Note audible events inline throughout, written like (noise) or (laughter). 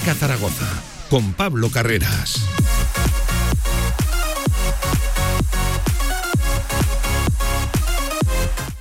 Marca Zaragoza con Pablo Carreras.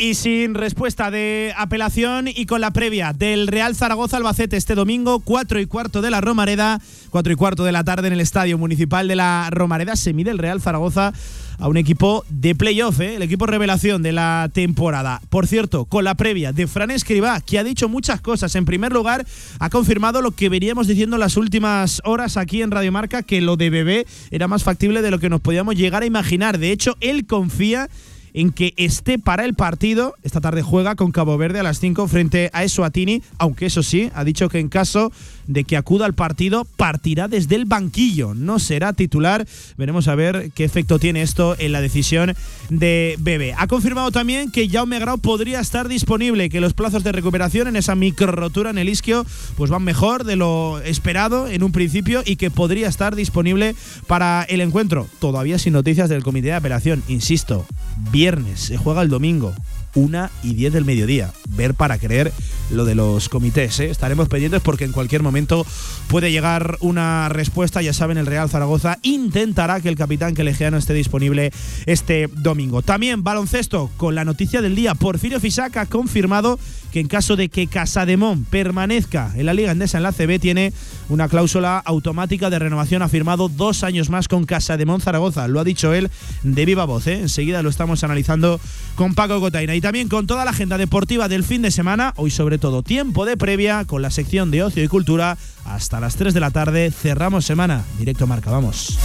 Y sin respuesta de apelación y con la previa del Real Zaragoza Albacete este domingo, 4 y cuarto de la Romareda, 4 y cuarto de la tarde en el Estadio Municipal de la Romareda, se mide el Real Zaragoza a un equipo de playoff, ¿eh? el equipo revelación de la temporada. Por cierto, con la previa de Fran Escribá, que ha dicho muchas cosas. En primer lugar, ha confirmado lo que veníamos diciendo las últimas horas aquí en Radio Marca, que lo de Bebé era más factible de lo que nos podíamos llegar a imaginar. De hecho, él confía en que esté para el partido. Esta tarde juega con Cabo Verde a las 5 frente a Eswatini, aunque eso sí, ha dicho que en caso de que acuda al partido, partirá desde el banquillo, no será titular. Veremos a ver qué efecto tiene esto en la decisión de Bebe. Ha confirmado también que Jaume Grau podría estar disponible, que los plazos de recuperación en esa micro rotura en el isquio pues van mejor de lo esperado en un principio y que podría estar disponible para el encuentro. Todavía sin noticias del comité de apelación, insisto, viernes, se juega el domingo. Una y 10 del mediodía. Ver para creer lo de los comités. ¿eh? Estaremos pendientes porque en cualquier momento puede llegar una respuesta. Ya saben, el Real Zaragoza intentará que el capitán Legiano esté disponible este domingo. También baloncesto con la noticia del día. Porfirio Fisac ha confirmado que en caso de que Casademón permanezca en la Liga Endesa en la CB, tiene una cláusula automática de renovación. Ha firmado dos años más con Casademón Zaragoza. Lo ha dicho él de viva voz. ¿eh? Enseguida lo estamos analizando con Paco Cotaina y también con toda la agenda deportiva del fin de semana. Hoy, sobre todo, tiempo de previa con la sección de ocio y cultura. Hasta las 3 de la tarde cerramos semana. Directo Marca, vamos.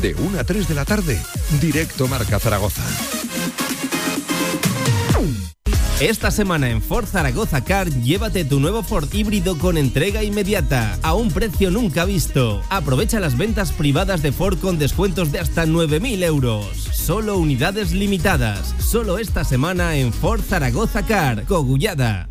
De 1 a 3 de la tarde, directo Marca Zaragoza. Esta semana en Ford Zaragoza Car, llévate tu nuevo Ford híbrido con entrega inmediata, a un precio nunca visto. Aprovecha las ventas privadas de Ford con descuentos de hasta 9.000 euros. Solo unidades limitadas. Solo esta semana en Ford Zaragoza Car, Cogullada.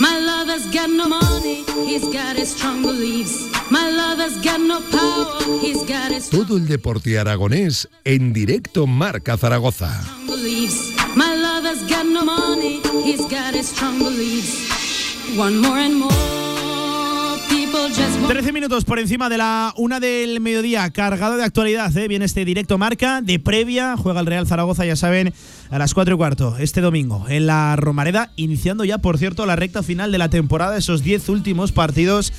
My lover's got no money, he's got his strong beliefs. My lover's got no power, he's got his Todo el deporte aragonés en directo Marca Zaragoza. strong beliefs. My lover's got no money, he's got his strong beliefs. One more and more 13 minutos por encima de la una del mediodía, cargado de actualidad. ¿eh? Viene este directo marca de previa. Juega el Real Zaragoza, ya saben, a las 4 y cuarto este domingo en la Romareda. Iniciando ya, por cierto, la recta final de la temporada, esos 10 últimos partidos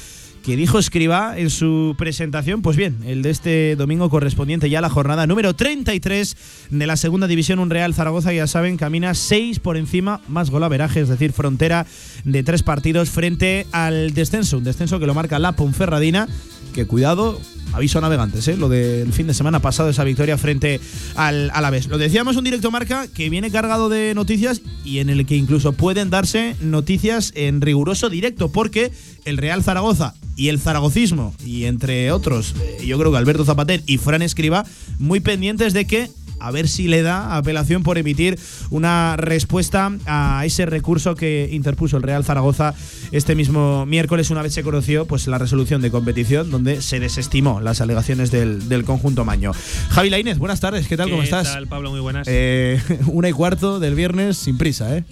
que dijo Escriba en su presentación. Pues bien, el de este domingo correspondiente ya a la jornada número 33 de la segunda división. Un Real Zaragoza, ya saben, camina 6 por encima, más golaveraje, es decir, frontera de tres partidos frente al descenso. Un descenso que lo marca la Ponferradina. Que cuidado, aviso a navegantes, ¿eh? lo del fin de semana pasado, esa victoria frente al Alavés. Lo decíamos, un directo marca que viene cargado de noticias y en el que incluso pueden darse noticias en riguroso directo, porque el Real Zaragoza y el zaragocismo, y entre otros, eh, yo creo que Alberto Zapater y Fran Escriba, muy pendientes de que a ver si le da apelación por emitir una respuesta a ese recurso que interpuso el Real Zaragoza este mismo miércoles, una vez se conoció pues la resolución de competición donde se desestimó las alegaciones del, del conjunto Maño. Javi Lainez, buenas tardes, ¿qué tal? ¿Cómo estás? ¿Qué tal, Pablo? Muy buenas. Eh, (laughs) una y cuarto del viernes sin prisa, ¿eh?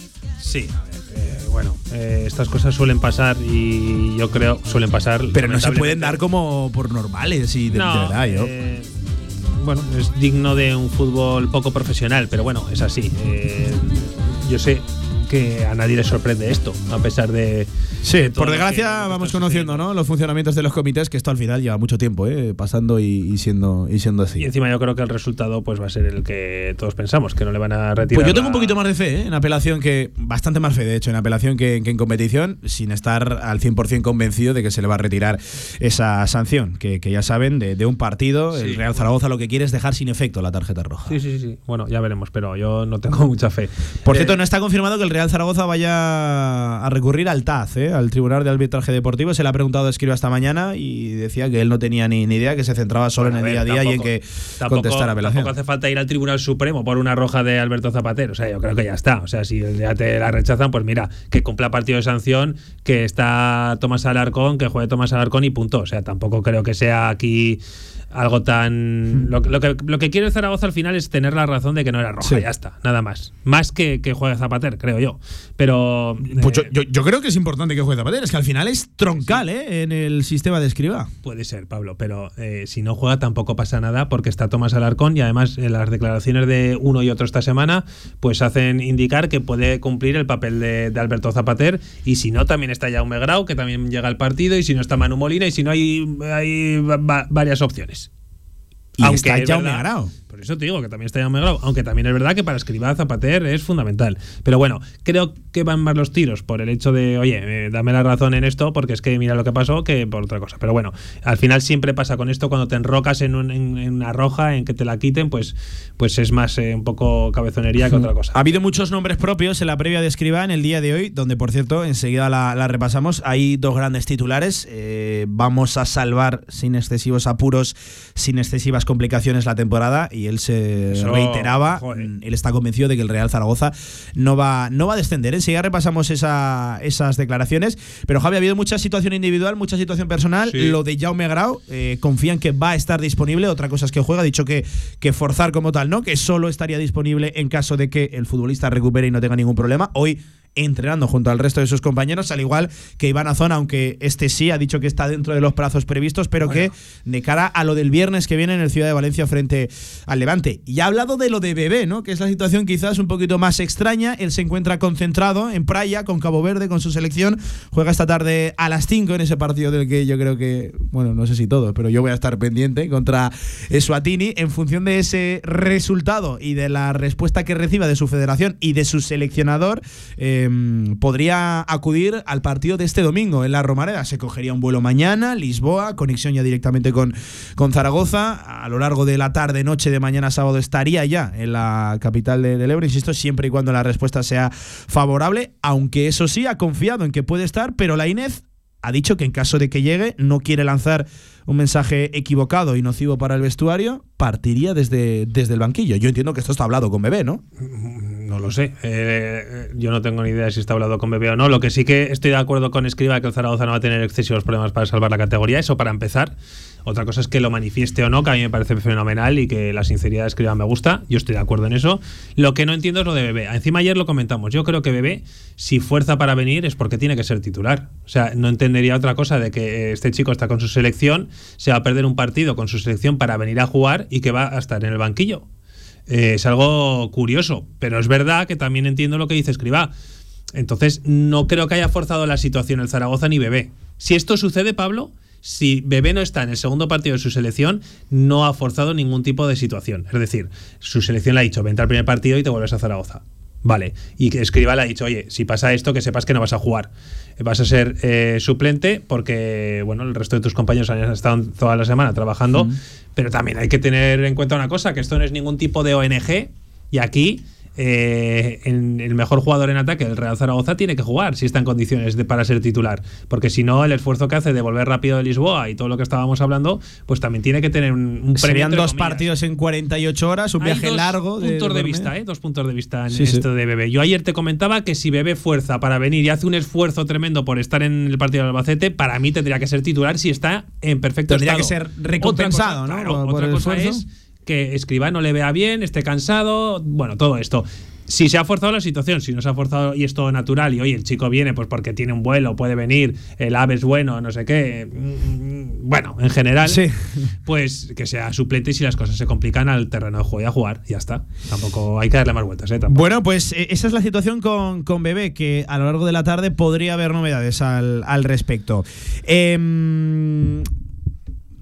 sí, bueno, eh, estas cosas suelen pasar y yo creo suelen pasar. Pero no se pueden dar como por normales y de, No, de verdad, yo. eh, bueno, es digno de un fútbol poco profesional, pero bueno, es así. Eh, yo sé que a nadie le sorprende esto, a pesar de. Sí, por desgracia que- vamos conociendo. ¿no? los funcionamientos de los comités, que esto al final lleva mucho tiempo ¿eh? pasando y, y siendo, y siendo así. Y encima yo creo que el resultado pues va a ser el que todos pensamos, que no le van a retirar. Pues yo tengo un poquito más de fe ¿eh? en apelación que. Bastante más fe, de hecho, en apelación que, que en competición, sin estar al 100% convencido de que se le va a retirar esa sanción, que, que ya saben, de, de un partido. el Real Zaragoza lo que quiere es dejar sin efecto la tarjeta roja. Sí, sí, sí. Bueno, ya veremos, pero yo no tengo mucha fe. Por Eh, cierto, no está confirmado que el Real Zaragoza vaya a recurrir al TAZ, ¿eh? al Tribunal de Arbitraje Deportivo. Se le ha preguntado a Escriba esta mañana y decía que él no tenía ni, ni idea, que se centraba solo Bueno, en el día a día y en que tampoco- contestar apelación. Tampoco hace falta ir al Tribunal Supremo por una roja de Alberto Zapatero. O sea, yo creo que ya está. O sea, si ya te la rechazan, pues mira, que cumpla partido de sanción, que está Tomás Alarcón, que juegue Tomás Alarcón y punto. O sea, tampoco creo que sea aquí algo tan. Lo, lo que, lo que quiere el Zaragoza al final es tener la razón de que no era roja, Sí. ya está, nada más. Más que que juegue Zapater, creo yo. Pero. Pues yo, eh, yo- yo creo que es importante que juegue Zapatero, es que al final es troncal ¿eh? en el sistema de Escriba. Puede ser, Pablo, pero eh, si no juega tampoco pasa nada porque está Tomás Alarcón y además en las declaraciones de uno y otro esta semana pues hacen indicar que puede cumplir el papel de, de Alberto Zapater y si no también está Jaume Grau que también llega al partido y si no está Manu Molina y si no hay, hay va- va- varias opciones. Y está es Jaume verdad- Grau. Por eso te digo que también está Jaume Grau, aunque también es verdad que para escribir Zapater es fundamental. Pero bueno, creo que van más los tiros por el hecho de, oye, eh, dame la razón en esto, porque es que mira lo que pasó, que por otra cosa. Pero bueno, al final siempre pasa con esto, cuando te enrocas en, un- en- una roja, en que te la quiten, pues, pues es más eh, un poco cabezonería que otra cosa. Ha habido muchos nombres propios en la previa de Escriba en el día de hoy, donde por cierto, enseguida la, la repasamos. Hay dos grandes titulares. Eh, vamos a salvar sin excesivos apuros, sin excesivas complicaciones la temporada. Y él se Eso, reiteraba, joder. mm, él está convencido de que el Real Zaragoza no va, no va a descender. Enseguida repasamos esa- esas declaraciones. Pero Javi, ha habido mucha situación individual, mucha situación personal. Sí. Lo de Jaume Grau, eh, confían que va a estar disponible. Otra cosa es que juega. Ha dicho que, que forzar como tal, ¿no? Que solo estaría disponible en caso de que el futbolista recupere y no tenga ningún problema. Hoy entrenando junto al resto de sus compañeros, al igual que Iván Azón, aunque este sí ha dicho que está dentro de los plazos previstos, pero que de cara a lo del viernes que viene en el Ciudad de Valencia frente al Levante. Y ha hablado de lo de Bebé, ¿no? Que es la situación quizás un poquito más extraña. Él se encuentra concentrado en Praia con Cabo Verde, con su selección. Juega esta tarde a las 5 en ese partido del que yo creo que, bueno, no sé si todos, pero yo voy a estar pendiente contra Suatini. En función de ese resultado y de la respuesta que reciba de su federación y de su seleccionador, eh, podría acudir al partido de este domingo en la Romareda. Se cogería un vuelo mañana, Lisboa, conexión ya directamente con, con Zaragoza. A lo largo de la tarde, noche de mañana sábado estaría ya en la capital de- del Ebro, insisto, siempre y cuando la respuesta sea favorable, aunque eso sí, ha confiado en que puede estar, pero la Inés ha dicho que en caso de que llegue no quiere lanzar un mensaje equivocado y nocivo para el vestuario, partiría desde, desde el banquillo. Yo entiendo que esto está hablado con Bebé, ¿no? No lo sé. Eh, yo no tengo ni idea si está hablado con Bebé o no. Lo que sí que estoy de acuerdo con Escriba que el Zaragoza no va a tener excesivos problemas para salvar la categoría. Eso para empezar. Otra cosa es que lo manifieste o no, que a mí me parece fenomenal y que la sinceridad de Escriba me gusta. Yo estoy de acuerdo en eso. Lo que no entiendo es lo de Bebé. Encima ayer lo comentamos. Yo creo que Bebé, si fuerza para venir, es porque tiene que ser titular. O sea, no entendería otra cosa de que este chico está con su selección, se va a perder un partido con su selección para venir a jugar y que va a estar en el banquillo. Eh, es algo curioso, pero es verdad que también entiendo lo que dice Escribá. Entonces, no creo que haya forzado la situación el Zaragoza ni Bebé. Si esto sucede, Pablo, si Bebé no está en el segundo partido de su selección, no ha forzado ningún tipo de situación. Es decir, su selección le ha dicho, vente al primer partido y te vuelves a Zaragoza. Vale. Y que Escriba le ha dicho, oye, si pasa esto, que sepas que no vas a jugar. Vas a ser eh, suplente porque, bueno, el resto de tus compañeros han estado toda la semana trabajando. Pero también hay que tener en cuenta una cosa, que esto no es ningún tipo de ONG. Y aquí eh, en- el mejor jugador en ataque del Real Zaragoza tiene que jugar si está en condiciones de, para ser titular. Porque si no, el esfuerzo que hace de volver rápido de Lisboa y todo lo que estábamos hablando, pues también tiene que tener un, un premio. Serían dos comillas. partidos en 48 horas, un Hay viaje dos largo. puntos de, por medio. vista, ¿eh? Dos puntos de vista en Sí, sí. esto de Bebé. Yo ayer te comentaba que si Bebé fuerza para venir y hace un esfuerzo tremendo por estar en el partido del Albacete, para mí tendría que ser titular si está en perfecto Tendría estado. que ser recompensado, cosa, ¿no? claro, Por- por otra el cosa esfuerzo. es que Escribá no le vea bien, esté cansado, bueno, todo esto. si se ha forzado la situación, si no se ha forzado y es todo natural y hoy el chico viene pues porque tiene un vuelo, puede venir, el ave es bueno, no sé qué, mm, bueno, en general, Sí. pues que sea suplente y si las cosas se complican al terreno de juego y a jugar, ya está. Tampoco hay que darle más vueltas, ¿eh? Tampoco. Bueno, pues eh, esa es la situación con, con Bebé, que a lo largo de la tarde podría haber novedades al, al respecto. Em,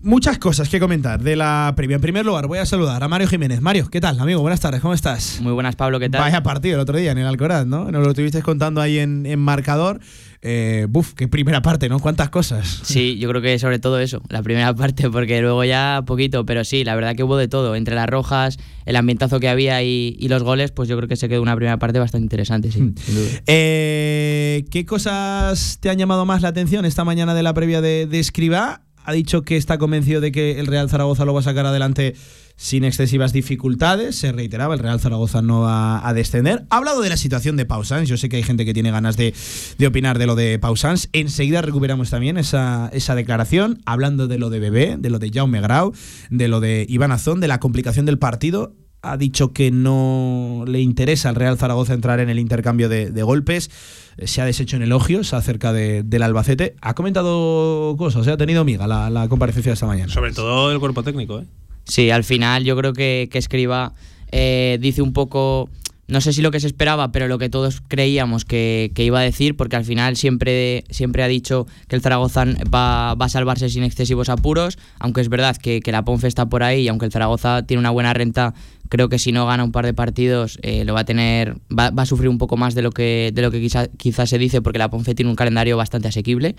muchas cosas que comentar de la previa. En primer lugar, voy a saludar a Mario Jiménez. Mario, ¿qué tal, amigo? Buenas tardes, ¿cómo estás? Muy buenas, Pablo, ¿qué tal? Vaya partido el otro día en el Alcoraz, ¿no? Nos lo estuviste contando ahí en, en marcador. Eh, buf, qué primera parte, ¿no? ¿Cuántas cosas? Sí, yo creo que sobre todo eso, la primera (laughs) parte, porque luego ya poquito, pero sí, la verdad que hubo de todo. Entre las rojas, el ambientazo que había y, y los goles, pues yo creo que se quedó una primera parte bastante interesante, sí, sin duda. Eh, ¿Qué cosas te han llamado más la atención esta mañana de la previa de, de Escribá? Ha dicho que está convencido de que el Real Zaragoza lo va a sacar adelante sin excesivas dificultades. Se reiteraba, el Real Zaragoza no va a descender. Ha hablado de la situación de Pausans. Yo sé que hay gente que tiene ganas de, de opinar de lo de Pausans. Enseguida recuperamos también esa, esa declaración, hablando de lo de Bebé, de lo de Jaume Grau, de lo de Iván Azón, de la complicación del partido ha dicho que no le interesa al Real Zaragoza entrar en el intercambio de, de golpes. Eh, Se ha deshecho en elogios acerca de- del Albacete. Ha comentado cosas, ¿eh? ha tenido miga la, la comparecencia de esta mañana. Sobre todo el cuerpo técnico, ¿eh? Sí, al final yo creo que, que Escriba eh, dice un poco, no sé si lo que se esperaba, pero lo que todos creíamos que, que iba a decir, porque al final siempre, siempre ha dicho que el Zaragoza va, va a salvarse sin excesivos apuros, aunque es verdad que, que la Ponfe está por ahí y aunque el Zaragoza tiene una buena renta, creo que si no gana un par de partidos eh, lo va a tener, va, va a sufrir un poco más de lo que, de lo que quizá- quizás se dice, porque la Ponfe tiene un calendario bastante asequible.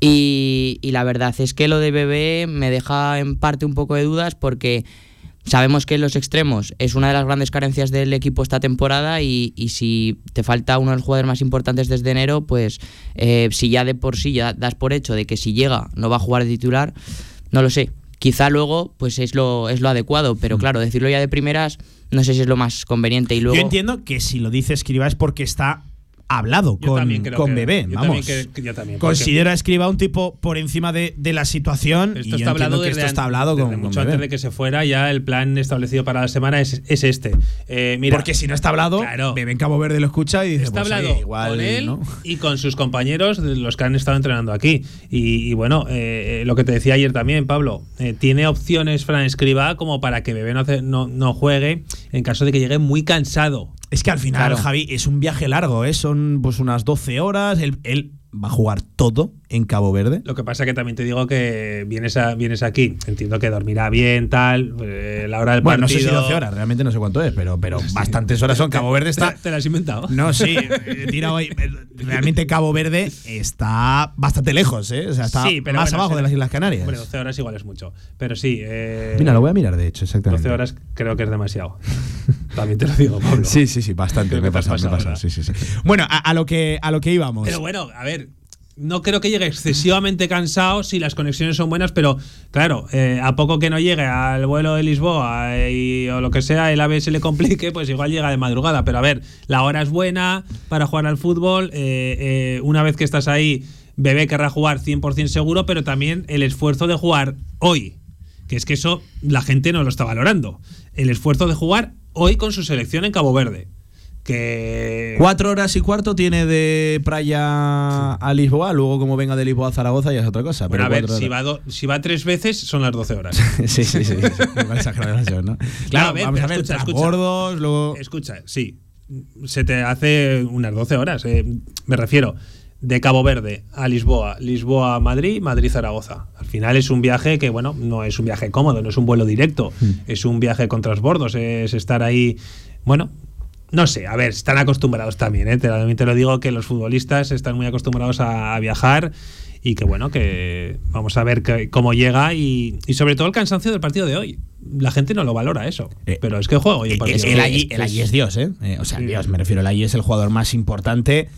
Y, y la verdad es que lo de Bebé me deja en parte un poco de dudas porque sabemos que los extremos es una de las grandes carencias del equipo esta temporada y, y si te falta uno de los jugadores más importantes desde enero, pues eh, si ya de por sí ya das por hecho de que si llega no va a jugar de titular, no lo sé. Quizá luego pues es lo, es lo adecuado, pero claro, decirlo ya de primeras no sé si es lo más conveniente. Y luego, Yo entiendo que si lo dice Escriba es porque está hablado Yo con, con Bebé. yo Vamos. que- yo también, porque- Considero a Escriba un tipo por encima de, de la situación. Esto está hablado que desde, esto está hablado desde con, mucho antes de que se fuera. Ya el plan establecido para la semana es, es este. Eh, mira, Porque si no está hablado, Claro. Bebé en Cabo Verde lo escucha y dice: Está pues, hablado igual, con él ¿no? y con sus compañeros, los que han estado entrenando aquí. Y, y bueno, eh, eh, lo que te decía ayer también, Pablo, eh, tiene opciones Fran Escriba como para que Bebé no, hace- no, no juegue en caso de que llegue muy cansado. Es que al final, Claro. Javi, es un viaje largo, ¿eh? son pues unas 12 horas. Él, él va a jugar todo en Cabo Verde. Lo que pasa que también te digo que vienes, a, vienes aquí, entiendo que dormirá bien, tal, eh, la hora del Bueno, no sé partido. si 12 horas, realmente no sé cuánto es, pero, pero bastantes horas son. Cabo Verde está. ¿Te, te la has inventado? No, sí, (laughs) tirado ahí. Realmente Cabo Verde está bastante lejos, ¿eh? O sea, está Sí, pero más bueno, abajo de las Islas Canarias. Hombre, 12 horas igual es mucho. Pero sí. Eh, Mira, lo voy a mirar, de hecho, exactamente. 12 horas creo que es demasiado. (laughs) También te lo digo, Pablo. Sí, sí, sí, bastante. Me pasado, me pasado. Sí, sí, sí. Bueno, a, a lo que, a lo que íbamos. Pero bueno, a ver. No creo que llegue excesivamente cansado si las conexiones son buenas, pero claro, eh, a poco que no llegue al vuelo de Lisboa eh, y- o lo que sea, el AVE se le complique, pues igual llega de madrugada. Pero a ver, la hora es buena para jugar al fútbol. eh, eh, una vez que estás ahí, Bebé querrá jugar 100% seguro, pero también el esfuerzo de jugar hoy. Que es que eso la gente no lo está valorando. El esfuerzo de jugar hoy con su selección en Cabo Verde. Que. Cuatro horas y cuarto tiene de Praia a Lisboa, luego como venga de Lisboa a Zaragoza ya es otra cosa. Bueno, pero a ver, si va, do- si va tres veces, son las 12 horas. (laughs) sí, sí, sí. sí. Exageración, ¿no? (laughs) Claro, a ver, vamos a ver, escucha, escucha. transbordos, luego. Escucha, sí. Se te hace unas 12 horas. eh, me refiero de Cabo Verde a Lisboa, Lisboa a Madrid, Madrid Zaragoza. Al final es un viaje que, bueno, no es un viaje cómodo, no es un vuelo directo, es un viaje con transbordos, es estar ahí, bueno. No sé, a ver, están acostumbrados también, ¿eh? Te- también te lo digo que los futbolistas están muy acostumbrados a, a viajar y que bueno, que vamos a ver que- cómo llega y, y sobre todo el cansancio del partido de hoy. La gente no lo valora eso, Eh, pero es que juego hoy el partido. Es- el, allí, el allí es Dios, ¿eh? Eh, O sea, Sí. Dios, me refiero, el allí es el jugador más importante.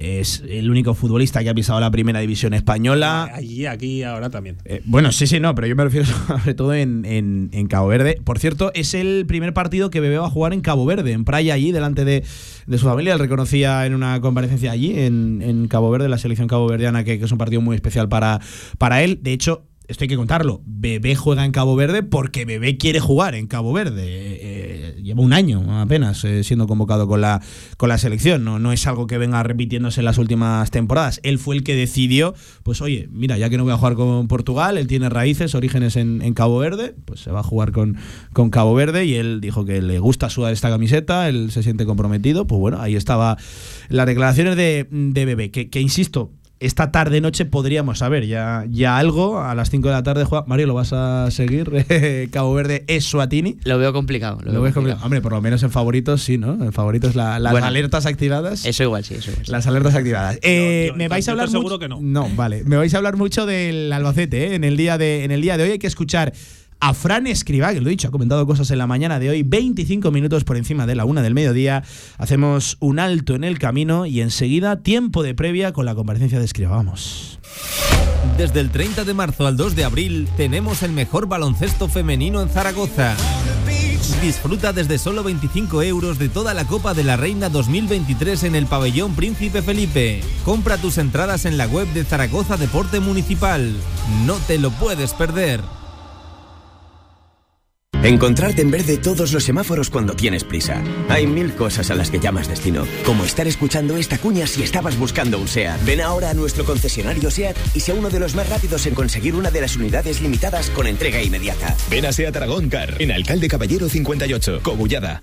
Es el único futbolista que ha pisado la primera división española. Allí, aquí, ahora también. Eh, bueno, sí, sí, no, pero yo me refiero (laughs) sobre todo en, en- en Cabo Verde. Por cierto, es el primer partido que Bebé va a jugar en Cabo Verde, en Praia, allí, delante de, de su familia. Él reconocía en una comparecencia allí, en, en Cabo Verde, la selección caboverdiana, que, que es un partido muy especial para, para él. De hecho, esto hay que contarlo, Bebé juega en Cabo Verde porque Bebé quiere jugar en Cabo Verde. Eh, lleva un año apenas eh, siendo convocado con la, con la selección, no, no es algo que venga repitiéndose en las últimas temporadas. Él fue el que decidió, pues oye, mira, ya que no voy a jugar con Portugal, él tiene raíces, orígenes en, Cabo Verde, pues se va a jugar con, con Cabo Verde y él dijo que le gusta sudar esta camiseta, él se siente comprometido, pues bueno, ahí estaba las declaraciones de, de Bebé, que insisto, esta tarde noche podríamos saber ya, ya algo. A las 5 de la tarde juega. Mario, ¿lo vas a seguir? (laughs) Cabo Verde es Suatini. Lo veo complicado. Lo, Lo veo complicado. complicado. Hombre, por lo menos en favoritos sí, ¿no? En favoritos la- las Bueno, alertas activadas. Eso igual, sí, eso igual. sí. Las alertas activadas. Eh, yo- me vais a hablar mucho- que no. No, vale. Me vais a hablar mucho del Albacete, ¿eh? En el día de en el día de hoy hay que escuchar a Fran Escribá, que lo he dicho, ha comentado cosas en la mañana de hoy, 25 minutos por encima de la una del mediodía. Hacemos un alto en el camino y enseguida tiempo de previa con la comparecencia de Escribá. Vamos. Desde el 30 de marzo al 2 de abril tenemos el mejor baloncesto femenino en Zaragoza. Disfruta desde solo 25 euros de toda la Copa de la Reina 2023 en el pabellón Príncipe Felipe. Compra tus entradas en la web de Zaragoza Deporte Municipal. No te lo puedes perder. Encontrarte en verde todos los semáforos cuando tienes prisa. Hay mil cosas a las que llamas destino, como estar escuchando esta cuña si estabas buscando un SEAT. Ven ahora a nuestro concesionario SEAT y sea uno de los más rápidos en conseguir una de las unidades limitadas con entrega inmediata. Ven a Seat Aragón Car, en Alcalde Caballero 58, Cogullada.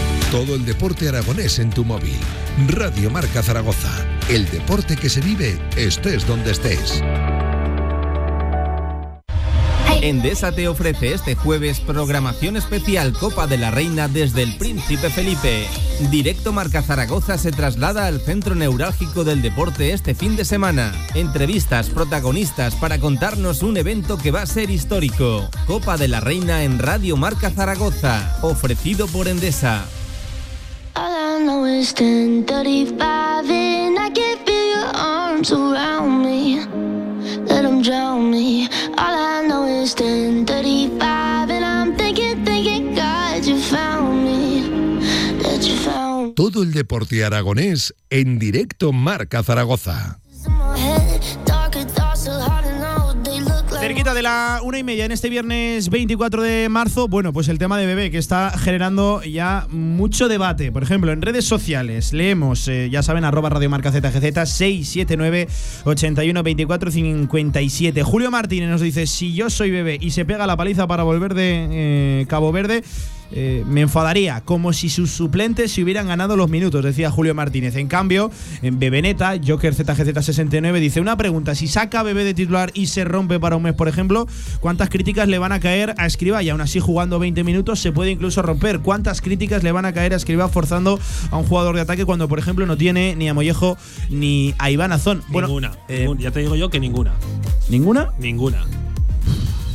Todo el deporte aragonés en tu móvil. Radio Marca Zaragoza. El deporte que se vive estés donde estés. Endesa te ofrece este jueves programación especial Copa de la Reina desde el Príncipe Felipe. Directo Marca Zaragoza se traslada al centro neurálgico del deporte este fin de semana. Entrevistas, protagonistas para contarnos un evento que va a ser histórico. Copa de la Reina en Radio Marca Zaragoza, ofrecido por Endesa. All I know is 10:35 and I can feel your arms around me. Let 'em drown me. All I know is 10:35 and I'm thinking, God, you found me. Todo el deporte aragonés en directo Marca Zaragoza. La una y media en este viernes 24 de marzo, bueno, pues el tema de bebé que está generando ya mucho debate. Por ejemplo, en redes sociales leemos, eh, ya saben, arroba radiomarca ZGZ 679 81 24 57. Julio Martínez nos dice, si yo soy bebé y se pega la paliza para volver de eh, Cabo Verde, eh, me enfadaría, como si sus suplentes se hubieran ganado los minutos, decía Julio Martínez. En cambio, en Bebeneta, Joker ZGZ69 dice una pregunta, si saca a Bebé de titular y se rompe para un mes, por ejemplo, ¿cuántas críticas le van a caer a Escriba? Y aún así jugando 20 minutos se puede incluso romper. ¿Cuántas críticas le van a caer a Escriba forzando a un jugador de ataque cuando, por ejemplo, no tiene ni a Mollejo ni a Iván Azón? Bueno, ninguna. eh, ya te digo yo que ninguna. ¿Ninguna? Ninguna.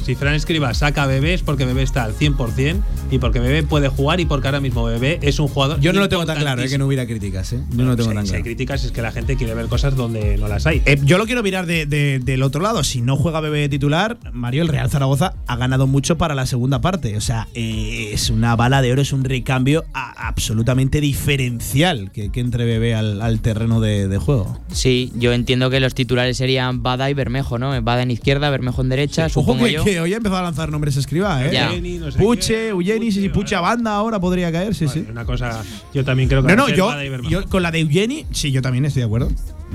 Si Fran Escriba saca a Bebé es porque Bebé está al 100% y porque Bebé puede jugar y porque ahora mismo Bebé es un jugador. Yo no lo tengo tan claro, eh, que no hubiera críticas, ¿eh? Yo no lo tengo si, tan si hay claro. críticas es que la gente quiere ver cosas donde no las hay. Eh, yo lo quiero mirar de- de- del otro lado. Si no juega Bebé de titular, Mario, el Real Zaragoza ha ganado mucho para la segunda parte. O sea, eh, es una bala de oro, es un recambio a- absolutamente diferencial que, que entre Bebé al, al terreno de, de juego. Sí, yo entiendo que los titulares serían Bada y Bermejo, ¿no? Bada en izquierda, Bermejo en derecha, supongo que, yo. que hoy ha empezado a lanzar nombres escriba, ¿eh? Ya. Eugeni, no sé Puche, qué, Eugeni, sí, sí, Puche, a banda ahora podría caer, sí, sí. Una cosa, yo también creo que No, no, yo, yo con la de Eugeni, sí, yo también estoy de acuerdo.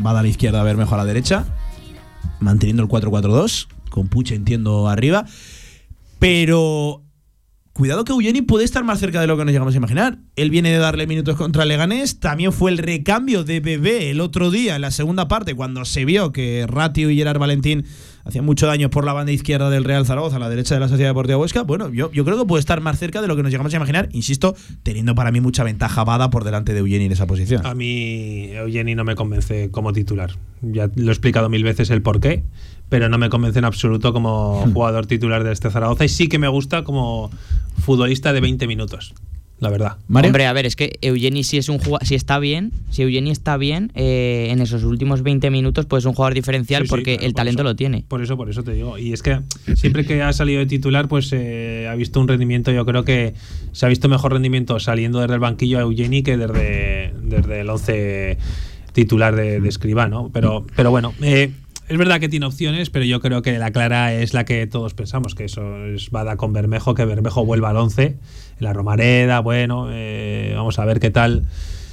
Va a dar a la izquierda, a ver mejor a la derecha. Manteniendo el 4-4-2. Con Puche, entiendo, arriba. Pero. Cuidado que Eugeni puede estar más cerca de lo que nos llegamos a imaginar. Él viene de darle minutos contra Leganés. También fue el recambio de Bebé el otro día, en la segunda parte, cuando se vio que Ratio y Gerard Valentín hacía mucho daño por la banda izquierda del Real Zaragoza, a la derecha de la Sociedad Deportiva Huesca, bueno, yo, yo creo que puede estar más cerca de lo que nos llegamos a imaginar, insisto, teniendo para mí mucha ventaja Bada por delante de Eugeni en esa posición. A mí Eugeni no me convence como titular. Ya lo he explicado mil veces el por qué, pero no me convence en absoluto como jugador titular de este Zaragoza y sí que me gusta como futbolista de 20 minutos la verdad. Hombre, a ver, es que Eugeni si es un si está bien, si Eugeni está bien, eh, en esos últimos 20 minutos pues es un jugador diferencial porque el talento lo tiene. Por eso, por eso te digo. Y es que siempre que ha salido de titular, pues eh, ha visto un rendimiento, yo creo que se ha visto mejor rendimiento saliendo desde el banquillo a Eugeni que desde, desde el 11 titular de, de Escribano. Pero, pero bueno, eh, es verdad que tiene opciones, pero yo creo que la clara es la que todos pensamos, que eso es Bada con Bermejo, que Bermejo vuelva al 11 la Romareda, bueno, eh, vamos a ver qué tal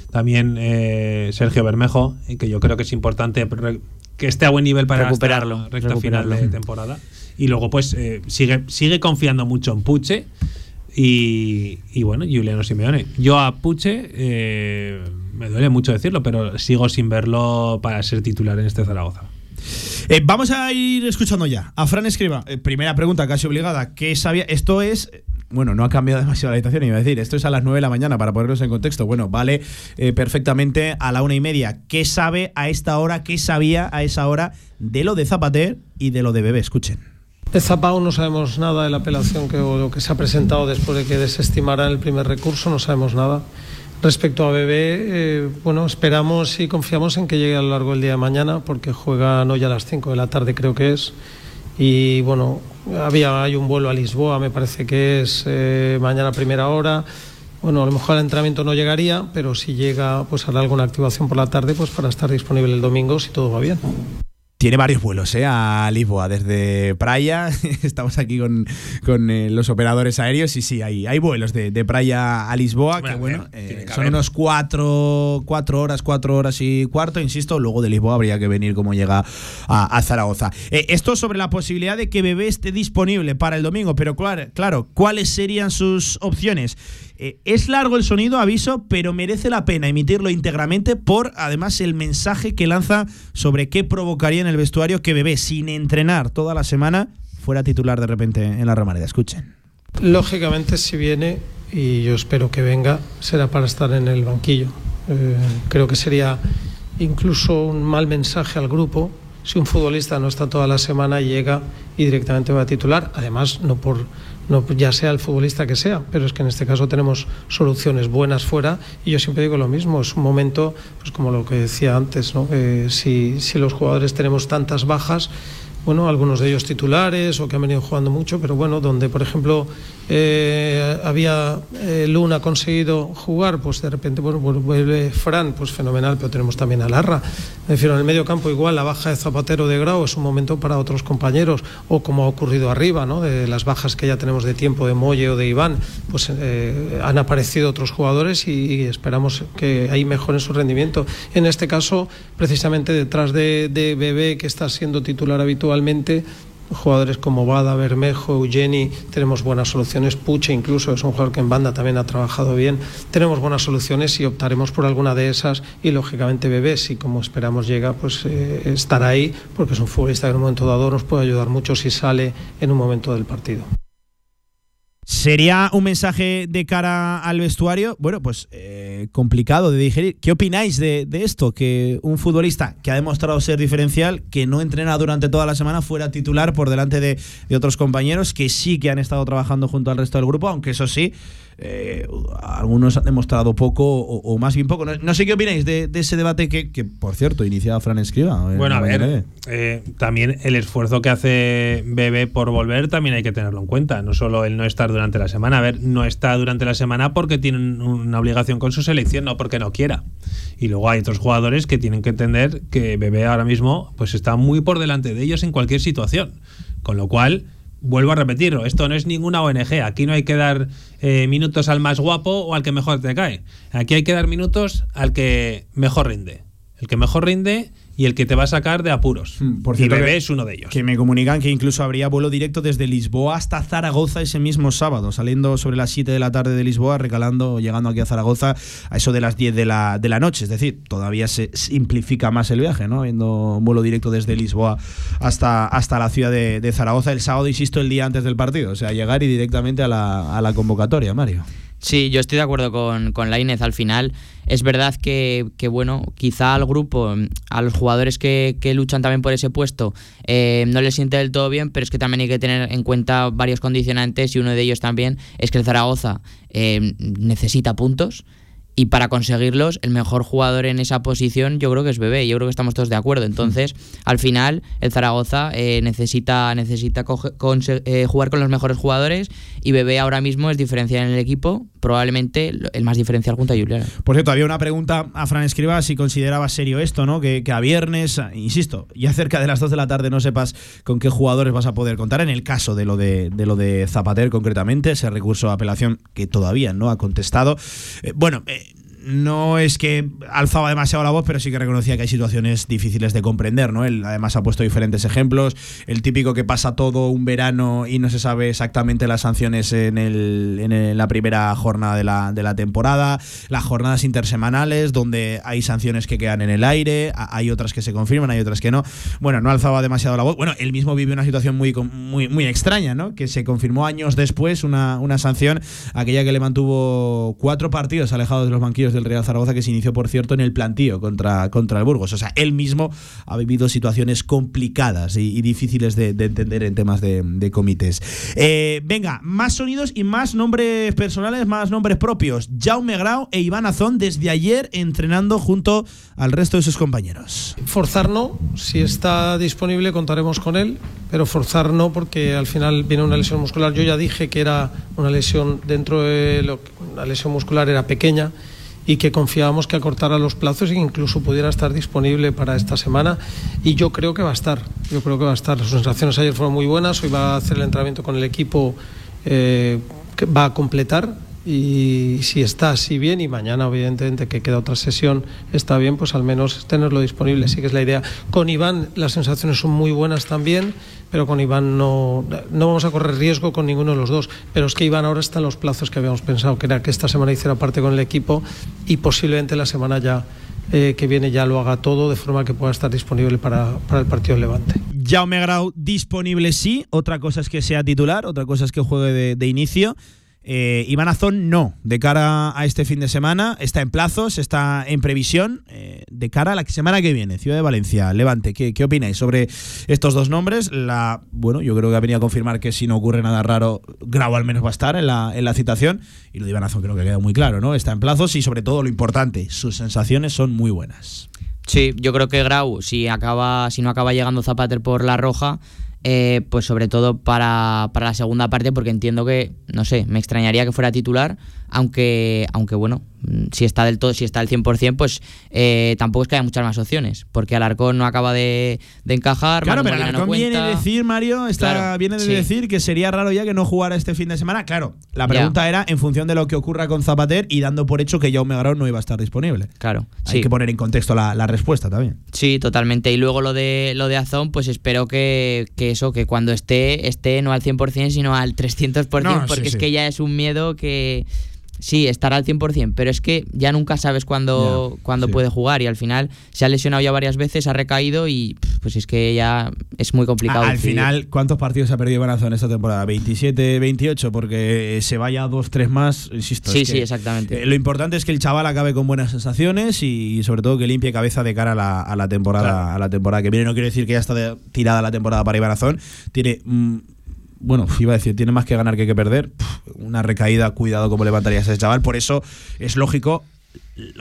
también eh, Sergio Bermejo, y que yo creo que es importante que esté a buen nivel para recuperarlo, la recta final de temporada. Y luego, pues, eh, sigue, sigue confiando mucho en Puche y, y bueno, Juliano Simeone. Yo a Puche, me duele mucho decirlo, pero sigo sin verlo para ser titular en este Zaragoza. Vamos a ir escuchando ya a Fran Escriba. primera pregunta casi obligada. ¿Qué sabía? Esto es bueno, no ha cambiado (laughs) demasiado la habitación, iba a decir, esto es a las 9 de la mañana para ponernos en contexto. Bueno, vale eh, perfectamente a la una y media. ¿Qué sabe a esta hora, qué sabía a esa hora de lo de Zapater y de lo de Bebé? Escuchen. De Zapao no sabemos nada de la apelación que, o lo que se ha presentado después de que desestimara el primer recurso, no sabemos nada. Respecto a Bebé, eh, bueno, esperamos y confiamos en que llegue a lo largo del día de mañana, porque juega no ya a las 5 de la tarde, creo que es. Y bueno, había, hay un vuelo a Lisboa, me parece que es eh, mañana a primera hora. Bueno, a lo mejor el entrenamiento no llegaría, pero si llega, pues hará alguna activación por la tarde, pues para estar disponible el domingo si todo va bien. Tiene varios vuelos ¿eh? a Lisboa, desde Praia, (laughs) estamos aquí con, con eh, los operadores aéreos y sí, hay, hay vuelos de, de Praia a Lisboa, que bueno, eh, son unos cuatro, cuatro horas, cuatro horas y cuarto, insisto, luego de Lisboa habría que venir como llega a, a Zaragoza. Eh, esto sobre la posibilidad de que Bebé esté disponible para el domingo, pero claro, claro ¿cuáles serían sus opciones? Eh, es largo el sonido, aviso, pero merece la pena emitirlo íntegramente por además el mensaje que lanza sobre qué provocaría en el vestuario que Bebé, sin entrenar toda la semana, fuera titular de repente en la Romareda. Escuchen. Lógicamente, si viene, y yo espero que venga, será para estar en el banquillo. Eh, creo que sería incluso un mal mensaje al grupo si un futbolista no está toda la semana llega y directamente va a titular, además no por no ya sea el futbolista que sea, pero es que en este caso tenemos soluciones buenas fuera y yo siempre digo lo mismo, es un momento, pues como lo que decía antes, ¿no? Si, si los jugadores tenemos tantas bajas, bueno, algunos de ellos titulares o que han venido jugando mucho, pero bueno, donde por ejemplo eh, había eh, Luna conseguido jugar, pues de repente bueno, vuelve Fran, pues fenomenal, pero tenemos también a Larra. Me refiero, en el medio campo igual la baja de Zapatero de Grau es un momento para otros compañeros, o como ha ocurrido arriba, ¿no? de las bajas que ya tenemos de tiempo de Molle o de Iván, pues eh, han aparecido otros jugadores y, esperamos que ahí mejoren su rendimiento. En este caso, precisamente detrás de, de Bebé, que está siendo titular habitualmente, jugadores como Bada, Bermejo, Eugeni, tenemos buenas soluciones, Puche incluso es un jugador que en banda también ha trabajado bien, tenemos buenas soluciones y optaremos por alguna de esas y lógicamente Bebé, si como esperamos llega, pues eh, estará ahí porque es un futbolista que en un momento dado nos puede ayudar mucho si sale en un momento del partido. ¿Sería un mensaje de cara al vestuario? Bueno, pues eh, complicado de digerir. ¿Qué opináis de, de, esto? Que un futbolista que ha demostrado ser diferencial, que no entrena durante toda la semana, fuera titular por delante de, de otros compañeros que sí que han estado trabajando junto al resto del grupo, aunque eso sí, eh, algunos han demostrado poco o, o más bien poco. No, no, sé qué opináis de, de ese debate que, que, por cierto, iniciaba Fran Escriba. Bueno, a ver, eh, también el esfuerzo que hace Bebe por volver también hay que tenerlo en cuenta. No solo el no estar durante la semana. A ver, no está durante la semana porque tiene una obligación con su selección, no porque no quiera. Y luego hay otros jugadores que tienen que entender que Bebe ahora mismo pues está muy por delante de ellos en cualquier situación. Con lo cual vuelvo a repetirlo, esto no es ninguna ONG, aquí no hay que dar eh, minutos al más guapo o al que mejor te cae, aquí hay que dar minutos al que mejor rinde, el que mejor rinde y el que te va a sacar de apuros. Hmm, Por y cierto, Bebé es uno de ellos. Que me comunican que incluso habría vuelo directo desde Lisboa hasta Zaragoza ese mismo sábado, saliendo sobre las 7 de la tarde de Lisboa, recalando, llegando aquí a Zaragoza a eso de las 10 de la, de la noche. Es decir, todavía se simplifica más el viaje, ¿no? Viendo vuelo directo desde Lisboa hasta, hasta la ciudad de, de Zaragoza el sábado, insisto, el día antes del partido. O sea, llegar y directamente a la, a la convocatoria, Mario. Sí, yo estoy de acuerdo con, con Lainez. Al final, es verdad que, que, bueno, quizá al grupo, a los jugadores que, que luchan también por ese puesto, eh, no les siente del todo bien, pero es que también hay que tener en cuenta varios condicionantes y uno de ellos también es que el Zaragoza eh, necesita puntos. Y para conseguirlos, el mejor jugador en esa posición yo creo que es Bebé, yo creo que estamos todos de acuerdo. Entonces, al final, el Zaragoza eh, necesita, necesita coge- eh, jugar con los mejores jugadores y Bebé ahora mismo es diferencial en el equipo, probablemente el más diferencial junto a. Por cierto, había una pregunta a Fran Escriba si consideraba serio esto, ¿no? Que, a viernes, a- insisto, ya cerca de las 2 de la tarde no sepas con qué jugadores vas a poder contar. En el caso de lo de, de lo de Zapater, concretamente, ese recurso de apelación que todavía no ha contestado. Eh, bueno, eh, no es que alzaba demasiado la voz, pero sí que reconocía que hay situaciones difíciles de comprender, ¿no? Él además ha puesto diferentes ejemplos. El típico que pasa todo un verano y no se sabe exactamente las sanciones en, el, en la primera jornada de la, de la temporada. Las jornadas intersemanales, donde hay sanciones que quedan en el aire, hay otras que se confirman, hay otras que no. Bueno, no alzaba demasiado la voz. Bueno, él mismo vive una situación muy, muy, muy extraña, ¿no? Que se confirmó años después una, una sanción, aquella que le mantuvo cuatro partidos alejados de los banquillos del Real Zaragoza, que se inició, por cierto, en el plantío contra, contra el Burgos. O sea, él mismo ha vivido situaciones complicadas y, difíciles de, de entender en temas de, de comités. Eh, venga, más sonidos y más nombres personales, más nombres propios. Jaume Grau e Iván Azón desde ayer entrenando junto al resto de sus compañeros. Forzar no, si está disponible contaremos con él, pero forzar no porque al final viene una lesión muscular. Yo ya dije que era una lesión dentro de lo que una lesión muscular era pequeña y que confiábamos que acortara los plazos e incluso pudiera estar disponible para esta semana y yo creo que va a estar, yo creo que va a estar. Las sensaciones ayer fueron muy buenas, hoy va a hacer el entrenamiento con el equipo eh, que va a completar y si está así bien y mañana evidentemente que queda otra sesión está bien pues al menos tenerlo disponible. Sí que es la idea. Con Iván las sensaciones son muy buenas también pero con Iván no, no vamos a correr riesgo con ninguno de los dos. Pero es que Iván ahora está en los plazos que habíamos pensado que era que esta semana hiciera parte con el equipo y posiblemente la semana ya eh, que viene ya lo haga todo de forma que pueda estar disponible para, para el partido del Levante. Jaume Grau disponible sí, otra cosa es que sea titular, otra cosa es que juegue de, de inicio. Eh, Iván Azón no, de cara a este fin de semana, está en plazos, está en previsión, eh, de cara a la semana que viene, Ciudad de Valencia, Levante, ¿qué, opináis sobre estos dos nombres? La, bueno, yo creo que ha venido a confirmar que si no ocurre nada raro, Grau al menos va a estar en la, en la citación, y lo de Iván Azón creo que queda muy claro, ¿no? Está en plazos y sobre todo lo importante, sus sensaciones son muy buenas. Sí, yo creo que Grau, si acaba, si no acaba llegando Zapater por la roja, eh, pues sobre todo para, para la segunda parte, porque entiendo que, no sé, me extrañaría que fuera titular, aunque, aunque bueno, mm, si está del todo, si está al 100%, pues eh, tampoco es que haya muchas más opciones, porque Alarcón no acaba de, de encajar. Claro, Manu pero no Alarcón viene a decir, Mario, está, Claro, viene de sí. decir que sería raro ya que no jugara este fin de semana. Claro, la Ya. pregunta era en función de lo que ocurra con Zapater y dando por hecho que Jaume Grau no iba a estar disponible. Claro, Hay sí. que poner en contexto la, la respuesta también. Sí, totalmente. Y luego lo de lo de Azón, pues espero que, que eso, que cuando esté, esté no al 100%, sino al 300%, No, sí, porque es que ya es un miedo que sí, estará al 100%, pero es que ya nunca sabes cuándo, Ya, cuándo sí. puede jugar y al final se ha lesionado ya varias veces, ha recaído y pues es que ya es muy complicado. al final, ¿cuántos partidos ha perdido Iván Azón esta temporada? ¿27, 28? Porque se vaya dos, tres más, insisto. Sí, es que, sí, exactamente. eh, lo importante es que el chaval acabe con buenas sensaciones y, sobre todo que limpie cabeza de cara a la, a la temporada Claro. a la temporada que viene. No quiero decir que ya está de- tirada la temporada para Iván Azón. Tiene. mm, bueno, iba a decir, tiene más que ganar que que perder. Una recaída, cuidado cómo levantarías a ese chaval. Por eso es lógico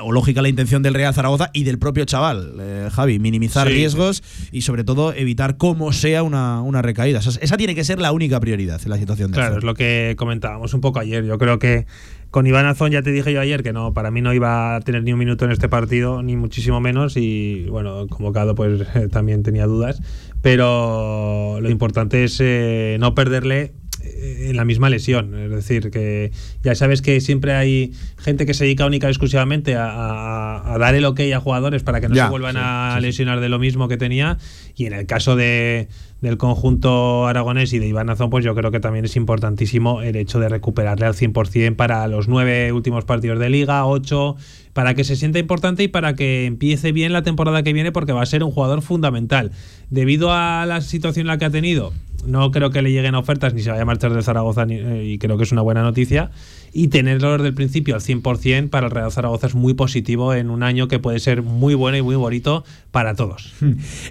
o lógica la intención del Real Zaragoza y del propio chaval, eh, Javi, minimizar Sí. riesgos y sobre todo evitar como sea una, una recaída. Esa, esa tiene que ser la única prioridad en la situación de Claro, Azón. es lo que comentábamos un poco ayer. Yo creo que con Iván Azón ya te dije yo ayer que no, para mí no iba a tener ni un minuto en este partido, ni muchísimo menos. Y bueno, convocado pues (laughs) también tenía dudas. Pero lo importante es eh, no perderle eh, en la misma lesión. Es decir, que ya sabes que siempre hay gente que se dedica única y exclusivamente a, a- a dar el ok a jugadores para que no Ya, se vuelvan sí, a sí. lesionar de lo mismo que tenía. Y en el caso de, del conjunto aragonés y de Iván Azón, pues yo creo que también es importantísimo el hecho de recuperarle al 100% para los nueve últimos partidos de liga, ocho, para que se sienta importante y para que empiece bien la temporada que viene, porque va a ser un jugador fundamental. Debido a la situación en la que ha tenido, no creo que le lleguen ofertas ni se vaya a marchar de Zaragoza ni- eh, y creo que es una buena noticia. Y tenerlo desde el principio al 100% para el Real Zaragoza es muy positivo en un año que puede ser muy bueno y muy bonito para todos.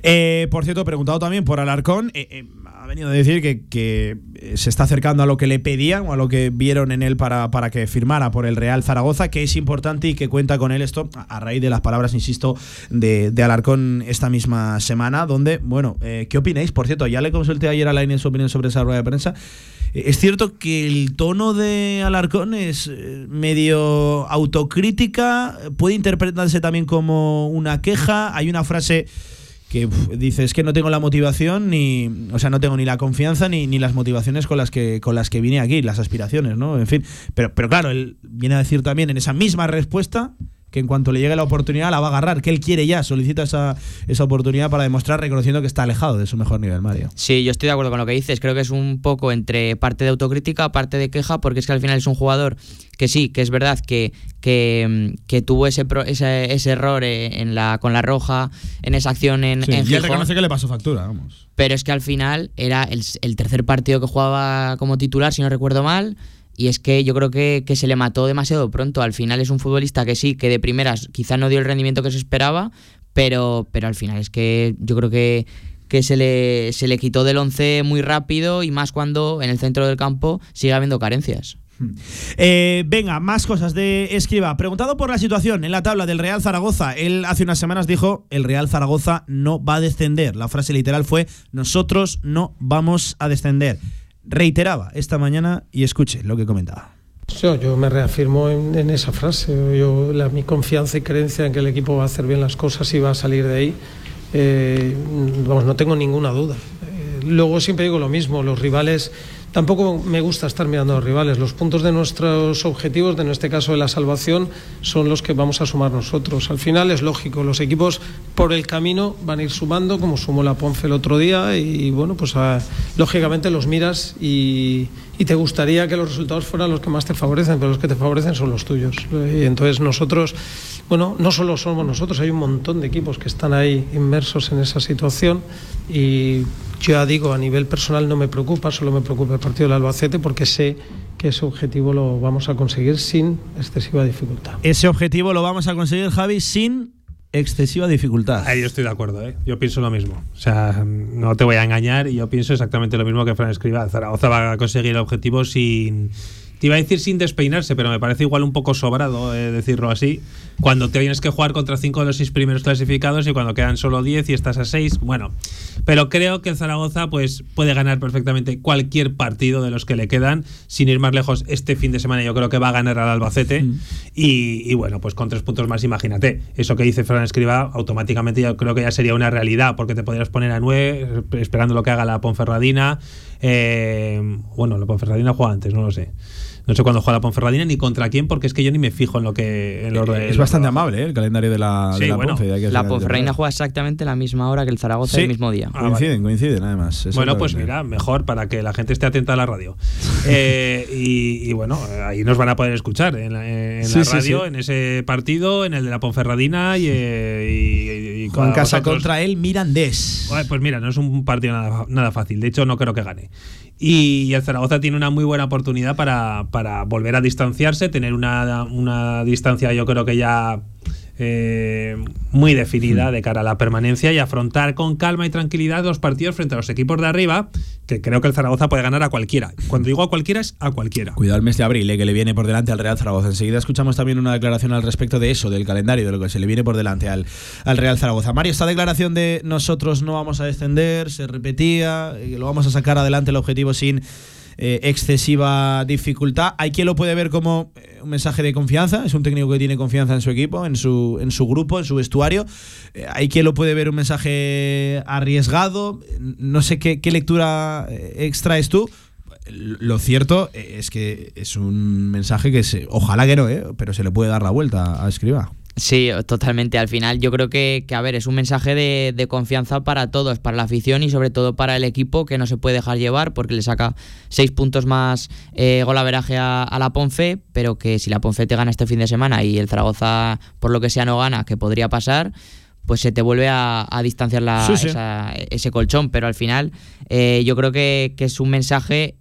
Eh, por cierto, preguntado también por Alarcón, eh, eh, venido a decir que, que, eh, se está acercando a lo que le pedían o a lo que vieron en él para, para que firmara por el Real Zaragoza, que es importante y que cuenta con él esto a raíz de las palabras, insisto, de, de Alarcón esta misma semana, donde, bueno, eh, ¿qué opináis? Por cierto, ya le consulté ayer a Lainez su opinión sobre esa rueda de prensa. Eh, Es cierto que el tono de Alarcón es medio autocrítica, puede interpretarse también como una queja. Hay una frase que dice es que no tengo la motivación ni o sea no tengo ni la confianza ni, ni las motivaciones con las que con las que vine aquí las aspiraciones no en fin pero pero claro él viene a decir también en esa misma respuesta que en cuanto le llegue la oportunidad la va a agarrar que él quiere ya solicita esa, esa oportunidad para demostrar reconociendo que está alejado de su mejor nivel Mario Sí, yo estoy de acuerdo con lo que dices. Creo que es un poco entre parte de autocrítica, parte de queja, porque es que al final es un jugador que sí, que es verdad que, que, mm, que tuvo ese, pro- ese, ese error eh, en la, con la roja, en esa acción en, Sí, en y él Gijón. reconoce que le pasó factura vamos Pero es que al final era el, el tercer partido que jugaba como titular, si no recuerdo mal. Y es que yo creo que, que se le mató demasiado pronto. Al final es un futbolista que sí, que de primeras quizá no dio el rendimiento que se esperaba, pero, pero al final es que yo creo que, que se, le, se le quitó del 11 muy rápido y más cuando en el centro del campo sigue habiendo carencias. Eh, venga, más cosas de Escriba. Preguntado por la situación en la tabla del Real Zaragoza, él hace unas semanas dijo, el Real Zaragoza no va a descender. La frase literal fue, nosotros no vamos a descender. Reiteraba esta mañana y escuche lo que comentaba. Yo, yo me reafirmo en, esa frase. Yo, la, mi confianza y creencia en que el equipo va a hacer bien las cosas y va a salir de ahí, eh, vamos, no tengo ninguna duda. Eh, luego siempre digo lo mismo, los rivales, tampoco me gusta estar mirando a rivales. Los puntos de nuestros objetivos, de en este caso de la salvación, son los que vamos a sumar nosotros. Al final es lógico, los equipos por el camino van a ir sumando, como sumó la Ponce el otro día, y bueno, pues ah, lógicamente los miras y te gustaría que los resultados fueran los que más te favorecen, pero los que te favorecen son los tuyos. Y entonces nosotros, bueno, no solo somos nosotros, hay un montón de equipos que están ahí inmersos en esa situación y yo ya digo, a nivel personal no me preocupa, solo me preocupa el partido del Albacete porque sé que ese objetivo lo vamos a conseguir sin excesiva dificultad. Ese objetivo lo vamos a conseguir, Javi, sin excesiva dificultad. Ahí yo estoy de acuerdo, ¿eh? yo pienso lo mismo. O sea, no te voy a engañar y yo pienso exactamente lo mismo que Fran Escriba. Zaragoza va a conseguir el objetivo sin. Te iba a decir sin despeinarse, pero me parece igual un poco sobrado eh, decirlo así. Cuando tienes que jugar contra cinco de los seis primeros clasificados y cuando quedan solo 10 y estás a 6, bueno. Pero creo que el Zaragoza pues, puede ganar perfectamente cualquier partido de los que le quedan. Sin ir más lejos, este fin de semana yo creo que va a ganar al Albacete. Y, y bueno, pues con tres puntos más, imagínate. Eso que dice Fran Escriba, automáticamente yo creo que ya sería una realidad, porque te podrías poner a nueve, esperando lo que haga la Ponferradina. Eh, bueno, la Ponferradina juega antes, no lo sé. No sé cuándo juega la Ponferradina ni contra quién, porque es que yo ni me fijo en lo que. En lo de- es lo- bastante amable ¿eh? el calendario de la, de Sí, la bueno, Ponferradina juega exactamente la misma hora que el Zaragoza Sí. el mismo día. Ah, coinciden, coinciden, además. Bueno, pues mira, mejor para que la gente esté atenta a la radio. (laughs) Eh, y, y bueno, ahí nos van a poder escuchar en la, en Sí, la radio, sí. en ese partido, en el de la Ponferradina y, eh, y, y Juan Casa vosotros. contra el Mirandés. Pues mira, no es un partido nada, nada fácil. De hecho, no creo que gane. Y el Zaragoza tiene una muy buena oportunidad para, para volver a distanciarse, tener una, una distancia, yo creo que ya eh, muy definida de cara a la permanencia y afrontar con calma y tranquilidad los partidos frente a los equipos de arriba, que creo que el Zaragoza puede ganar a cualquiera. Cuando digo a cualquiera, es a cualquiera. Cuidado el mes de abril, eh, que le viene por delante al Real Zaragoza. Enseguida escuchamos también una declaración al respecto de eso, del calendario, de lo que se le viene por delante al, al Real Zaragoza. Mario, esta declaración de nosotros no vamos a descender, se repetía, eh, lo vamos a sacar adelante el objetivo sin eh, excesiva dificultad. Hay quien lo puede ver como eh, un mensaje de confianza, es un técnico que tiene confianza en su equipo, en su, en su grupo, en su vestuario. Eh, hay quien lo puede ver un mensaje arriesgado. No sé qué, qué lectura extraes tú lo cierto es que es un mensaje que se, ojalá que no, ¿eh? pero se le puede dar la vuelta a Escriba. Sí, totalmente. Al final yo creo que, que a ver, es un mensaje de, de, confianza para todos, para la afición y sobre todo para el equipo que no se puede dejar llevar porque le saca seis puntos más eh, golaveraje a, a, la Ponfe, pero que si la Ponfe te gana este fin de semana y el Zaragoza por lo que sea no gana, que podría pasar, pues se te vuelve a, a distanciar la, Sí, sí. esa- ese colchón. Pero al final eh, yo creo que, que es un mensaje...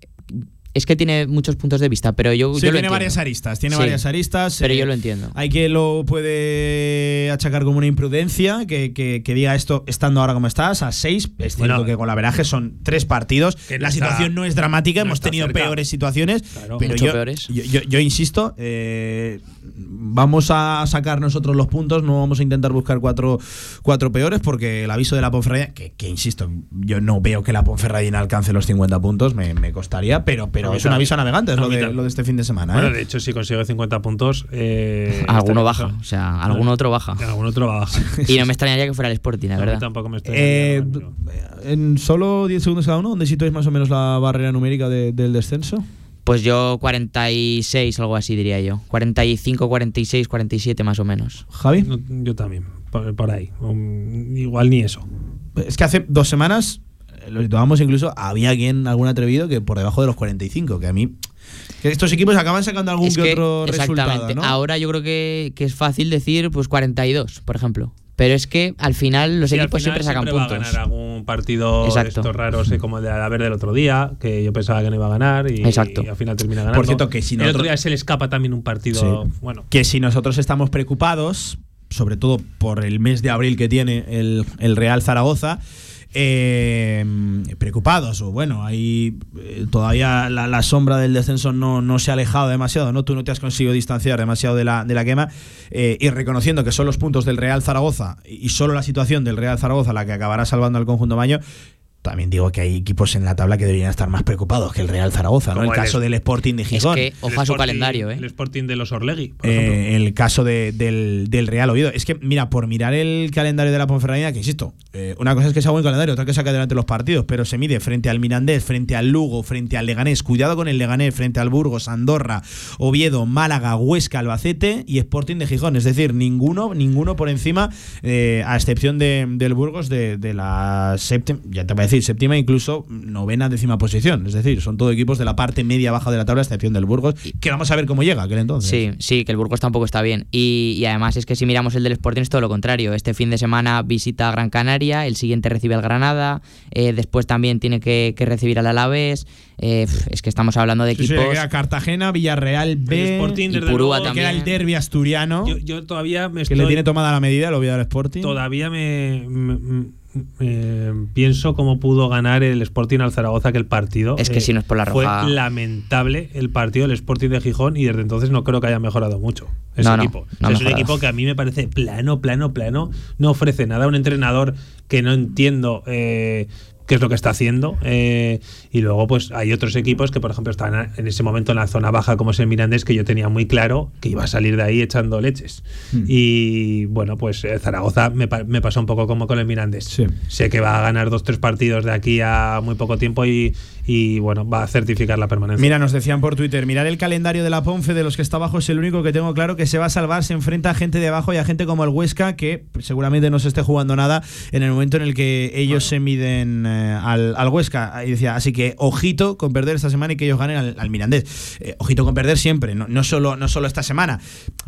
Es que tiene muchos puntos de vista, pero yo, Sí, yo lo tiene entiendo. varias aristas, tiene Sí, varias aristas. Pero eh, yo lo entiendo. Hay que lo puede achacar como una imprudencia, que, que- que diga esto estando ahora como estás, a seis. Es cierto Bueno, que con la veraje son tres partidos. que la está- situación no es dramática, no hemos tenido cerca. peores situaciones, Claro. pero yo, peores. yo, yo- yo insisto, eh, vamos a sacar nosotros los puntos, no vamos a intentar buscar cuatro, cuatro peores, porque el aviso de la Ponferradina, que, que insisto, yo no veo que la Ponferradina alcance los 50 puntos, me, me costaría, pero, pero Es un aviso a navegantes lo de, también. lo de este fin de semana. Bueno, ¿eh? de hecho, si consigo 50 puntos. Eh, Alguno estaría- baja, o sea, algún otro baja. Algún otro va a bajar. (laughs) Y no me extrañaría que fuera el Sporting, la mí verdad. tampoco me estoy. Eh, en solo 10 segundos cada uno, ¿dónde situáis más o menos la barrera numérica de- del descenso? Pues yo 46, algo así diría yo. 45, 46, 47 más o menos. Javi. No, yo también, por, por ahí. Um, igual ni eso. Es que hace dos semanas, lo situábamos incluso, había quien, algún atrevido, que por debajo de los 45, que a mí... Que estos equipos acaban sacando algún Es que, que, otro resultado, exactamente. ¿no? Ahora yo creo que, que es fácil decir pues 42, por ejemplo. Pero es que al final los Sí, equipos final siempre sacan va a puntos. ganar algún partido Exacto. estos raros, eh, como el de la Verde del otro día, que yo pensaba que no iba a ganar y, Exacto. y al final termina ganando. Por cierto, que si El nosotros- otro día se le escapa también un partido. Sí. Bueno, Que si nosotros estamos preocupados, sobre todo por el mes de abril que tiene el, el Real Zaragoza, eh, preocupados, o bueno, ahí eh, todavía la, sombra del descenso no, no se ha alejado demasiado, ¿no? Tú no te has conseguido distanciar demasiado de la, de la quema, eh, y reconociendo que son los puntos del Real Zaragoza y solo la situación del Real Zaragoza la que acabará salvando al conjunto maño. También digo que hay equipos en la tabla que deberían estar más preocupados que el Real Zaragoza, ¿no? El el caso es- del Sporting de Es Gijón. que el ojo a su calendario, El ¿eh? Sporting de los Orlegui, por ejemplo. Eh, el caso de- del, del Real Oviedo. Es que, mira, por mirar el calendario de la Ponferradina, que insisto, eh, una cosa es que sea buen calendario, otra que saca adelante los partidos, pero se mide frente al Mirandés, frente al Lugo, frente al Leganés, cuidado con el Leganés, frente al Burgos, Andorra, Oviedo, Málaga, Huesca, Albacete y Sporting de Gijón. Es decir, ninguno, ninguno por encima, eh, a excepción de- del Burgos, de, de la séptima, ya te voy a decir, séptima, incluso novena, décima posición. Es decir, son todo equipos de la parte media baja de la tabla, a excepción del Burgos, que vamos a ver cómo llega aquel entonces. Sí, sí, que el Burgos tampoco está bien. Y, y además es que si miramos el del Sporting es todo lo contrario. Este fin de semana visita a Gran Canaria, el siguiente recibe al Granada, eh, después también tiene que, que recibir al Alavés. Eh, es que estamos hablando de Sí, sí, equipos... queda Cartagena, Villarreal B. El Sporting, y desde Purúa luego, que era el también. derby asturiano. Yo, yo todavía me que estoy. le tiene tomada la medida, lo voy a dar Sporting. Todavía me, me- me- eh, pienso cómo pudo ganar el Sporting al Zaragoza aquel partido. Es que si no es por la roja- Fue lamentable el partido del Sporting de Gijón y desde entonces no creo que haya mejorado mucho ese No, no, equipo. O sea, es un equipo que a mí me parece plano, plano, plano. No ofrece nada. Un entrenador que no entiendo. eh, qué es lo que está haciendo eh, y luego pues hay otros equipos que por ejemplo están en ese momento en la zona baja como es el Mirandés que yo tenía muy claro que iba a salir de ahí echando leches Hmm. y bueno pues eh, Zaragoza me, me pasó un poco como con el Mirandés Sí. sé que va a ganar dos tres partidos de aquí a muy poco tiempo y, y, bueno va a certificar la permanencia Mira, nos decían por Twitter, mirar el calendario de la Ponfe de los que está abajo es el único que tengo claro que se va a salvar, se enfrenta a gente de abajo y a gente como el Huesca que seguramente no se esté jugando nada en el momento en el que ellos se miden eh, al, al Huesca. Y decía, así que ojito con perder esta semana y que ellos ganen al, al Mirandés. Eh, ojito con perder siempre, no, no, solo, no solo esta semana.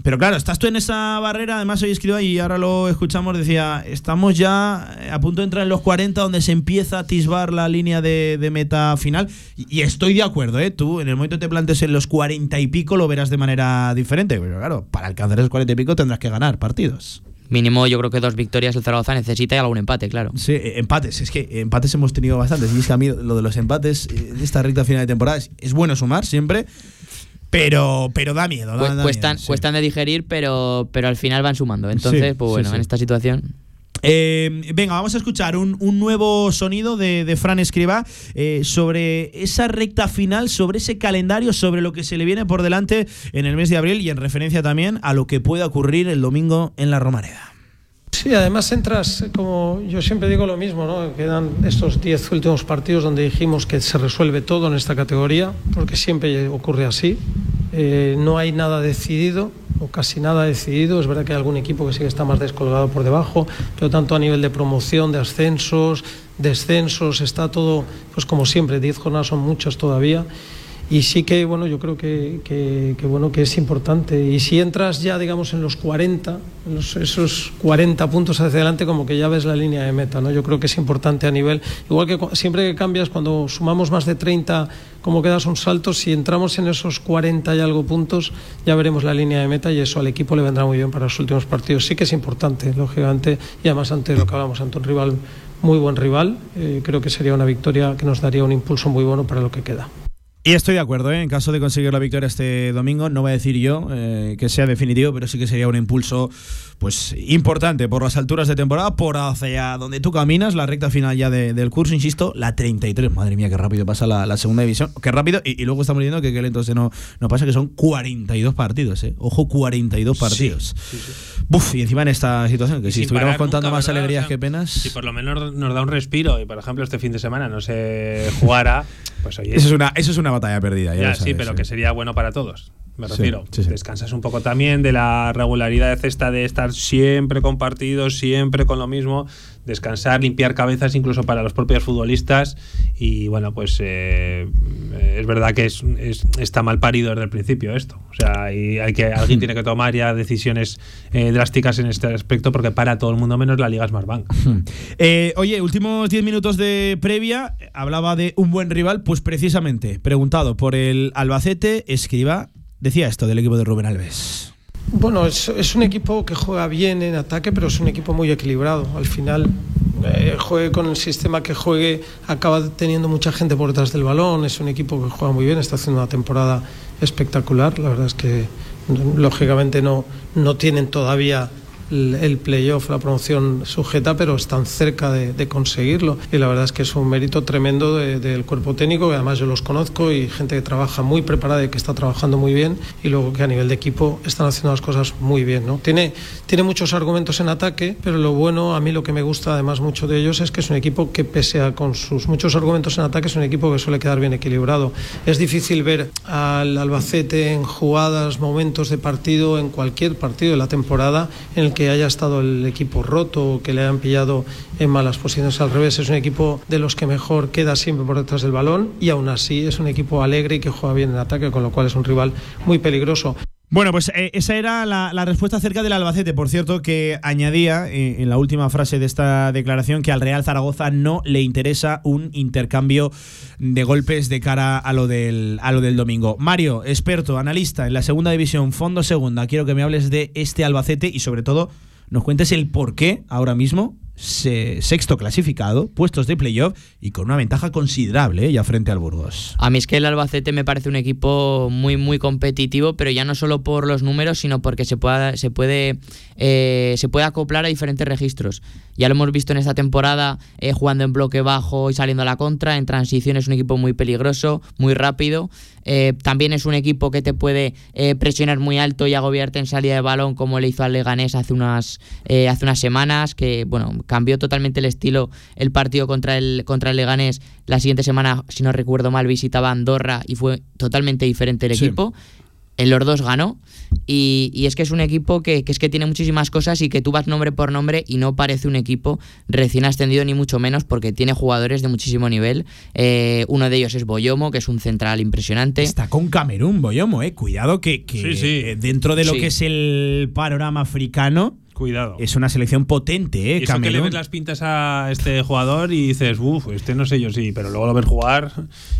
Pero claro, estás tú en esa barrera, además hoy escribo y ahora lo escuchamos, decía, estamos ya eh, a punto de entrar en los 40 donde se empieza a atisbar la línea de, de meta final y, y estoy de acuerdo, ¿eh? Tú en el momento que te plantes en los 40 y pico lo verás de manera diferente, pero claro, para alcanzar esos 40 y pico tendrás que ganar partidos. Mínimo yo creo que dos victorias el Zaragoza necesita y algún empate, claro. Sí, eh, empates, es que empates hemos tenido bastantes y es que a mí lo de los empates eh, de esta recta final de temporada es, es bueno sumar siempre, pero, pero da miedo. da- Cu- da cuestan, miedo, sí. cuestan de digerir, pero, pero al final van sumando. Entonces, Sí, pues bueno, sí. en esta situación... Eh, venga, vamos a escuchar un, un nuevo sonido de, de Fran Escriba eh, sobre esa recta final, sobre ese calendario, sobre lo que se le viene por delante en el mes de abril y en referencia también a lo que pueda ocurrir el domingo en la Romareda. Sí, además entras, como yo siempre digo lo mismo, ¿no? Quedan estos 10 últimos partidos donde dijimos que se resuelve todo en esta categoría, porque siempre ocurre así. Eh, no hay nada decidido, o casi nada decidido. Es verdad que hay algún equipo que sí que está más descolgado por debajo, pero tanto a nivel de promoción, de ascensos, descensos, está todo, pues como siempre, 10 jornadas son muchas todavía y sí que bueno yo creo que, bueno que es importante. Y si entras ya digamos en los 40 en los, esos 40 puntos hacia adelante como que ya ves la línea de meta no yo creo que es importante a nivel igual que siempre que cambias cuando sumamos más de 30 como quedas un salto si entramos en esos 40 y algo puntos ya veremos la línea de meta y eso al equipo le vendrá muy bien para los últimos partidos. Sí que es importante lógicamente y además ante lo que hablamos ante un rival muy buen rival eh, creo que sería una victoria que nos daría un impulso muy bueno para lo que queda y estoy de acuerdo, ¿eh? en caso de conseguir la victoria este domingo, no voy a decir yo eh, que sea definitivo, pero sí que sería un impulso pues importante por las alturas de temporada, por hacia donde tú caminas, la recta final ya del curso, insisto, la 33. Madre mía, qué rápido pasa la, segunda división, qué rápido, y, luego estamos diciendo que qué lento no, no pasa, que son 42 partidos, ¿eh? ojo, 42 partidos. Buf, y encima en esta situación, que si estuviéramos contando más alegrías que penas. Si por lo menos nos da un respiro, y por ejemplo este fin de semana no se jugara, pues oye. Eso es una, eso es una batalla perdida, ya, sí, pero que sería bueno para todos me refiero. Descansas un poco también de la regularidad de cesta de estar siempre compartidos, siempre con lo mismo. Descansar, limpiar cabezas incluso para los propios futbolistas. Y bueno, pues eh, es verdad que es, está mal parido desde el principio esto. O sea, hay que, alguien tiene que tomar ya decisiones eh, drásticas en este aspecto porque para todo el mundo menos la Liga Smartbank. (laughs) Eh, oye, últimos 10 minutos de previa. Hablaba de un buen rival, pues precisamente, preguntado por el Albacete, escriba decía esto del equipo de Rubén Alves. Bueno, es, un equipo que juega bien en ataque, pero es un equipo muy equilibrado. Al final, eh, juegue con el sistema que juegue, acaba teniendo mucha gente por detrás del balón. Es un equipo que juega muy bien, está haciendo una temporada espectacular. La verdad es que, lógicamente, no, no tienen todavía el playoff, la promoción sujeta, pero están cerca de, conseguirlo. Y la verdad es que es un mérito tremendo del cuerpo técnico, que además yo los conozco y gente que trabaja muy preparada y que está trabajando muy bien, y luego que a nivel de equipo están haciendo las cosas muy bien. ¿no? Tiene, tiene muchos argumentos en ataque, pero lo bueno, a mí lo que me gusta además mucho de ellos es que es un equipo que pese a con sus muchos argumentos en ataque, es un equipo que suele quedar bien equilibrado. Es difícil ver al Albacete en jugadas, momentos de partido, en cualquier partido de la temporada en el que haya estado el equipo roto o que le hayan pillado en malas posiciones al revés. Es un equipo de los que mejor queda siempre por detrás del balón y aún así es un equipo alegre y que juega bien en ataque, con lo cual es un rival muy peligroso. Bueno, pues eh, esa era la, respuesta acerca del Albacete. Por cierto, que añadía eh, en la última frase de esta declaración que al Real Zaragoza no le interesa un intercambio de golpes de cara a lo del, a lo del domingo. Mario, experto, analista en la segunda división, fondo segunda, quiero que me hables de este Albacete y sobre todo nos cuentes el por qué ahora mismo sexto clasificado, puestos de playoff y con una ventaja considerable ¿eh? ya frente al Burgos. A mí es que el Albacete me parece un equipo muy muy competitivo, pero ya no solo por los números, sino porque se, pueda, se, puede, eh, se puede acoplar a diferentes registros. Ya lo hemos visto en esta temporada eh, jugando en bloque bajo y saliendo a la contra, en transición es un equipo muy peligroso, muy rápido. también es un equipo que te puede presionar muy alto y agobiarte en salida de balón como le hizo al Leganés hace unas, hace unas semanas, que bueno, cambió totalmente el estilo el partido contra el, contra el Leganés. La siguiente semana, si no recuerdo mal, visitaba Andorra y fue totalmente diferente el equipo. En los dos ganó. Y, es que es un equipo que, es que tiene muchísimas cosas y que tú vas nombre por nombre y no parece un equipo recién ascendido ni mucho menos porque tiene jugadores de muchísimo nivel. Eh, uno de ellos es Boyomo, que es un central impresionante. Está con Camerún, Boyomo, eh. Cuidado que, que dentro de lo que es el panorama africano Cuidado. Es una selección potente, ¿eh? Y eso que le ves las pintas a este jugador y dices, uff, este no sé yo sí, pero luego lo ves jugar.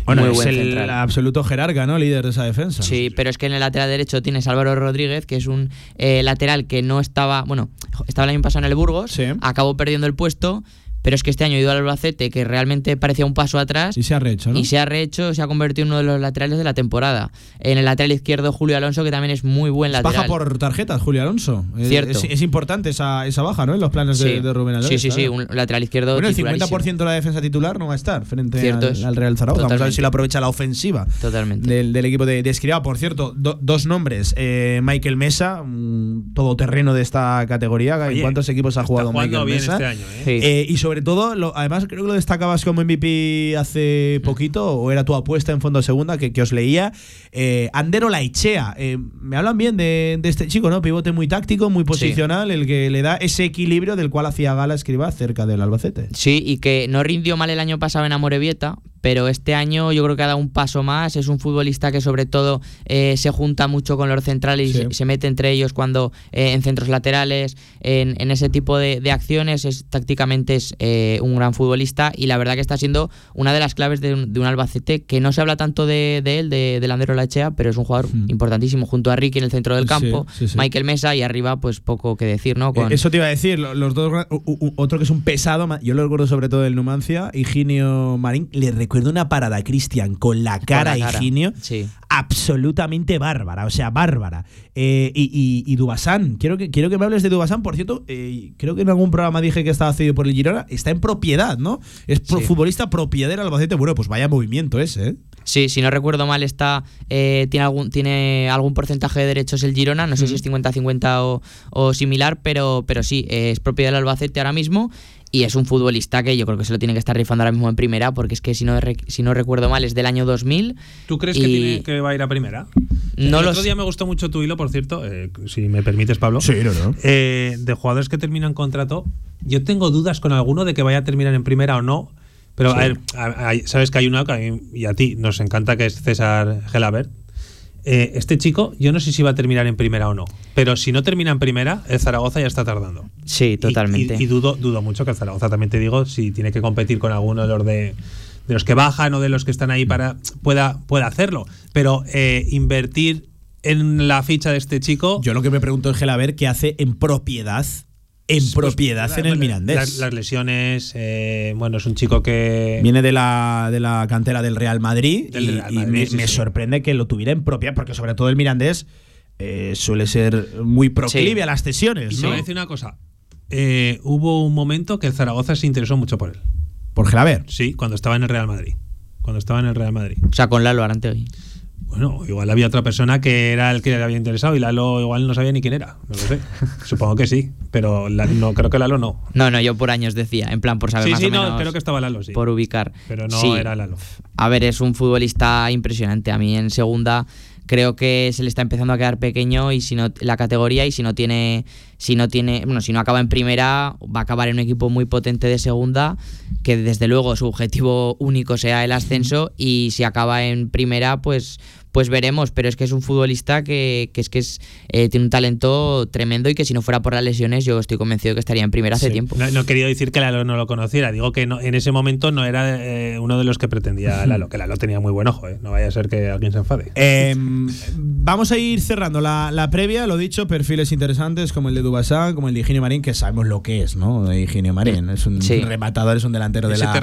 Bueno, es el absoluto jerarca, ¿no? Líder de esa defensa. Sí, pero es que en el lateral derecho tienes Álvaro Rodríguez, que es un eh, lateral que no estaba, bueno, estaba el año pasado en el Burgos, acabó perdiendo el puesto pero es que este año ha ido al Albacete, que realmente parecía un paso atrás. Y se ha rehecho, ¿no? Y se ha rehecho, se ha convertido en uno de los laterales de la temporada. En el lateral izquierdo, Julio Alonso, que también es muy buen lateral. Baja por tarjetas, Julio Alonso. Eh, Cierto. Es, es importante esa, esa baja, ¿no? En los planes de, Sí. de Rubén Alves. Sí, sí, sí, un lateral izquierdo Bueno, el titularísimo. 50% de la defensa titular no va a estar frente Cierto al, Real Zaragoza. Vamos a ver si lo aprovecha la ofensiva Totalmente. del, del equipo de, de Escribá. Por cierto, do- dos nombres. Eh, Michael Mesa, un todoterreno de esta categoría. ¿En Oye, cuántos equipos ha jugado Michael bien Mesa? este año, ¿eh? Sí. Eh, y sobre todo, lo- además creo que lo destacabas como MVP hace poquito, o era tu apuesta en fondo segunda, que, que os leía. Eh, Andero Laichea. Eh, me hablan bien de, de este chico, ¿no? Pivote muy táctico, muy posicional, el que le da ese equilibrio del cual hacía gala Escribá cerca del Albacete. Sí, y que no rindió mal el año pasado en Amorebieta, pero este año yo creo que ha dado un paso más. Es un futbolista que sobre todo eh, se junta mucho con los centrales y se, se mete entre ellos cuando eh, en centros laterales, en, en ese tipo de, de acciones. Es, tácticamente es eh, un gran futbolista y la verdad que está siendo una de las claves de un, de un Albacete que no se habla tanto de, de él, de, de Landero Lachea, pero es un jugador Mm. importantísimo junto a Ricky en el centro del campo, sí, sí. Michael Mesa y arriba pues poco que decir, ¿no? Con- Eh, Eso te iba a decir, lo- los dos, otro que es un pesado, yo lo recuerdo sobre todo del Numancia, Higinio Marín, le recuerdo una parada Cristian con la cara, cara, Higinio, sí. absolutamente bárbara, o sea, bárbara. Eh, y, y, y Dubasán, quiero que, quiero que me hables de Dubasán, por cierto, eh, creo que en algún programa dije que estaba cedido por el Girona, está en propiedad, ¿no? Es pro- Sí. futbolista propiedad del Albacete, bueno, pues vaya movimiento ese, ¿eh? Sí, si no recuerdo mal, está eh, tiene algún tiene algún porcentaje de derechos el Girona, no sé si es 50-50 o, o similar, pero, pero sí, es propiedad del Albacete ahora mismo y es un futbolista que yo creo que se lo tiene que estar rifando ahora mismo en primera, porque es que si no, si no recuerdo mal es del año 2000. ¿Tú crees que, y- tiene, que va a ir a primera? No el lo otro sé. día me gustó mucho tu hilo, por cierto, eh, si me permites, Pablo. Sí, no, no. Eh, de jugadores que terminan contrato. Yo tengo dudas con alguno de que vaya a terminar en primera o no. Pero a ver, a- a- sabes que hay una que a mí y a ti nos encanta que es César Gelabert. Eh, este chico, yo no sé si va a terminar en primera o no. Pero si no termina en primera, el Zaragoza ya está tardando. Sí, Y- totalmente. Y, y dudo, dudo mucho que el Zaragoza, también te digo, si tiene que competir con alguno de los de, de los que bajan o de los que están ahí para pueda, pueda hacerlo. Pero eh, invertir en la ficha de este chico. Yo lo que me pregunto es Gelaber qué hace en propiedad, en pues, propiedad en el bueno, Mirandés. Las, las lesiones, eh, bueno, es un chico que. Viene de la, de la cantera del Real Madrid Del y, Real y Madrid, me, sí, me sí. sorprende que lo tuviera en propiedad, porque sobre todo el Mirandés eh, suele ser muy proclive Sí. a las cesiones, ¿no? voy a decir una cosa. Eh, hubo un momento que el Zaragoza se interesó mucho por él. Por Gelaber. Sí, cuando estaba en el Real Madrid. Cuando estaba en el Real Madrid. O sea, con Lalo Arante hoy. Bueno, igual había otra persona que era el que le había interesado y Lalo igual no sabía ni quién era. No lo sé. (laughs) Supongo que sí, pero la- no creo que Lalo no. No, no, yo por años decía, en plan por saber Sí, más sí, o menos. no, creo que estaba Lalo, sí. Por ubicar. Pero no Sí. era Lalo. A ver, es un futbolista impresionante. A mí en segunda creo que se le está empezando a quedar pequeño y si no la categoría y si no tiene si no tiene bueno si no acaba en primera va a acabar en un equipo muy potente de segunda que desde luego su objetivo único sea el ascenso y si acaba en primera pues pues veremos pero es que es un futbolista que, que es que es eh, tiene un talento tremendo y que si no fuera por las lesiones yo estoy convencido que estaría en primera hace Sí. tiempo No, no he querido decir que Lalo no lo conociera. Digo que no- en ese momento no era eh, uno de los que pretendía Lalo. Que Lalo tenía muy buen ojo, ¿eh? No vaya a ser que alguien se enfade. Eh, vamos a ir cerrando la, la previa, lo dicho, perfiles interesantes como el de Dubasán, como el de Higinio Marín, que sabemos lo que es, ¿no? Higinio Marín. Es un Sí. rematador, es un delantero de la,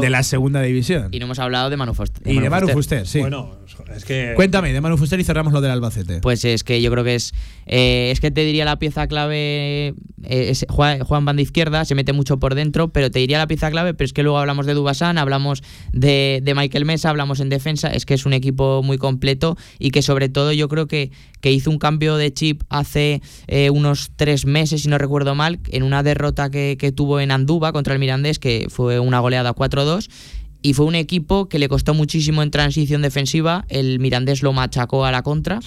de la segunda división. y no hemos hablado de Manu Foster Y de Manu Fuster, sí. Bueno, es que. Cuéntame, de Manu Fuster y cerramos lo del Albacete. Pues es que yo creo que es. eh, es que te diría la pieza clave. eh, es- juega, juega en banda izquierda, se mete mucho por dentro, pero te diría la pieza clave. Pero es que luego hablamos de Dubasán, hablamos de, de Michael Mesa, hablamos en defensa. Es que es un equipo muy completo y que, sobre todo, yo creo que, que hizo un cambio de chip hace eh, unos tres meses, si no recuerdo mal, en una derrota que, que tuvo en Andúba contra el Mirandés, que fue una goleada 4-2. Y fue un equipo que le costó muchísimo en transición defensiva. El Mirandés lo machacó a la contra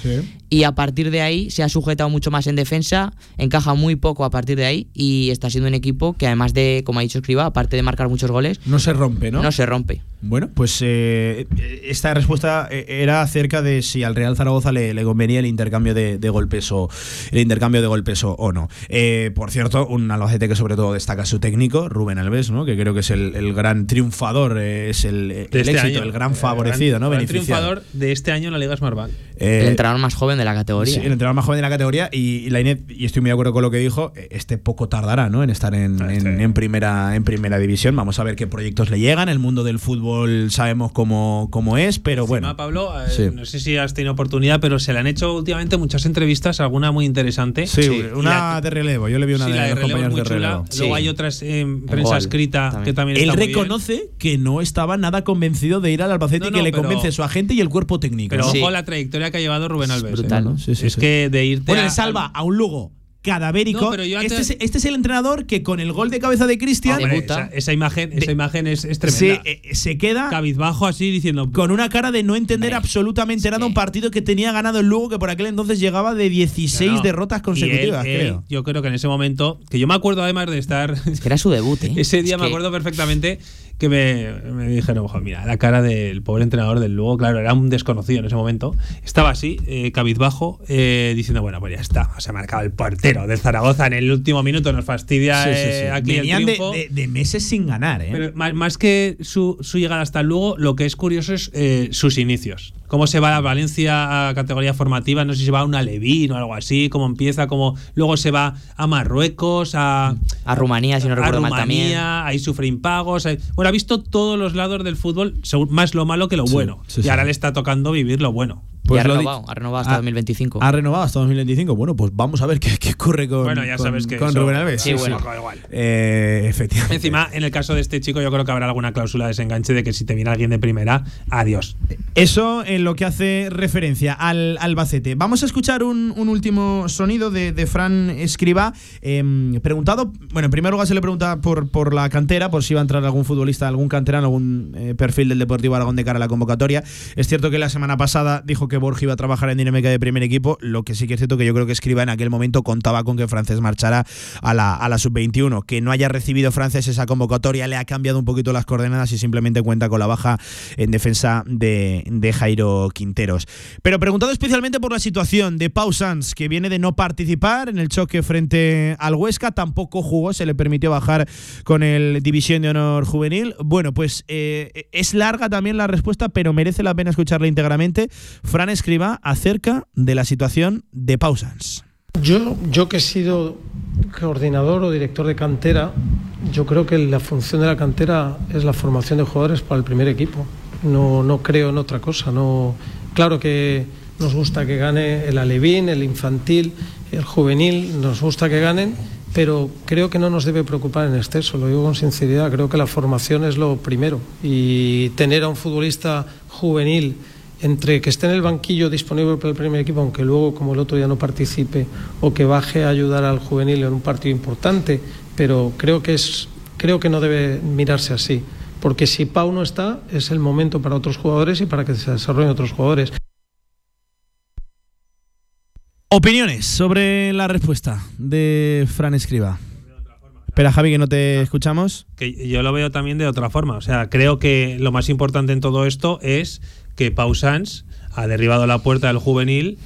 y a partir de ahí se ha sujetado mucho más en defensa, encaja muy poco a partir de ahí y está siendo un equipo que además de, como ha dicho Escriba, aparte de marcar muchos goles, No se rompe, ¿no? no, se rompe. Bueno, pues eh, esta respuesta eh, era acerca de si al Real Zaragoza le, le convenía el intercambio de, de golpes o el intercambio de golpes o, o no. Eh, por cierto, un Albacete que sobre todo destaca su técnico, Rubén Alves, ¿no? Que creo que es el, el gran triunfador, eh, es el, este éxito, año. el gran favorecido, ¿no? El gran Beneficiado. triunfador de este año en la Liga Smartbank. Eh, el entrenador más joven de la categoría. Sí, el entrenador más joven de la categoría y, y la Inet, y estoy muy de acuerdo con lo que dijo, eh, este poco tardará ¿no? en estar en, en- en primera, en primera división. Vamos a ver qué proyectos le llegan. El mundo del fútbol sabemos cómo, cómo es, pero bueno. Pablo, eh, Sí. no sé si has tenido oportunidad, pero se le han hecho últimamente muchas entrevistas, alguna muy interesante. Sí, una la- de relevo. Yo le vi una sí, de, la de los relevo compañeros muy de chula. relevo. Luego hay otras en prensa Gol, escrita también. que también Él está muy bien. reconoce que no estaba nada convencido de ir al Albacete No, y que le pero- convence su agente y el cuerpo técnico. Pero ¿no? ojo la trayectoria que ha llevado Rubén Alves. ¿eh? brutal, ¿no? Sí, sí, es sí. que de irte Bueno, a- le salva a un Lugo cadavérico. No, pero yo antes- este, es, este es el entrenador que con el gol de cabeza de Cristian esa, esa imagen, esa De- imagen es, es se, tremenda. eh, se queda Cabizbajo así diciendo. con una cara de no entender Hombre, absolutamente es nada un partido que tenía ganado el Lugo, que por aquel entonces llegaba de 16 No, no. derrotas consecutivas, él- él, creo. Yo creo que en ese momento, que yo me acuerdo además de estar Es que era su debut, ¿eh? (laughs) Ese día Es me que- acuerdo perfectamente que me, me dijeron, "Ojo, mira, la cara del pobre entrenador del Lugo, claro, era un desconocido en ese momento. Estaba así, eh, cabizbajo, eh, diciendo, bueno, pues ya está, se ha marcado el portero del Zaragoza en el último minuto, nos fastidia Sí, sí, sí. eh, aquí Venían el de, triunfo. de- de meses sin ganar, ¿eh? Pero más, más que su, su llegada hasta el Lugo, lo que es curioso es eh, sus inicios. Cómo se va a Valencia a categoría formativa, no sé si se va a una Levín o algo así, cómo empieza, cómo luego se va a Marruecos, a, A Rumanía, si no a recuerdo mal también. Ahí sufre impagos. ahí- bueno, ha visto todos los lados del fútbol, más lo malo que lo Sí, bueno. sí, y ahora le está tocando vivir lo bueno. Y ha lo renovado, ha renovado hasta Ah, 2025. Ha renovado hasta 2025. Bueno, pues vamos a ver qué, qué ocurre con, Bueno, ya con- sabes que con eso- Rubén Alves. Sí, bueno. igual. Eh, efectivamente. Encima, en el caso de este chico, yo creo que habrá alguna cláusula de desenganche de que si te viene alguien de primera, adiós. Eso en lo que hace referencia al Albacete. Vamos a escuchar un, un último sonido de, de Fran Escriba. em, preguntado, bueno, en primer lugar se le pregunta por, por la cantera, por si iba a entrar algún futbolista, algún canterano, algún eh, perfil del Deportivo Aragón de cara a la convocatoria. Es cierto que la semana pasada dijo que Borja iba a trabajar en dinámica de primer equipo. Lo que sí que es cierto que yo creo que Escriba en aquel momento contaba con que Francés marchara a la, a la sub-21. Que no haya recibido Francés esa convocatoria le ha cambiado un poquito las coordenadas y simplemente cuenta con la baja en defensa de, de Jairo Quinteros. Pero preguntado especialmente por la situación de Pau Sanz, que viene de no participar en el choque frente al Huesca, tampoco jugó, se le permitió bajar con el División de Honor Juvenil. Bueno, pues eh, es larga también la respuesta, pero merece la pena escucharla íntegramente. Fran escriba acerca de la situación de Pau Sanz. Yo, yo que he sido coordinador o director de cantera, yo creo que la función de la cantera es la formación de jugadores para el primer equipo. No, no creo en otra cosa. No, claro que nos gusta que gane el alevín, el infantil, el juvenil, nos gusta que ganen, pero creo que no nos debe preocupar en exceso, lo digo con sinceridad, creo que la formación es lo primero y tener a un futbolista juvenil entre que esté en el banquillo disponible para el primer equipo, aunque luego como el otro día no participe, o que baje a ayudar al juvenil en un partido importante, pero creo que es creo que no debe mirarse así, porque si Pau no está, es el momento para otros jugadores y para que se desarrollen otros jugadores. Opiniones sobre la respuesta de Fran Escriba. Espera, Javi, que no te escuchamos. Que yo lo veo también de otra forma. O sea, creo que lo más importante en todo esto es que Pau Sanz ha derribado la puerta del juvenil,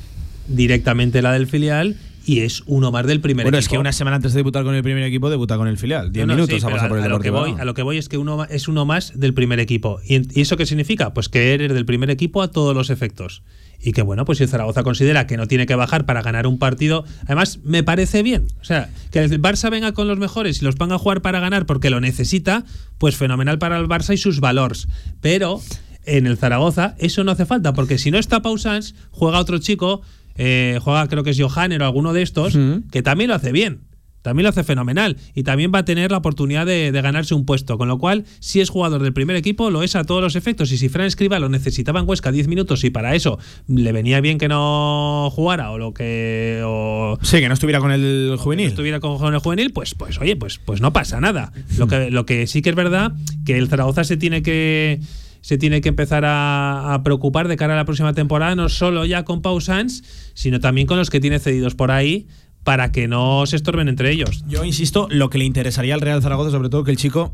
directamente la del filial, y es uno más del primer Bueno, equipo. es que una semana antes de debutar con el primer equipo, debuta con el filial. Diez No, no, minutos sí, ha pasado por el a, lo que voy, a lo que voy es que uno es uno más del primer equipo. ¿Y, eso qué significa? Pues que eres del primer equipo a todos los efectos. Y que bueno, pues si Zaragoza considera que no tiene que bajar para ganar un partido, además me parece bien. O sea, que el Barça venga con los mejores y los ponga a jugar para ganar porque lo necesita, pues fenomenal para el Barça y sus valores. Pero en el Zaragoza eso no hace falta, porque si no está Pausans, juega otro chico, eh, juega creo que es Johanner o alguno de estos, que también lo hace bien. También lo hace fenomenal y también va a tener la oportunidad de, de ganarse un puesto. Con lo cual, si es jugador del primer equipo, lo es a todos los efectos. Y si Fran Escriba lo necesitaba en Huesca 10 minutos y para eso le venía bien que no jugara o lo que. O, Sí, que no estuviera con el juvenil. estuviera con con el juvenil, pues, pues oye, pues, pues no pasa nada. Lo que, lo que sí que es verdad que el Zaragoza se tiene que se tiene que empezar a, preocupar de cara a la próxima temporada, no solo ya con Pau Sanz, sino también con los que tiene cedidos por ahí para que no se estorben entre ellos. Yo insisto, lo que le interesaría al Real Zaragoza, sobre todo que el chico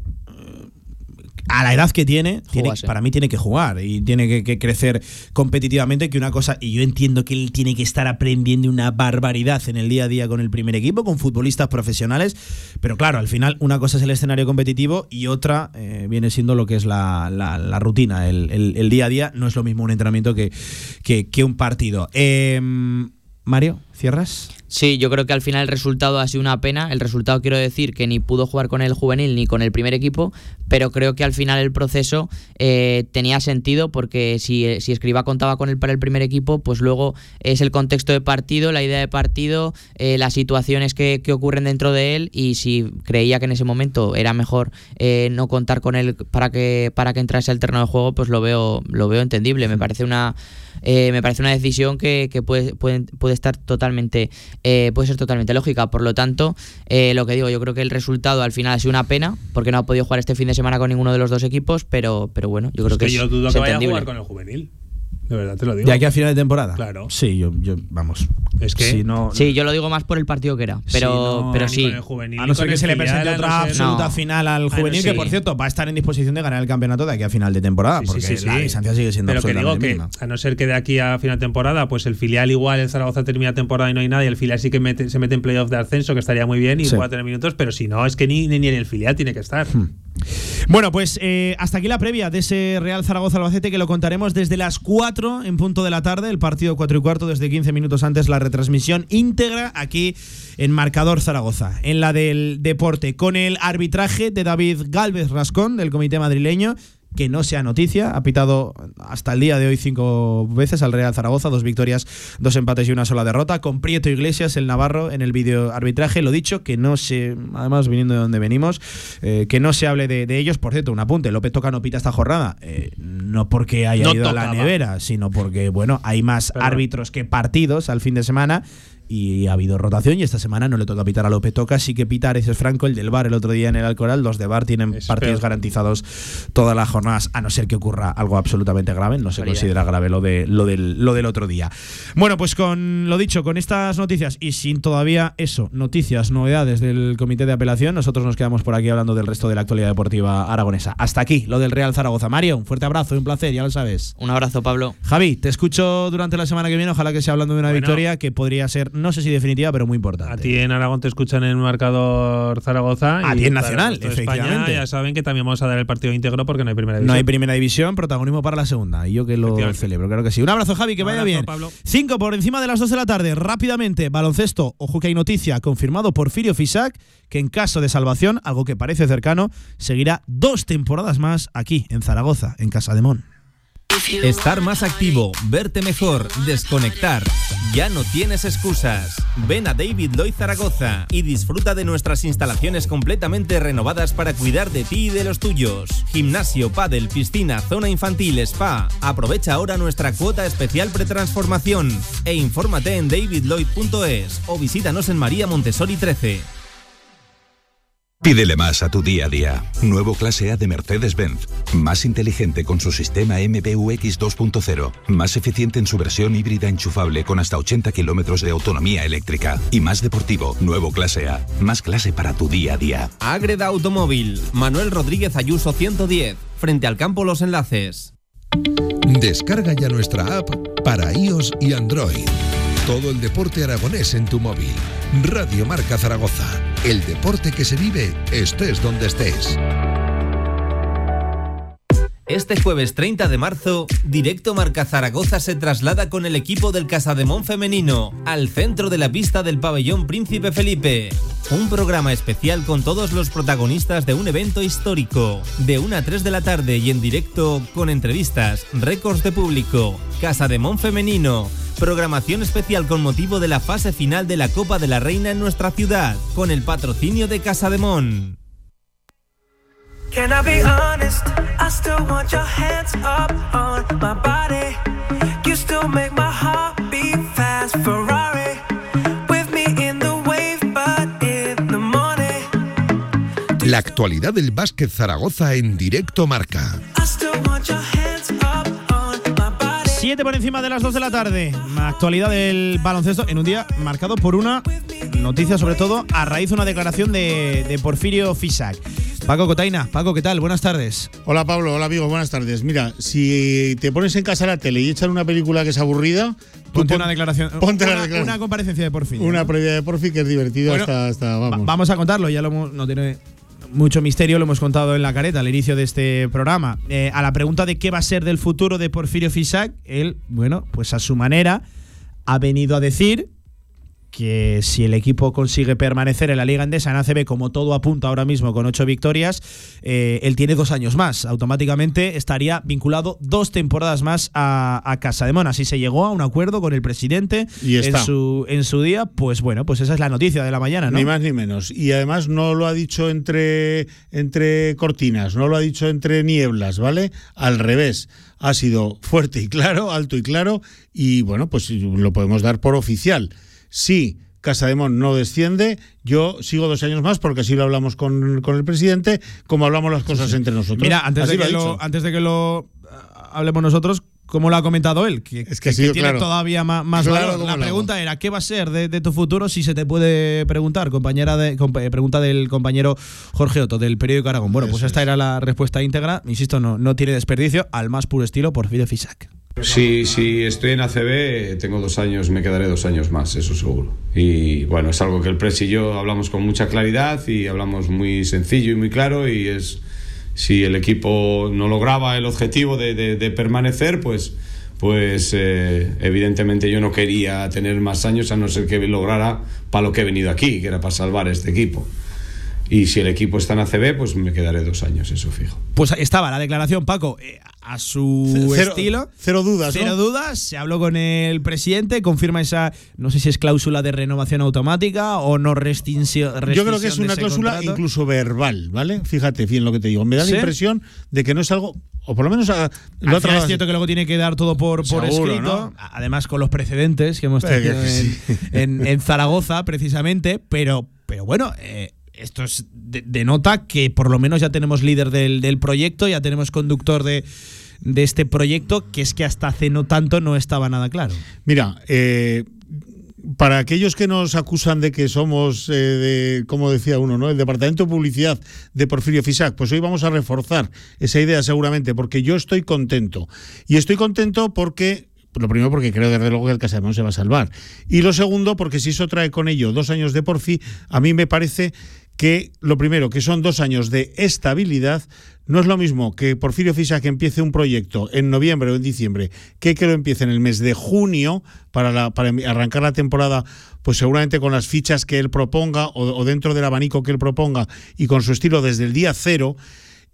a la edad que tiene, para mí tiene que jugar y tiene que, que crecer competitivamente. Que una cosa, y yo entiendo que él tiene que estar aprendiendo una barbaridad en el día a día con el primer equipo, con futbolistas profesionales. Pero claro, al final, una cosa es el escenario competitivo y otra eh, viene siendo lo que es la, la- la rutina, el, el- el día a día. No es lo mismo un entrenamiento que, que, que un partido. Eh, Mario, ¿cierras? Sí, yo creo que al final el resultado ha sido una pena. El resultado quiero decir que ni pudo jugar con el juvenil ni con el primer equipo, pero creo que al final el proceso eh, tenía sentido porque si, si Escriba contaba con él para el primer equipo, pues luego es el contexto de partido, la idea de partido, eh, las situaciones que, que ocurren dentro de él y si creía que en ese momento era mejor eh, no contar con él para que, para que entrase al terreno de juego, pues lo veo, lo veo entendible. Me parece una eh, me parece una decisión que, que puede, puede, puede estar totalmente eh, puede ser totalmente lógica por lo tanto eh, lo que digo yo creo que el resultado al final ha sido una pena porque no ha podido jugar este fin de semana con ninguno de los dos equipos pero pero bueno yo creo Es que, que yo dudo es que vaya a jugar con el juvenil. De verdad te lo digo. ¿De aquí a final de temporada? Claro. Sí, yo, yo vamos. Es que- Si no, sí yo lo digo más por el partido que era pero no, pero ni sí con el juvenil, A ni no ser que se le presente no otra absoluta No. final al juvenil, que por cierto va a estar en disposición de ganar el campeonato de aquí a final de temporada, Sí, porque sí, sí, la sí. distancia sigue siendo Pero que digo que, mínima. a no ser que de aquí a final de temporada, pues el filial igual, el Zaragoza termina temporada y no hay nada, y el filial sí que mete- se mete en playoff de ascenso, que estaría muy bien, y Sí. pueda tener minutos, pero si no, es que ni, ni en el filial tiene que estar. Hmm. Bueno, pues eh, hasta aquí la previa de ese Real Zaragoza-Albacete que lo contaremos desde las 4 en punto de la tarde, el partido 4 y cuarto, desde 15 minutos antes la retransmisión íntegra aquí en Marcador Zaragoza, en la del deporte, con el arbitraje de David Galvez Rascón del Comité Madrileño. Que no sea noticia, ha pitado hasta el día de hoy cinco veces al Real Zaragoza, dos victorias, dos empates y una sola derrota, con Prieto Iglesias, el Navarro, en el vídeo arbitraje. Lo dicho, que no se, además viniendo de donde venimos, eh, que no se hable de, de ellos. Por cierto, un apunte: López Toca no pita esta jornada. Eh, no porque haya No ido a la nevera, sino porque, bueno, hay más árbitros que partidos al fin de semana. Y ha habido rotación y esta semana no le toca pitar a López Toca, sí que pita a Areces Franco, el del bar el otro día en el Alcoral. Los de bar tienen Es partidos peor. garantizados todas las jornadas, a no ser que ocurra algo absolutamente grave. No se considera grave lo, de, lo, del, lo del otro día. Bueno, pues con lo dicho, con estas noticias y sin todavía eso, noticias, novedades del comité de apelación, nosotros nos quedamos por aquí hablando del resto de la actualidad deportiva aragonesa. Hasta aquí, lo del Real Zaragoza. Mario, un fuerte abrazo y un placer, ya lo sabes. un abrazo Pablo Javi, te escucho durante la semana que viene, ojalá que sea hablando de una Bueno. victoria que podría ser, no sé si definitiva, pero muy importante. A ti en Aragón te escuchan en el marcador Zaragoza. A ti en Nacional, de España efectivamente. ya saben que también vamos a dar el partido íntegro porque no hay primera No división. hay primera división, protagonismo para la segunda. Y yo que lo Efectivamente. celebro, claro que sí. Un abrazo, Javi, que Un vaya abrazo, bien. Pablo. Cinco por encima de las dos de la tarde. Rápidamente, baloncesto. Ojo que hay noticia. Confirmado por Firio Fisac que en caso de salvación, algo que parece cercano, seguirá dos temporadas más aquí, en Zaragoza, en Casa de Mon. Estar más activo, verte mejor, desconectar. Ya no tienes excusas. Ven a David Lloyd Zaragoza y disfruta de nuestras instalaciones completamente renovadas para cuidar de ti y de los tuyos. Gimnasio, pádel, piscina, zona infantil, spa. Aprovecha ahora nuestra cuota especial pretransformación e infórmate en davidlloyd.es o visítanos en María Montessori 13. Pídele más a tu día a día. Nuevo clase A de Mercedes-Benz. Más inteligente con su sistema MBUX 2.0. Más eficiente en su versión híbrida enchufable con hasta 80 kilómetros de autonomía eléctrica. Y más deportivo. Nuevo clase A. Más clase para tu día a día. Agreda Automóvil. Manuel Rodríguez Ayuso 110. Frente al campo Los Enlaces. Descarga ya nuestra app para iOS y Android. Todo el deporte aragonés en tu móvil. Radio Marca Zaragoza. El deporte que se vive estés donde estés. Este jueves 30 de marzo, Directo Marca Zaragoza se traslada con el equipo del Casademón femenino al centro de la pista del pabellón Príncipe Felipe. Un programa especial con todos los protagonistas de un evento histórico, de 1 a 3 de la tarde y en directo con entrevistas, récords de público, Casademón femenino, programación especial con motivo de la fase final de la Copa de la Reina en nuestra ciudad, con el patrocinio de Casademón. Can I be honest? I still want your hands up on my body. You still make my heart beat fast. Ferrari with me in the wave, but in the morning. La actualidad del básquet Zaragoza en directo marca. I still want your hands up 7 por encima de las 2 de la tarde. Actualidad del baloncesto en un día marcado por una noticia, sobre todo a raíz de una declaración de, Porfirio Fisac. Paco Cotaina, Paco, ¿qué tal? Buenas tardes. Hola Pablo, hola amigo, buenas tardes. Mira, si te pones en casa la tele y echan una película que es aburrida, ponte una declaración, (laughs) ponte una, declaración. una, comparecencia de Porfirio, Una ¿no? previa de Porfi que es divertida hasta, hasta, vamos. Vamos a contarlo, ya lo no tiene mucho misterio, lo hemos contado en la careta al inicio de este programa. Eh, a la pregunta de qué va a ser del futuro de Porfirio Fisac, él, bueno, pues a su manera ha venido a decir que si el equipo consigue permanecer en la Liga Endesa en ACB como todo apunta ahora mismo con ocho victorias, eh, él tiene dos años más. Automáticamente estaría vinculado dos temporadas más a, a Casa de Mona. Si se llegó a un acuerdo con el presidente Y en su, en su día, pues bueno, pues esa es la noticia de la mañana, ¿no? Ni más ni menos. Y además no lo ha dicho entre, entre cortinas, no lo ha dicho entre nieblas, ¿vale? Al revés. Ha sido fuerte y claro, alto y claro, y bueno, pues lo podemos dar por oficial. Si Casademón no desciende, yo sigo dos años más, porque así lo hablamos con, con el presidente, como hablamos las cosas entre nosotros. Mira, antes Así de, que lo, antes de que lo ah, hablemos nosotros, ¿cómo lo ha comentado él? Que, Es que ha sido tiene claro. todavía más, más Claro valor. como La pregunta era, ¿qué va a ser de, de tu futuro si se te puede preguntar? Compañera de, compa- eh, pregunta del compañero Jorge Otto, del periódico Aragón. Bueno, pues esta es. era la respuesta íntegra. Insisto, no, no tiene desperdicio, al más puro estilo Porfirio Fisac. Si, si estoy en ACB, tengo dos años, me quedaré dos años más, eso seguro. Y bueno, es algo que el Pres y yo hablamos con mucha claridad y hablamos muy sencillo y muy claro. Y es si el equipo no lograba el objetivo de permanecer, pues, pues eh, evidentemente yo no quería tener más años a no ser que lograra para lo que he venido aquí, que era para salvar este equipo. Y si el equipo está en ACB, pues me quedaré dos años, eso fijo. Pues estaba la declaración, Paco. eh, a su Cero- estilo. cero dudas, ¿no? Cero dudas. Se habló con el presidente, confirma esa, no sé si es cláusula de renovación automática o no restincio- Yo creo que es una cláusula contrato. incluso verbal, ¿vale? Fíjate bien lo que te digo. Me da ¿Sí? la impresión de que no es algo, o por lo menos a, lo final trasladado- es cierto que luego tiene que dar todo por, por Seguro, escrito, ¿no? además con los precedentes que hemos Eh, tenido que sí. en, en- en Zaragoza, precisamente, pero, pero bueno, eh, esto es de- denota que por lo menos ya tenemos líder del, del proyecto, ya tenemos conductor de, de este proyecto, que es que hasta hace no tanto no estaba nada claro. Mira, eh, para aquellos que nos acusan de que somos, eh, de, como decía uno, ¿no? El Departamento de Publicidad de Porfirio Fisac, pues hoy vamos a reforzar esa idea seguramente, porque yo estoy contento. Y estoy contento porque. Lo primero porque creo desde luego que el Casademón se va a salvar. Y lo segundo porque si eso trae con ello dos años de Porfi, a mí me parece que lo primero, que son dos años de estabilidad, no es lo mismo que Porfirio Fisac empiece un proyecto en noviembre o en diciembre, que que lo empiece en el mes de junio para, la- para arrancar la temporada, pues seguramente con las fichas que él proponga o, o dentro del abanico que él proponga y con su estilo desde el día cero.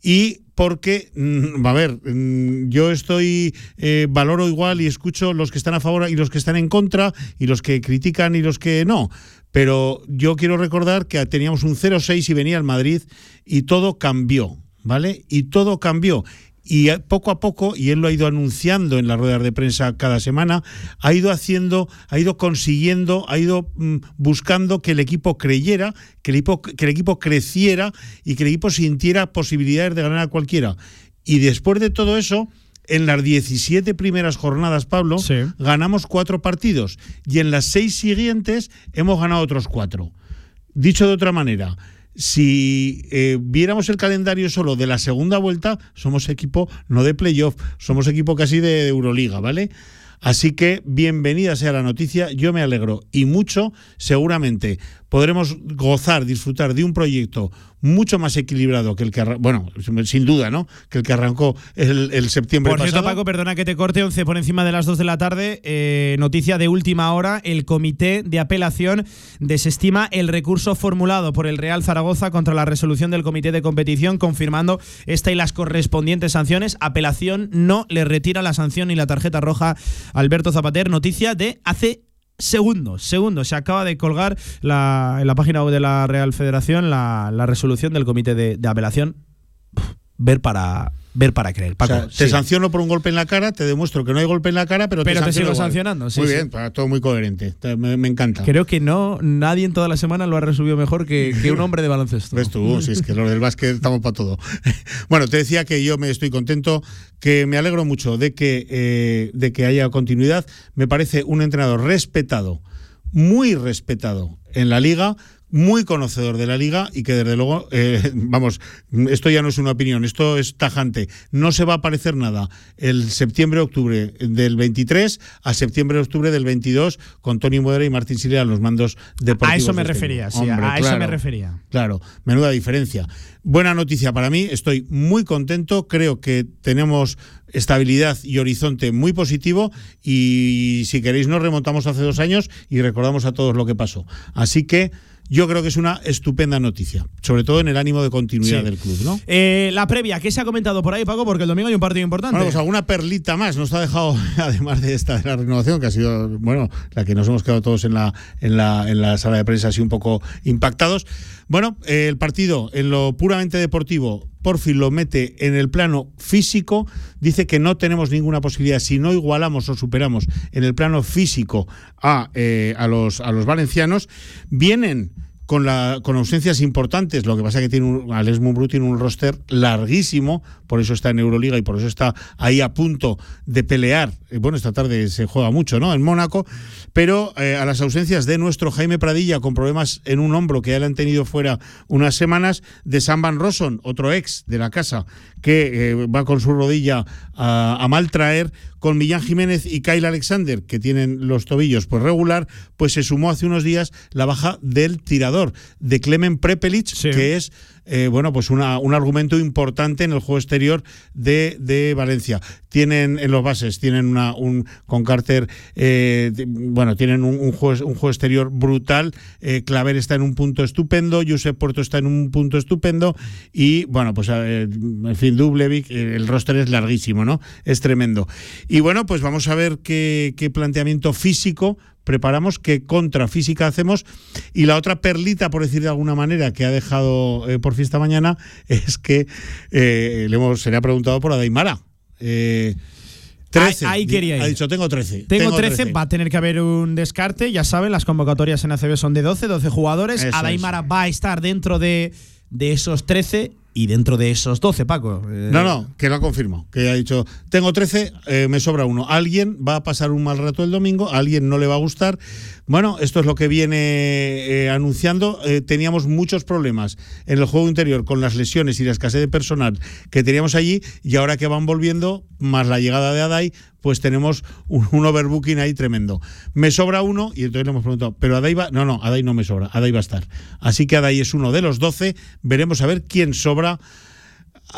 Y porque, mm, a ver, mm, yo estoy, eh, valoro igual y escucho los que están a favor y los que están en contra y los que critican y los que no. Pero yo quiero recordar que teníamos un 0-6 y venía el Madrid y todo cambió, ¿vale? Y todo cambió. Y poco a poco, y él lo ha ido anunciando en las ruedas de prensa cada semana, ha ido haciendo, ha ido consiguiendo, ha ido mm, buscando que el equipo creyera, que el equipo, que el equipo creciera y que el equipo sintiera posibilidades de ganar a cualquiera. Y después de todo eso, en las 17 primeras jornadas, Pablo, ganamos cuatro partidos y en las seis siguientes hemos ganado otros cuatro. Dicho de otra manera, si eh, viéramos el calendario solo de la segunda vuelta, somos equipo no de playoff, somos equipo casi de Euroliga, ¿vale? Así que bienvenida sea la noticia, yo me alegro y mucho, seguramente podremos gozar, disfrutar de un proyecto mucho más equilibrado que el que, bueno, sin duda, ¿no? Que el que arrancó el, el septiembre Por cierto, pasado. Paco, perdona que te corte, 11 por encima de las 2 de la tarde. eh, noticia de última hora: el comité de apelación desestima el recurso formulado por el Real Zaragoza contra la resolución del comité de competición, confirmando esta y las correspondientes sanciones. Apelación no le retira la sanción ni la tarjeta roja a Alberto Zapater. Noticia de hace segundos, segundos. Se acaba de colgar la- en la página web de la Real Federación la, resolución del comité de, apelación. Ver para, ver para creer. O Paco, sea, te sí. sanciono por un golpe en la cara, te demuestro que no hay golpe en la cara, pero, Pero te sigo igual. sancionando, sí, muy sí. bien, todo muy coherente. Te- Me, me encanta. Creo que no, nadie en toda la semana lo ha resuelto mejor que, que un hombre de baloncesto. Ves tú, si es que los del básquet estamos para todo. (laughs) bueno, te decía que yo me estoy contento, que me alegro mucho de que, eh, de que haya continuidad. Me parece un entrenador respetado, muy respetado en la liga, muy conocedor de la liga y que desde luego, eh, (laughs) vamos, esto ya no es una opinión, esto es tajante. No se va a aparecer nada el septiembre-octubre del 23 a septiembre-octubre del 22 con Tony Muedra y Martín Silva a los mandos deportivos. A eso me este refería, club. sí, Hombre, a eso me refería. Claro, menuda diferencia. Buena noticia para mí, estoy muy contento, creo que tenemos estabilidad y horizonte muy positivo y si queréis nos remontamos hace dos años y recordamos a todos lo que pasó. Así que yo creo que es una estupenda noticia, sobre todo en el ánimo de continuidad Sí. del club, ¿no? Eh, la previa, ¿qué se ha comentado por ahí, Paco? Porque el domingo hay un partido importante. Bueno, pues alguna perlita más nos ha dejado, (laughs) además de esta de la renovación, que ha sido, bueno, la que nos hemos quedado todos en la, en la, en la sala de prensa así un poco impactados. Bueno, eh, el partido en lo puramente deportivo, por fin lo mete en el plano físico, dice que no tenemos ninguna posibilidad, si no igualamos o superamos en el plano físico a, eh, a, los, a los valencianos, vienen con, ausencias importantes. Lo que pasa es que tiene un, Alex Mumbrú tiene un roster larguísimo, por eso está en Euroliga y por eso está ahí a punto de pelear. Eh, Bueno, esta tarde se juega mucho, ¿no? En Mónaco, pero eh, a las ausencias de nuestro Jaime Pradilla con problemas en un hombro que ya le han tenido fuera unas semanas, de Sam Van Rosson, otro ex de la casa, que eh, va con su rodilla a, a mal traer, con Millán Jiménez y Kyle Alexander, que tienen los tobillos pues regular, pues se sumó hace unos días la baja del tirador, de Clemen Prepelic, que es eh, bueno, pues un argumento importante en el juego exterior de, Valencia. Tienen en los bases, tienen una, un con Carter, eh, bueno, tienen un, juego, exterior brutal. Eh, Claver está en un punto estupendo, Josep Puerto está en un punto estupendo y bueno, pues en fin, Dublevic, el roster es larguísimo, ¿no? Es tremendo. Y bueno, pues vamos a ver qué planteamiento físico preparamos, qué contrafísica hacemos. Y la otra perlita, por decir de alguna manera, que ha dejado eh, por fiesta mañana, (laughs) es que eh, le hemos, se le ha preguntado por Adaimara. Eh, 13. Ahí- ahí quería ir. Ha dicho, tengo 13. Tengo 13, va a tener que haber un descarte. Ya saben, las convocatorias en ACB son de 12, 12 jugadores. Eso Adaimara va a estar dentro de, de esos 13 y dentro de esos 12, Paco. Eh, No, no, que lo ha confirmado. Que ha dicho, tengo 13, eh, me sobra uno. Alguien va a pasar un mal rato el domingo, a alguien no le va a gustar. Bueno, esto es lo que viene eh, anunciando. Eh, teníamos muchos problemas en el juego interior con las lesiones y la escasez de personal que teníamos allí y ahora que van volviendo, más la llegada de Adai, pues tenemos un, un overbooking ahí tremendo. Me sobra uno y entonces le hemos preguntado, pero Adai va, no, no, Adai no me sobra, Adai va a estar. Así que Adai es uno de los 12, veremos a ver quién sobra.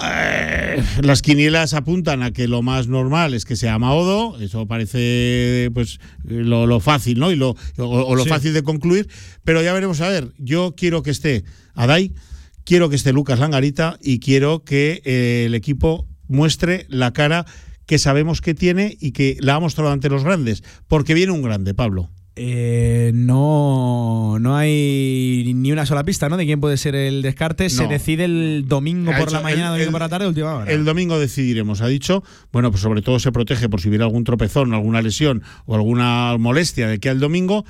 Eh, las quinielas apuntan a que lo más normal es que sea Maodo, eso parece pues lo, lo fácil, ¿no? Y lo, o, o lo Sí. fácil de concluir, pero ya veremos a ver. Yo quiero que esté Adai, quiero que esté Lucas Langarita y quiero que eh, el equipo muestre la cara que sabemos que tiene y que la ha mostrado ante los grandes, porque viene un grande, Pablo. Eh, no, no hay ni una sola pista, ¿no? De quién puede ser el descarte. Se decide el domingo por la mañana, el- domingo el- por la tarde, última hora. El domingo decidiremos, ha dicho. Bueno, pues sobre todo se protege por si hubiera algún tropezón, alguna lesión o alguna molestia de que al domingo.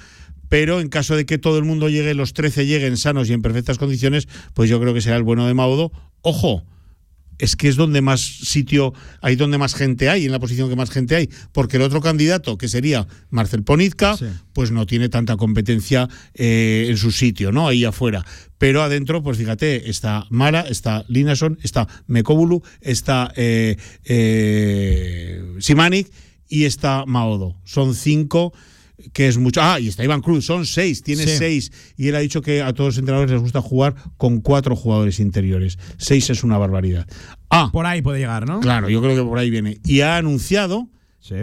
Pero en caso de que todo el mundo llegue, los 13 lleguen sanos y en perfectas condiciones, pues yo creo que será el bueno de Maudo. Ojo, es que es donde más sitio, hay donde más gente hay, en la posición que más gente hay, porque el otro candidato, que sería Marcel Ponizka, pues no tiene tanta competencia eh, en su sitio, ¿no? Ahí afuera. Pero adentro, pues fíjate, está Mara, está Linason, está Mekobulu, está eh, eh, Simanic y está Maodo. Son cinco que es mucho. Ah, y está Iván Cruz, son seis, tiene Sí. seis. Y él ha dicho que a todos los entrenadores les gusta jugar con cuatro jugadores interiores. Seis es una barbaridad. Ah, Por ahí puede llegar, ¿no? claro, yo creo que por ahí viene. Y ha anunciado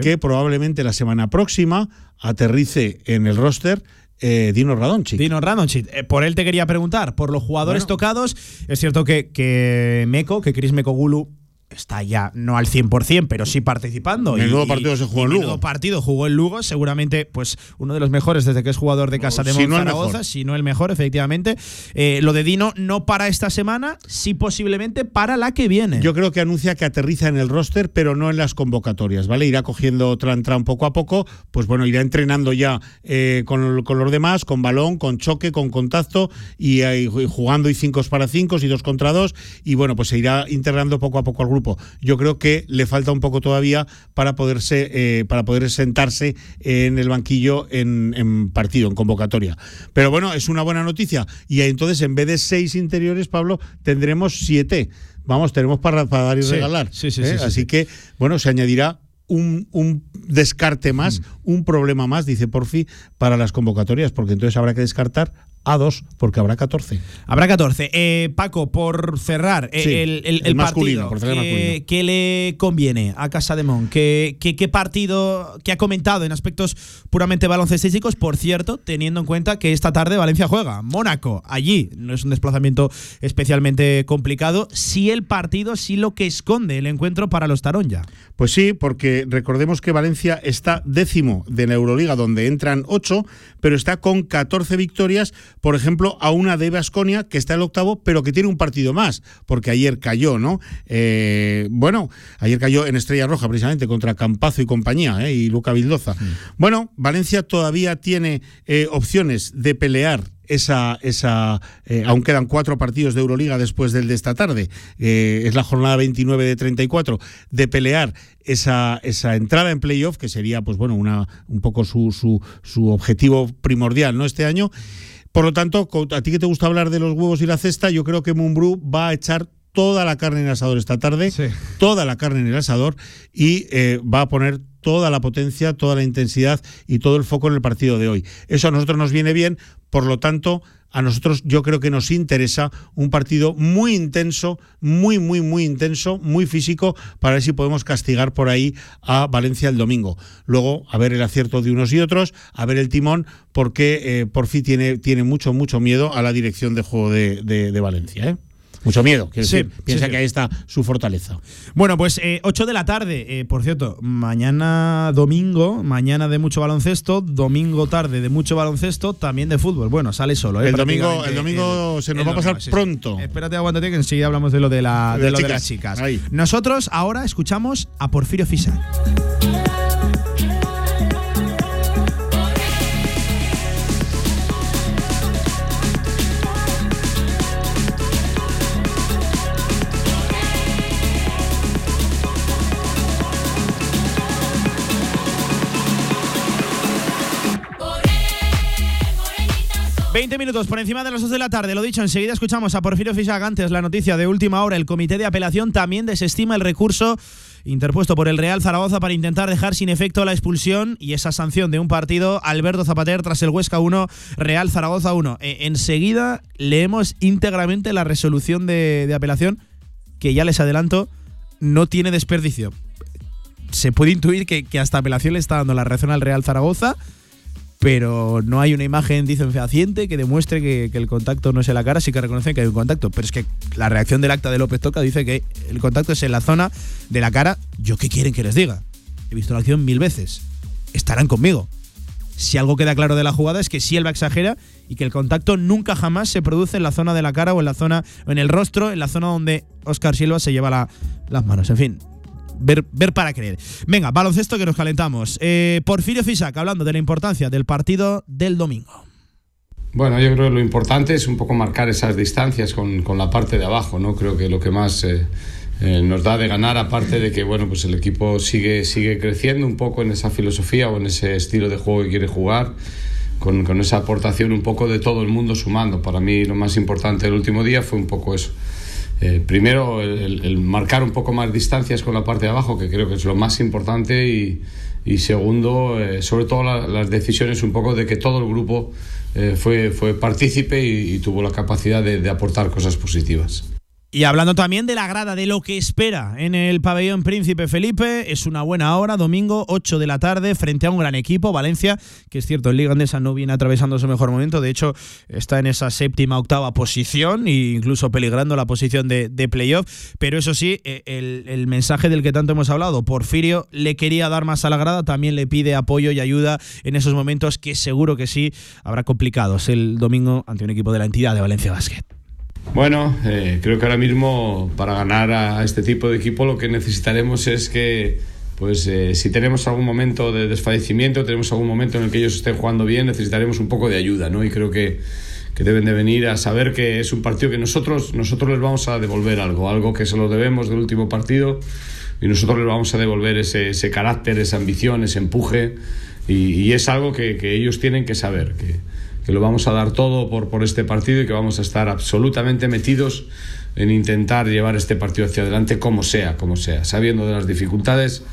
que probablemente la semana próxima aterrice en el roster eh, Dino Radonchi. Dino Radonchit. Eh, por él te quería preguntar, por los jugadores Bueno. tocados, es cierto que, que Meko, que Chris Mekogulu está ya no al 100%, pero sí participando. Menudo partido se jugó en y Lugo. menudo partido jugó en Lugo, seguramente pues uno de los mejores desde que es jugador de casa de Si no Zaragoza, si no el mejor, efectivamente. Eh, lo de Dino no para esta semana, sí posiblemente para la que viene. Yo creo que anuncia que aterriza en el roster, pero no en las convocatorias, ¿vale? Irá cogiendo tran tran poco a poco, pues bueno, irá entrenando ya eh, con, con los demás, con balón, con choque, con contacto, y, y jugando y cinco para cinco y dos contra dos, y bueno, pues se irá integrando poco a poco al grupo grupo. Yo creo que le falta un poco todavía para poderse eh, para poder sentarse en el banquillo en, en partido, en convocatoria. Pero bueno, es una buena noticia. Y entonces, en vez de seis interiores, Pablo, tendremos siete. Vamos, tenemos para, para dar y Sí, regalar. sí, sí, ¿eh? sí, sí, Así sí. que, bueno, se añadirá un, un descarte más, un problema más, dice Porfi, para las convocatorias, porque entonces habrá que descartar a dos, porque habrá 14. Habrá 14. Eh, Paco, por cerrar eh, Sí, el, el- el el masculino, partido, por cerrar ¿qué, masculino. qué le conviene a Casa de Mon? ¿Qué, qué, qué partido que ha comentado en aspectos puramente baloncestísticos? Por cierto, teniendo en cuenta que esta tarde Valencia juega. Mónaco, allí. No es un desplazamiento especialmente complicado. Sí el partido, sí lo que esconde el encuentro para los Taronja. Pues sí, porque recordemos que Valencia está décimo de la Euroliga, donde entran ocho, pero está con 14 victorias, por ejemplo, a una de Basconia, que está el octavo, pero que tiene un partido más, porque ayer cayó, ¿no? Eh, bueno, ayer cayó en Estrella Roja, precisamente, contra Campazo y compañía, ¿eh? y Luca Vildoza. Bueno, Valencia todavía tiene eh, opciones de pelear esa, esa eh, aún quedan cuatro partidos de Euroliga después del de esta tarde, eh, es la jornada 29 de 34, de pelear esa, esa entrada en playoff, que sería, pues bueno, una, un poco su, su, su objetivo primordial, ¿no? Este año. Por lo tanto, a ti que te gusta hablar de los huevos y la cesta, yo creo que Mumbrú va a echar toda la carne en el asador esta tarde, toda la carne en el asador y eh, va a poner toda la potencia, toda la intensidad y todo el foco en el partido de hoy. Eso a nosotros nos viene bien, por lo tanto, a nosotros yo creo que nos interesa un partido muy intenso, muy, muy, muy intenso, muy físico, para ver si podemos castigar por ahí a Valencia el domingo. Luego, a ver el acierto de unos y otros, a ver el timón, porque eh, por fin tiene, tiene mucho, mucho miedo a la dirección de juego de, de- de Valencia. ¿eh? Mucho miedo, Sí, decir. sí, Piensa sí. que ahí está su fortaleza. Bueno, pues eh, 8 de la tarde, eh, por cierto, mañana domingo, mañana de mucho baloncesto, domingo tarde de mucho baloncesto, también de fútbol. Bueno, sale solo. eh, El domingo- el domingo se nos va a pasar domingo, pronto. Espérate, aguántate que enseguida hablamos de lo de, la, De lo de las chicas. Ahí. Nosotros ahora escuchamos a Porfirio Fisac. 20 minutos por encima de las 2 de la tarde. Lo dicho, enseguida escuchamos a Porfirio Fisac. Antes la noticia de última hora. El comité de apelación también desestima el recurso interpuesto por el Real Zaragoza para intentar dejar sin efecto la expulsión y esa sanción de un partido Alberto Zapater tras el Huesca 1, Real Zaragoza 1. Eh, enseguida leemos íntegramente la resolución de, apelación que ya les adelanto no tiene desperdicio. Se puede intuir que, que hasta apelación le está dando la razón al Real Zaragoza pero no hay una imagen, dicen, fehaciente que demuestre que, el contacto no es en la cara, sí que reconocen que hay un contacto, pero es que la reacción del acta de López Toca dice que el contacto es en la zona de la cara. ¿Yo qué quieren que les diga? He visto la acción mil veces. Estarán conmigo. Si algo queda claro de la jugada es que Silva exagera y que el contacto nunca jamás se produce en la zona de la cara o en la zona, en el rostro, en la zona donde Oscar Silva se lleva la- las manos. En fin, ver, ver para creer. Venga, baloncesto que nos calentamos. Eh, Porfirio Fisac hablando de la importancia del partido del domingo. Bueno, yo creo que lo importante es un poco marcar esas distancias con, con la parte de abajo, ¿no? Creo que lo que más eh, eh, nos da de ganar, aparte de que, bueno, pues el equipo sigue, sigue creciendo un poco en esa filosofía o en ese estilo de juego que quiere jugar, con, con esa aportación un poco de todo el mundo sumando. Para mí lo más importante del último día fue un poco eso. Eh, primero, el, marcar un poco más distancias con la parte de abajo, que creo que es lo más importante, y, segundo, eh, sobre todo la- las decisiones un poco de que todo el grupo eh, fue, fue partícipe y, tuvo la capacidad de aportar cosas positivas. Y hablando también de la grada, de lo que espera en el pabellón Príncipe Felipe, es una buena hora, domingo 8 de la tarde, frente a un gran equipo, Valencia, que es cierto, el Liga Andesa no viene atravesando su mejor momento, de hecho está en esa séptima, octava posición e incluso peligrando la posición de, playoff, pero eso sí, eh, el, el mensaje del que tanto hemos hablado, Porfirio le quería dar más a la grada, también le pide apoyo y ayuda en esos momentos que seguro que sí habrá complicados el domingo ante un equipo de la entidad de Valencia Basket. Bueno, eh, creo que ahora mismo para ganar a este tipo de equipo lo que necesitaremos es que, pues, eh, si tenemos algún momento de desfallecimiento, tenemos algún momento en el que ellos estén jugando bien, necesitaremos un poco de ayuda, ¿no? Y creo que, que deben de venir a saber que es un partido que nosotros, nosotros les vamos a devolver algo, algo que se lo debemos del último partido y nosotros les vamos a devolver ese, ese carácter, esa ambición, ese empuje y, y es algo que, que, ellos tienen que saber, que, que, lo vamos a dar todo por, por este partido y que vamos a estar absolutamente metidos en intentar llevar este partido hacia adelante como sea, como sea, sabiendo de las dificultades,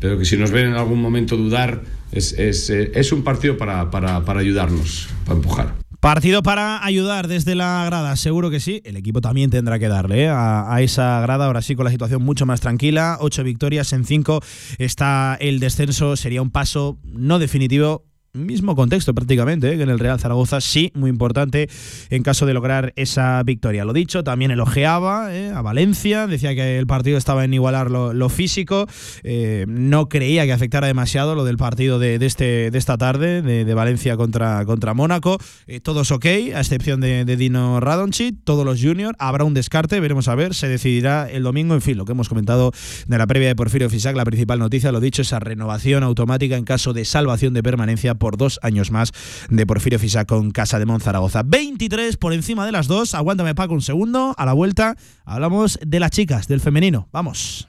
pero que si nos ven en algún momento dudar, es, es, es un partido para, para, para ayudarnos, para empujar. Partido para ayudar desde la grada, seguro que sí. El equipo también tendrá que darle ¿eh? a, a, esa grada. Ahora sí, con la situación mucho más tranquila. Ocho victorias en cinco. Está el descenso. Sería un paso no definitivo mismo contexto prácticamente ¿eh? que en el Real Zaragoza, sí, muy importante en caso de lograr esa victoria. Lo dicho, también elogiaba ¿eh? a Valencia, decía que el partido estaba en igualar lo, físico, eh, no creía que afectara demasiado lo del partido de, de este, de esta tarde, de, Valencia contra, contra Mónaco. Todos ok, a excepción de, Dino Radonchit, todos los juniors, habrá un descarte, veremos a ver, se decidirá el domingo, en fin, lo que hemos comentado de la previa de Porfirio Fisac, la principal noticia, lo dicho, esa renovación automática en caso de salvación de permanencia dos años más de Porfirio Fisac con Casa de Monzaragoza. 23 por encima de las dos. Aguántame, Paco, un segundo. A la vuelta hablamos de las chicas, del femenino. Vamos.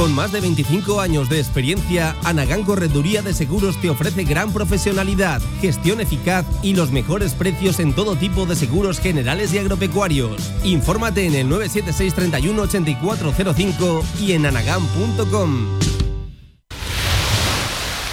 Con más de 25 años de experiencia, Anagán Correduría de Seguros te ofrece gran profesionalidad, gestión eficaz y los mejores precios en todo tipo de seguros generales y agropecuarios. Infórmate en el 976 31 8405 y en anagán.com.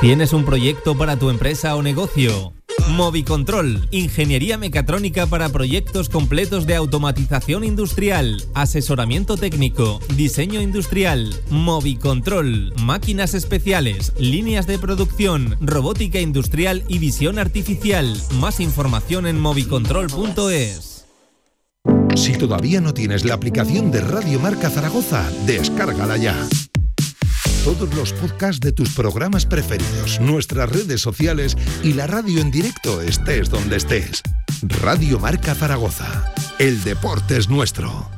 ¿Tienes un proyecto para tu empresa o negocio? Movicontrol, ingeniería mecatrónica para proyectos completos de automatización industrial, asesoramiento técnico, diseño industrial, Movicontrol, máquinas especiales, líneas de producción, robótica industrial y visión artificial. Más información en movicontrol.es. Si todavía no tienes la aplicación de Radio Marca Zaragoza, descárgala ya todos los podcasts de tus programas preferidos, nuestras redes sociales y la radio en directo estés donde estés. Radio Marca Zaragoza. El deporte es nuestro.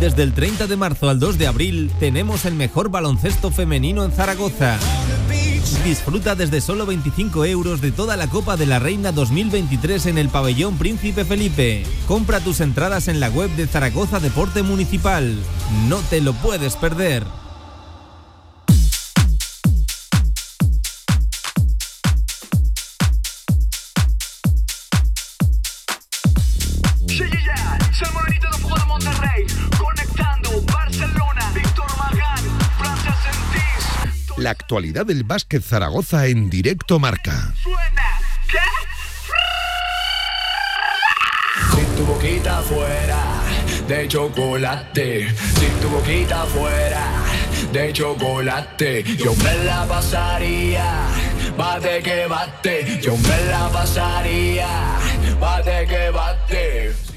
Desde el 30 de marzo al 2 de abril tenemos el mejor baloncesto femenino en Zaragoza. Disfruta desde solo 25 euros de toda la Copa de la Reina 2023 en el pabellón Príncipe Felipe. Compra tus entradas en la web de Zaragoza Deporte Municipal. No te lo puedes perder. Actualidad del básquet Zaragoza en directo marca. Si tu boquita fuera de chocolate, si tu boquita fuera de chocolate, yo me la pasaría, bate que bate, yo me la pasaría, bate que bate.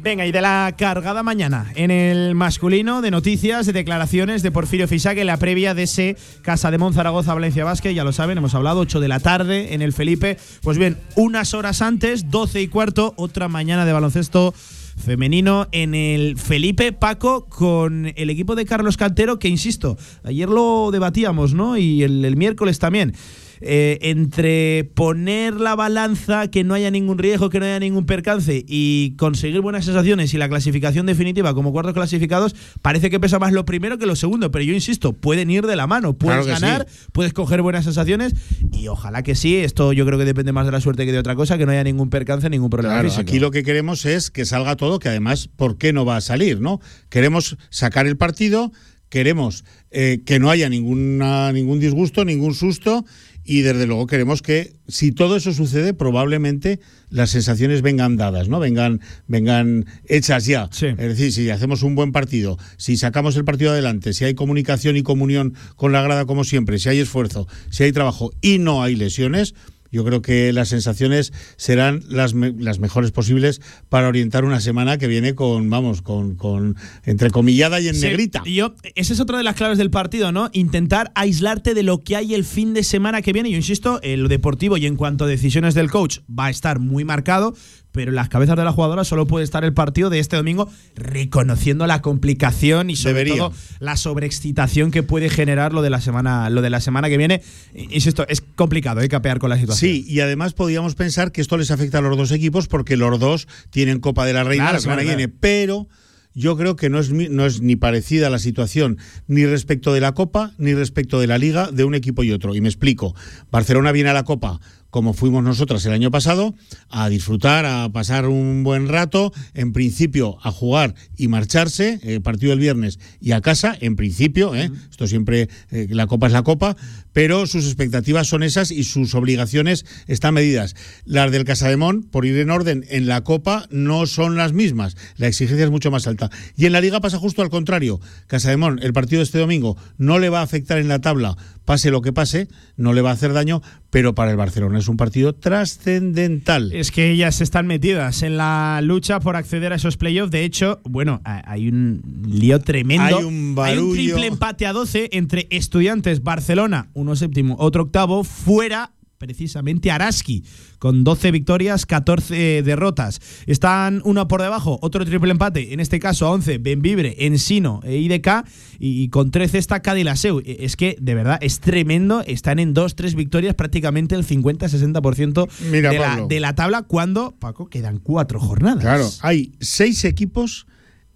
Venga, y de la cargada mañana en el masculino de noticias, de declaraciones de Porfirio Fisac en la previa de ese Casa de Monzaragoza Valencia Vázquez, ya lo saben, hemos hablado, 8 de la tarde en el Felipe. Pues bien, unas horas antes, 12 y cuarto, otra mañana de baloncesto femenino en el Felipe Paco con el equipo de Carlos Cantero, que insisto, ayer lo debatíamos, ¿no? Y el, el miércoles también. Eh, entre poner la balanza, que no haya ningún riesgo, que no haya ningún percance y conseguir buenas sensaciones y la clasificación definitiva como cuartos clasificados, parece que pesa más lo primero que lo segundo. Pero yo insisto, pueden ir de la mano, puedes Claro ganar, sí. puedes coger buenas sensaciones y ojalá que sí. Esto yo creo que depende más de la suerte que de otra cosa, que no haya ningún percance, ningún problema Claro, físico. aquí lo que queremos es que salga todo, que además, ¿por qué no va a salir? ¿no? Queremos sacar el partido, queremos eh, que no haya ninguna, ningún disgusto, ningún susto, y desde luego queremos que, si todo eso sucede, probablemente las sensaciones vengan dadas, ¿no? Vengan, vengan hechas ya. Es decir, si hacemos un buen partido, si sacamos el partido adelante, si hay comunicación y comunión con la grada como siempre, si hay esfuerzo, si hay trabajo y no hay lesiones, yo creo que las sensaciones serán las, me- las mejores posibles para orientar una semana que viene con, vamos, con, con entrecomillada y en Sí, negrita. yo, esa es otra de las claves del partido, ¿no? Intentar aislarte de lo que hay el fin de semana que viene. Yo insisto, en lo deportivo y en cuanto a decisiones del coach va a estar muy marcado, pero en las cabezas de la jugadora solo puede estar el partido de este domingo reconociendo la complicación y sobre Debería. todo la sobreexcitación que puede generar lo de la semana, lo de la semana que viene. Insisto, es complicado, hay que capear con la situación. Sí, y además podríamos pensar que esto les afecta a los dos equipos porque los dos tienen Copa de la Reina Claro, la semana claro, que viene, pero yo creo que no es, no es ni parecida la situación ni respecto de la Copa ni respecto de la Liga de un equipo y otro. Y me explico. Barcelona viene a la Copa como fuimos nosotras el año pasado, a disfrutar, a pasar un buen rato, en principio a jugar y marcharse, eh, partido el viernes y a casa, en principio, ¿eh? esto siempre, eh, la copa es la copa, pero sus expectativas son esas y sus obligaciones están medidas. Las del Casademón, por ir en orden, en la copa no son las mismas, la exigencia es mucho más alta. Y en la liga pasa justo al contrario, Casademón, el partido de este domingo no le va a afectar en la tabla, pase lo que pase, no le va a hacer daño, pero para el Barcelona es un partido trascendental. Es que ellas están metidas en la lucha por acceder a esos playoffs. De hecho, bueno, hay un lío tremendo. Hay un barullo. triple empate a 12 entre Estudiantes Barcelona, uno séptimo, otro octavo, fuera precisamente Araski, con 12 victorias, 14 derrotas. Están uno por debajo, otro triple empate, en este caso a 11, Benvibre, Ensino e IDK, y, con 13 está Cadilaseu. E- Es que, de verdad, es tremendo, están en 2-3 victorias, prácticamente el 50-60% Mira, de, la, de la tabla, cuando, Paco, quedan cuatro jornadas. Claro, hay seis equipos,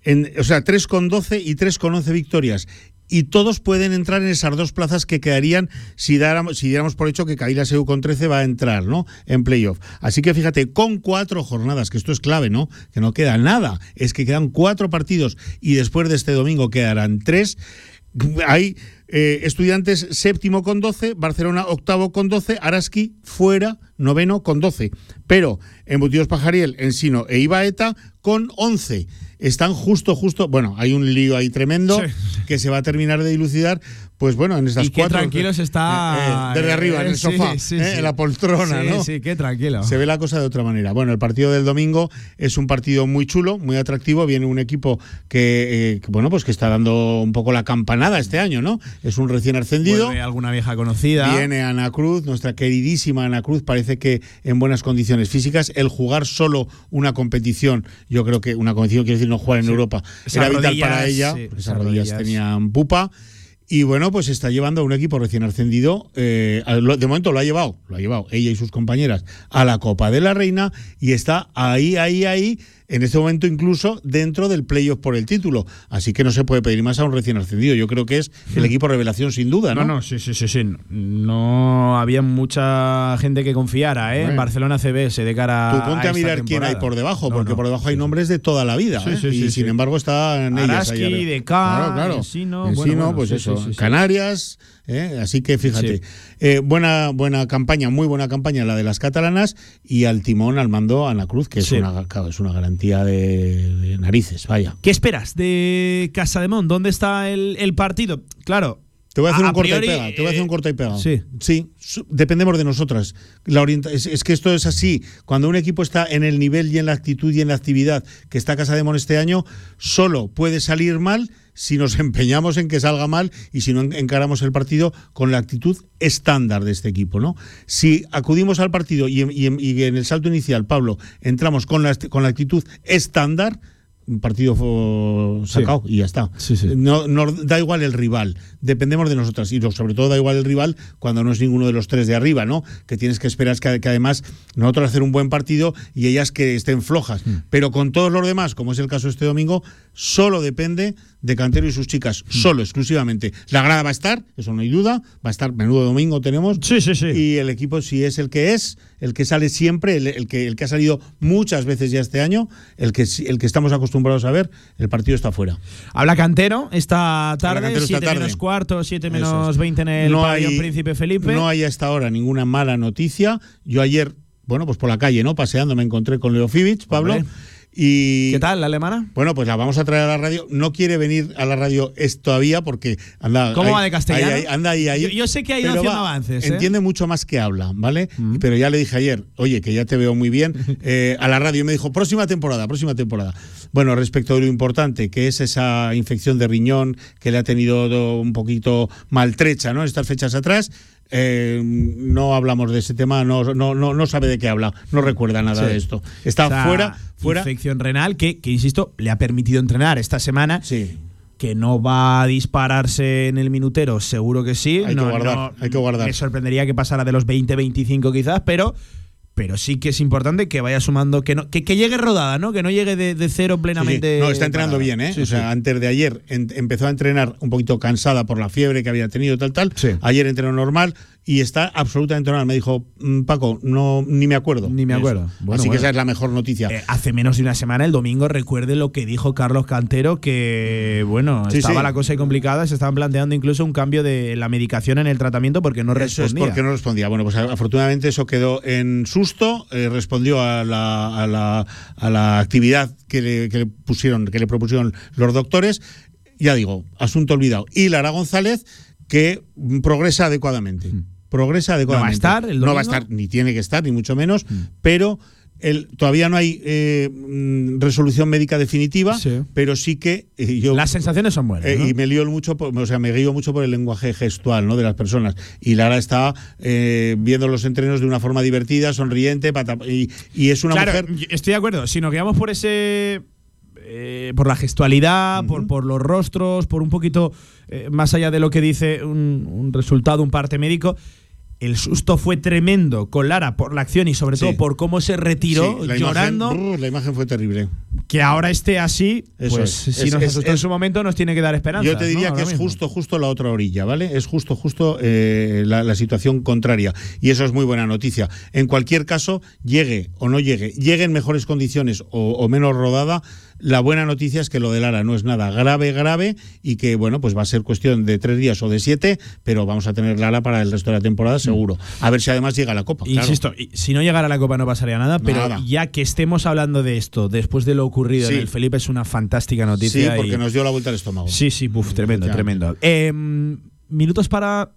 en, o sea, tres con 12 y tres con 11 victorias. Y todos pueden entrar en esas dos plazas que quedarían si, dáramos, si diéramos por hecho que Caíla Seu con 13 va a entrar ¿no? en playoff. Así que fíjate, con cuatro jornadas, que esto es clave, ¿no? Que no queda nada, es que quedan cuatro partidos y después de este domingo quedarán tres. Hay eh, estudiantes séptimo con 12, Barcelona octavo con 12, Araski fuera noveno con 12. Pero Embutidos Pajariel, Ensino e Ibaeta con 11. Están justo, justo. Bueno, hay un lío ahí tremendo que se va a terminar de dilucidar. Pues bueno, en estas Y qué cuatro. tranquilos está. Eh, eh, desde arriba, en el Eh, sí, sofá, sí, eh, en la poltrona, Sí, ¿no? Sí, qué tranquilo. Se ve la cosa de otra manera. Bueno, el partido del domingo es un partido muy chulo, muy atractivo. Viene un equipo que, eh, que, bueno, pues que está dando un poco la campanada este año, ¿no? Es un recién ascendido. Vuelve alguna vieja conocida. Viene Ana Cruz, nuestra queridísima Ana Cruz, parece que en buenas condiciones físicas. El jugar solo una competición, yo creo que una competición quiere decir no jugar en Europa, Esas era vital para ella, sí, porque esas esas rodillas rodillas. tenían pupa. Y bueno, pues está llevando a un equipo recién ascendido. eh, de momento lo ha llevado, lo ha llevado ella y sus compañeras a la Copa de la Reina y está ahí, ahí, ahí, en este momento incluso dentro del playoff por el título. Así que no se puede pedir más a un recién ascendido. Yo creo que es el equipo revelación sin duda, ¿no? No, no, sí, sí, sí, sí. No había mucha gente que confiara ¿eh? en. Barcelona CBS de cara Tú ponte a, mirar quién hay por debajo, porque no. por debajo hay nombres de toda la vida. Sí, ¿eh? sí, y sí, sin embargo están ellas Araski, ahí Claro, claro. Bueno, bueno, pues eso. Canarias. ¿Eh? Así que fíjate. Sí. Eh, buena, buena campaña, muy buena campaña la de las catalanas y al timón, al mando, Ana Cruz, que es, Sí. una, es una garantía de, de narices, vaya. ¿Qué esperas de Casademón? ¿Dónde está el, el partido? Claro. Te voy a hacer a un corta priori, y pega. Te voy a hacer un eh, corta y pega. sí. Sí, dependemos de nosotras. La orienta es, es que esto es así. Cuando un equipo está en el nivel y en la actitud y en la actividad que está Casa de Mon este año, solo puede salir mal si nos (laughs) empeñamos en que salga mal y si no en- encaramos el partido con la actitud estándar de este equipo, ¿no? Si acudimos al partido y en, y en- y en el salto inicial, Pablo, entramos con la, con la actitud estándar, un partido sacado y ya está. No, nos da igual el rival, dependemos de nosotras y sobre todo da igual el rival cuando no es ninguno de los tres de arriba, ¿no? Que tienes que esperar que, que además nosotros hacer un buen partido y ellas que estén flojas. Pero con todos los demás, como es el caso este domingo, solo depende de Cantero y sus chicas, solo, exclusivamente. La grada va a estar, eso no hay duda, va a estar menudo domingo tenemos. Sí, sí, sí. Y el equipo si es el que es, el que sale siempre, el, el que, el que ha salido muchas veces ya este año, el que, el que estamos acostumbrados a ver, el partido está fuera. Habla Cantero esta tarde, Cantero esta 7 tarde. menos cuarto, 7 Eso menos es. 20 en el No hay- Príncipe Felipe. No hay hasta ahora ninguna mala noticia. Yo ayer, bueno, pues por la calle, ¿no? Paseando me encontré con Leo Fibich, Pablo. Hombre. Y, ¿Qué tal la alemana? Bueno, pues la vamos a traer a la radio. No quiere venir a la radio es todavía porque anda. ¿Cómo ahí- va de castellano? ahí- anda ahí, ahí. Yo- yo sé que ha ido haciendo va, avances, ¿eh? Entiende mucho más que habla, ¿vale? Pero ya le dije ayer, oye, que ya te veo muy bien, (laughs) eh, a la radio y me dijo, próxima temporada, próxima temporada. Bueno, respecto de lo importante, que es esa infección de riñón que le ha tenido do- un poquito maltrecha, ¿no? Estas fechas atrás. Eh, no hablamos de ese tema, no, no, no, no sabe de qué habla, no recuerda nada Sí. de esto. Está O sea, fuera, fuera. Infección renal que, que, insisto, le ha permitido entrenar esta semana. Sí. Que no va a dispararse en el minutero, seguro que sí. Hay que guardar, hay que guardar. Me sorprendería que pasara de los 20-25 quizás, pero, pero sí que es importante que vaya sumando, que, no, que, que llegue rodada, ¿no? Que no llegue de, de cero Sí, sí. plenamente. No, está entrenando parada. bien, ¿eh? Sí, o sea, antes de ayer en- empezó a entrenar un poquito cansada por la fiebre que había tenido, tal, tal. Ayer entrenó normal y está absolutamente normal. Me dijo, "Mm, Paco, no, ni me acuerdo. Ni me acuerdo. eso". Bueno, Así que esa es la mejor noticia. Eh, hace menos de una semana, el domingo, recuerde lo que dijo Carlos Cantero, que bueno, Sí, estaba sí. la cosa complicada, se estaban planteando incluso un cambio de la medicación en el tratamiento porque no Eso respondía. es porque no respondía. Bueno, pues afortunadamente eso quedó en susto, eh, respondió a la, a, la, a la actividad que le, que le pusieron, que le propusieron los doctores. Ya digo, asunto olvidado. Y Lara González, que mm, progresa adecuadamente. Progresa adecuadamente. estar el No va a estar, ni tiene que estar, ni mucho menos, pero el, todavía no hay eh, mm, resolución médica definitiva, pero sí que eh, yo. Las sensaciones son buenas. Eh, ¿no? Y me lío mucho, por- o sea, me guío mucho por el lenguaje gestual, ¿no? De las personas. Y Lara está viendo los entrenos de una forma divertida, sonriente, pata- y, y es una Claro, mujer. Estoy de acuerdo. Si nos guiamos por ese. eh, por la gestualidad, por, por los rostros, por un poquito eh, más allá de lo que dice un, un resultado, un parte médico. El susto fue tremendo con Lara por la acción y sobre Sí. todo por cómo se retiró Sí, la llorando. Imagen, brr, la imagen fue terrible. que ahora esté así, Eso pues es. si Es- nos asustó en su momento, nos tiene que dar esperanza. Yo te diría ¿no? que es mismo. justo, justo la otra orilla, ¿vale? Es justo, justo eh, la, la situación contraria. Y eso es muy buena noticia. En cualquier caso, llegue o no llegue, llegue en mejores condiciones o, o menos rodada, la buena noticia es que lo de Lara no es nada grave, grave, y que, bueno, pues va a ser cuestión de tres días o de siete, pero vamos a tener Lara para el resto de la temporada seguro. A ver si además llega a la Copa. Insisto, si no llegara a la Copa no pasaría nada, pero Nada. ya que estemos hablando de esto, después de lo ocurrido Sí. en el Felipe, es una fantástica noticia. Sí, porque y- nos dio la vuelta al estómago. Sí, sí, buf, tremendo, tremendo. Eh, minutos para.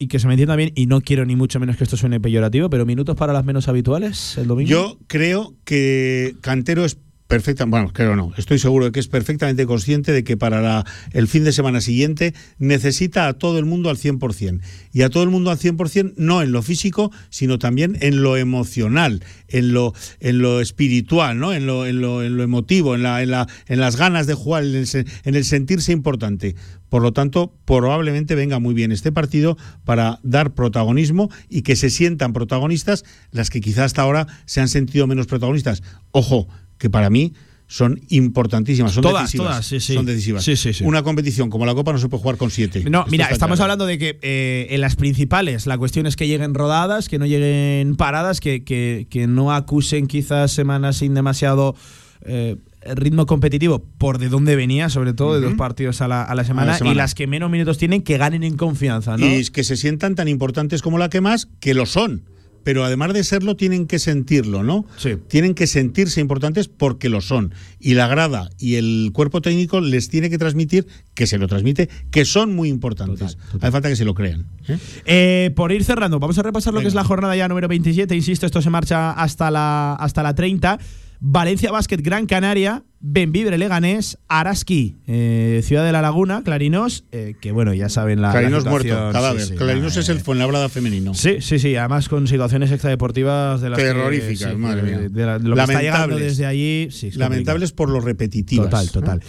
Y que se me entienda bien, y no quiero ni mucho menos que esto suene peyorativo, pero minutos para las menos habituales el domingo. Yo creo que Cantero es perfecta, bueno, creo no, estoy seguro de que es perfectamente consciente de que para el fin de semana siguiente necesita a todo el mundo al 100%. Y a todo el mundo al 100% no en lo físico, sino también en lo emocional, en lo, en lo espiritual, ¿no? en, lo, en, lo, en lo emotivo, en, la, en, la, en las ganas de jugar, en el, se- en el sentirse importante. Por lo tanto, probablemente venga muy bien este partido para dar protagonismo y que se sientan protagonistas las que quizás hasta ahora se han sentido menos protagonistas. Ojo, que para mí son importantísimas, son Todas, decisivas. todas, sí, sí. Son decisivas. Sí, sí, sí. Una competición como la Copa no se puede jugar con siete. No, Esto mira, estamos claro. hablando de que eh, en las principales la cuestión es que lleguen rodadas, que no lleguen paradas, que, que- que no acusen quizás semanas sin demasiado eh, ritmo competitivo por de dónde venía, sobre todo de dos partidos a la, a la semana, semana. y las que menos minutos tienen que ganen en confianza, ¿no? Y que se sientan tan importantes como la que más, que lo son. Pero además de serlo, tienen que sentirlo, ¿no? Tienen que sentirse importantes porque lo son. Y la grada y el cuerpo técnico les tiene que transmitir, que se lo transmite, que son muy importantes. Hace falta que se lo crean. ¿eh? Eh, por ir cerrando, vamos a repasar lo que es la jornada ya número 27. Insisto, esto se marcha hasta la, hasta la 30. Valencia Basket Gran Canaria, Benvibre Leganés, Araski, eh, Ciudad de la Laguna, Clarinos, eh, que bueno, ya saben la. la Clarinos muerto, cadáver. sí, sí, Clarinos es el Fuenlabrada femenino. Sí, sí, sí, además con situaciones extradeportivas de las que- Terroríficas, sí, madre mía. de la- de lo que está llegando Lamentables. desde allí. Lamentables por lo repetitivas. Total, total. ¿no?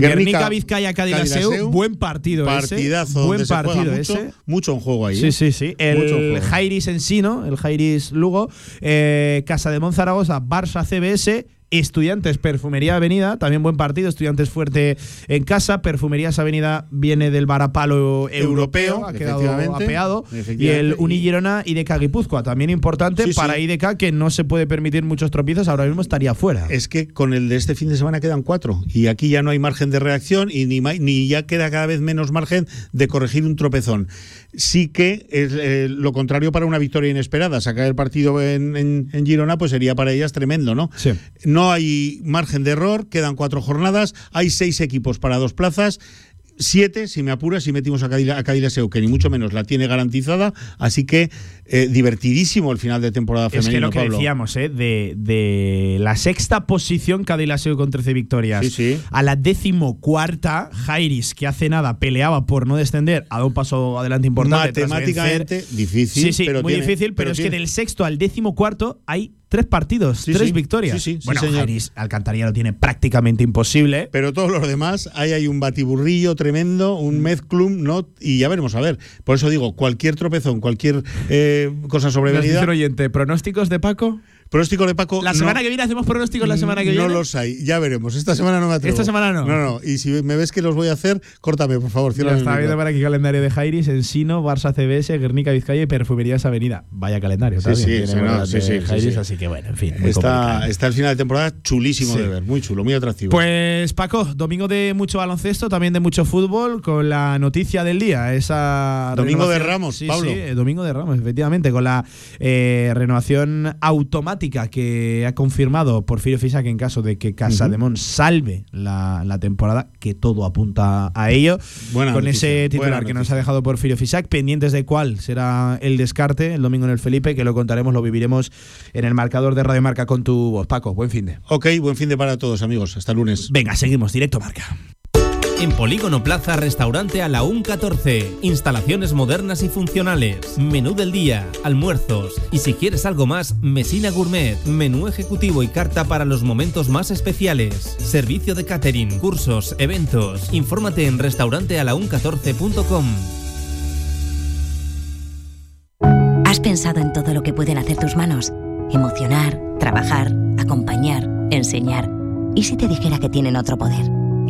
Guernica, Vizcaya, Cadillaceu, buen partido ese. Buen juega partido mucho, ese. Mucho en juego ahí. Sí, ¿eh? sí, sí. En El. Jairis Ensino, el Jairis Lugo, eh, Casa de Monzaragoza, Barça CBS. Estudiantes, Perfumería Avenida, también buen partido. Estudiantes fuerte en casa. Perfumerías Avenida viene del varapalo europeo, Europeo, ha quedado apeado. Y el Unigirona y IDK Guipúzcoa, también importante Sí, sí. para IDK, que no se puede permitir muchos tropiezos, ahora mismo estaría fuera. Es que con el de este fin de semana quedan cuatro y aquí ya no hay margen de reacción y ni, ni ya queda cada vez menos margen de corregir un tropezón. Sí que es eh, lo contrario para una victoria inesperada. Sacar el partido en, en- en Girona pues sería para ellas tremendo, ¿no? No no hay margen de error, quedan cuatro jornadas, hay seis equipos para dos plazas. Siete, si me apuras, si metimos a Cadila, a que ni mucho menos la tiene garantizada. Así que eh, divertidísimo el final de temporada Es que femenino, lo que Pablo. decíamos, ¿eh? de, de la sexta posición Cadilaseo con 13 victorias Sí, sí. a la decimocuarta Jairis, que hace nada peleaba por no descender, ha dado un paso adelante importante. Matemáticamente difícil, Sí, sí, pero muy tiene- difícil, pero, pero es que del sexto al decimocuarto hay tres partidos, Sí, tres sí. victorias. Sí, bueno, señor. Jairis Alcantarilla lo tiene prácticamente imposible. Pero todos los demás, ahí hay un batiburrillo tremendo, un mezclum, ¿no? Y ya veremos, a ver. Por eso digo, cualquier tropezón, cualquier eh, cosa Nos sobrevenida. dice un oyente, ¿pronósticos de Paco? Pronóstico de Paco. La no- semana que viene hacemos pronósticos la semana que no viene. los hay, ya veremos. Esta semana no me atrevo. Esta semana no. No, no. Y si me ves que los voy a hacer, córtame, por favor. Cierra estaba viendo por aquí calendario de Jairis, Ensino, Barça CBS, Guernica Vizcaya y Perfumerías Avenida. Vaya calendario, Sí, sí, sí, no, sí, Jairis, sí. así que bueno, en fin. Está, está el final de temporada chulísimo de ver, muy chulo, muy atractivo. Pues Paco, domingo de mucho baloncesto, también de mucho fútbol, con la noticia del día, esa Domingo de Ramos, sí, Pablo. Sí, domingo de Ramos, efectivamente, con la eh, renovación automática que ha confirmado Porfirio Fisac en caso de que Casademón salve la, la temporada, que todo apunta a ello. Buena con noticia, ese titular que nos ha dejado Porfirio Fisac, pendientes de cuál será el descarte el domingo en el Felipe, que lo contaremos, lo viviremos en el marcador de Radio Marca con tu voz. Paco, buen fin de. ok, buen fin de para todos, amigos. Hasta lunes. Venga, seguimos, directo Marca. En Polígono Plaza, restaurante a la UN 14. Instalaciones modernas y funcionales. Menú del día, almuerzos. Y si quieres algo más, Mesina Gourmet. Menú ejecutivo y carta para los momentos más especiales. Servicio de catering, cursos, eventos. Infórmate en restaurantealaun14.com. ¿Has pensado en todo lo que pueden hacer tus manos? Emocionar, trabajar, acompañar, enseñar. ¿Y si te dijera que tienen otro poder?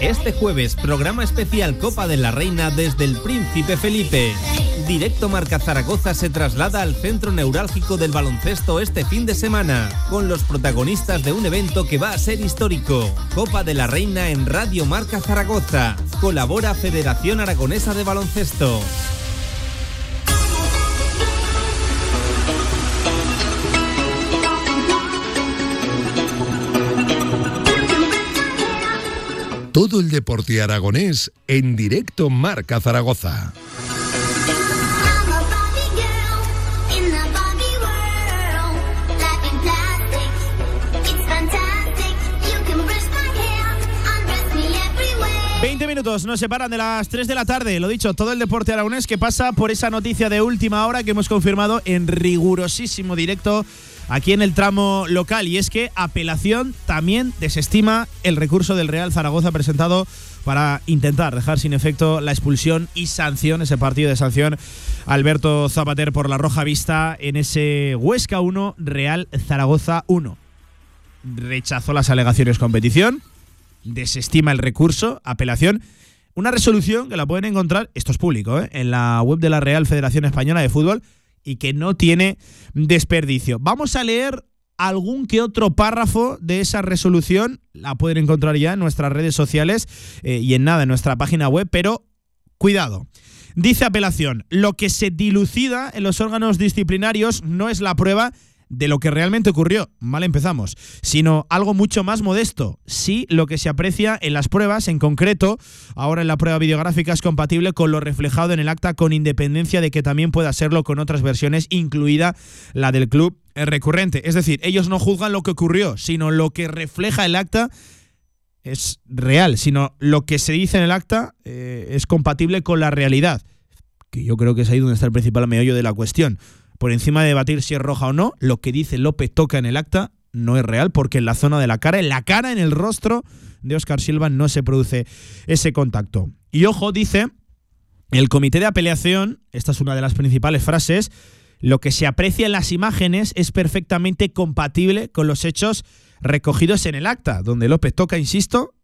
Este jueves, programa especial Copa de la Reina desde el Príncipe Felipe. Directo Marca Zaragoza se traslada al centro neurálgico del baloncesto este fin de semana, con los protagonistas de un evento que va a ser histórico. Copa de la Reina en Radio Marca Zaragoza. Colabora Federación Aragonesa de Baloncesto. Todo el deporte aragonés en directo Marca Zaragoza. In the Barbie world, life in plastic, it's fantastic. You can brush my hair, undress me everywhere. 20 minutos nos separan de las 3 de la tarde. Lo dicho, todo el deporte aragonés que pasa por esa noticia de última hora que hemos confirmado en rigurosísimo directo aquí en el tramo local. Y es que apelación también desestima el recurso del Real Zaragoza presentado para intentar dejar sin efecto la expulsión y sanción, ese partido de sanción Alberto Zapater por la roja vista en ese Huesca 1, Real Zaragoza 1. Rechazó las alegaciones competición desestima el recurso, apelación. Una resolución que la pueden encontrar, esto es público, ¿eh? en la web de la Real Federación Española de Fútbol y que no tiene desperdicio. Vamos a leer algún que otro párrafo de esa resolución, la pueden encontrar ya en nuestras redes sociales eh, y en nada en nuestra página web, pero cuidado. Dice apelación, lo que se dilucida en los órganos disciplinarios no es la prueba de lo que realmente ocurrió, mal empezamos, sino algo mucho más modesto. Sí, lo que se aprecia en las pruebas, en concreto, ahora en la prueba videográfica es compatible con lo reflejado en el acta con independencia de que también pueda serlo con otras versiones, incluida la del club recurrente. Es decir, ellos no juzgan lo que ocurrió, sino lo que refleja el acta es real, sino lo que se dice en el acta eh, es compatible con la realidad. Que yo creo que es ahí donde está el principal meollo de la cuestión por encima de debatir si es roja o no, lo que dice López Toca en el acta no es real porque en la zona de la cara, en la cara, en el rostro de Oscar Silva no se produce ese contacto. Y ojo, dice el comité de apelación, esta es una de las principales frases, lo que se aprecia en las imágenes es perfectamente compatible con los hechos recogidos en el acta, donde López Toca, insisto,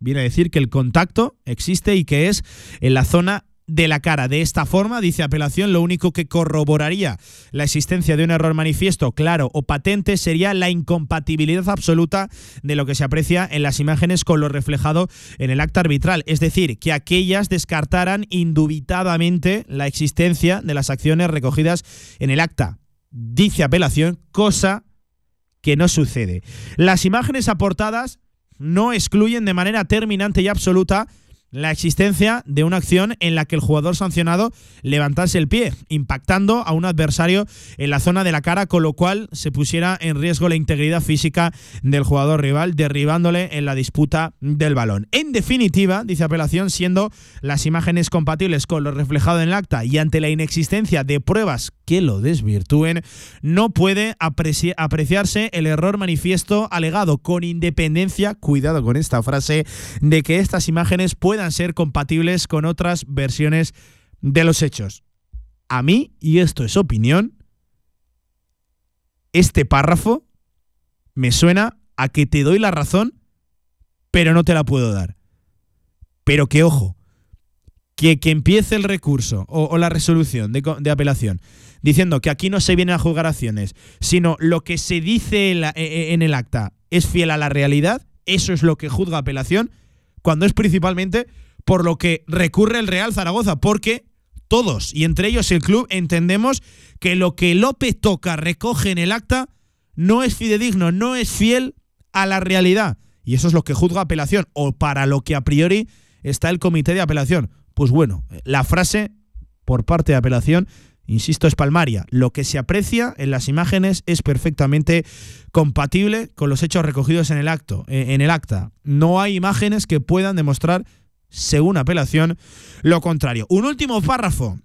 viene a decir que el contacto existe y que es en la zona de la cara. De esta forma, dice apelación, lo único que corroboraría la existencia de un error manifiesto, claro o patente sería la incompatibilidad absoluta de lo que se aprecia en las imágenes con lo reflejado en el acta arbitral. Es decir, que aquellas descartaran indubitadamente la existencia de las acciones recogidas en el acta. Dice apelación, cosa que no sucede. Las imágenes aportadas no excluyen de manera terminante y absoluta la existencia de una acción en la que el jugador sancionado levantase el pie, impactando a un adversario en la zona de la cara, con lo cual se pusiera en riesgo la integridad física del jugador rival, derribándole en la disputa del balón. En definitiva, dice apelación, siendo las imágenes compatibles con lo reflejado en el acta y ante la inexistencia de pruebas que lo desvirtúen, no puede apreciarse el error manifiesto alegado con independencia, cuidado con esta frase, de que estas imágenes puedan ser compatibles con otras versiones de los hechos. A mí, y esto es opinión, este párrafo me suena a que te doy la razón, pero no te la puedo dar. Pero que ojo, que, que empiece el recurso o, la resolución de, de, apelación diciendo que aquí no se vienen a juzgar acciones, sino lo que se dice en, e, e, en el acta es fiel a la realidad, eso es lo que juzga apelación, cuando es principalmente por lo que recurre el Real Zaragoza, porque todos, y entre ellos el club, entendemos que lo que López Toca recoge en el acta no es fidedigno, no es fiel a la realidad. Y eso es lo que juzga apelación, o para lo que a priori está el comité de apelación. Pues bueno, la frase por parte de apelación insisto, es palmaria. Lo que se aprecia en las imágenes es perfectamente compatible con los hechos recogidos en el acto, eh, en el acta. No hay imágenes que puedan demostrar, según apelación, lo contrario. Un último párrafo.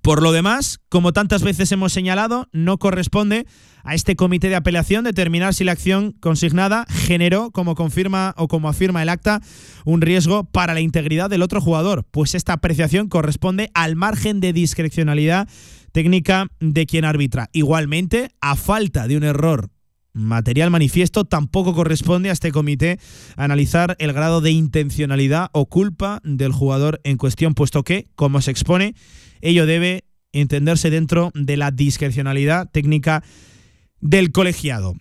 Por lo demás, como tantas veces hemos señalado, no corresponde a este comité de apelación determinar si la acción consignada generó, como confirma o como afirma el acta, un riesgo para la integridad del otro jugador, pues esta apreciación corresponde al margen de discrecionalidad técnica de quien arbitra. Igualmente, a falta de un error material manifiesto, tampoco corresponde a este comité analizar el grado de intencionalidad o culpa del jugador en cuestión, puesto que, como se expone, ello debe entenderse dentro de la discrecionalidad técnica del colegiado.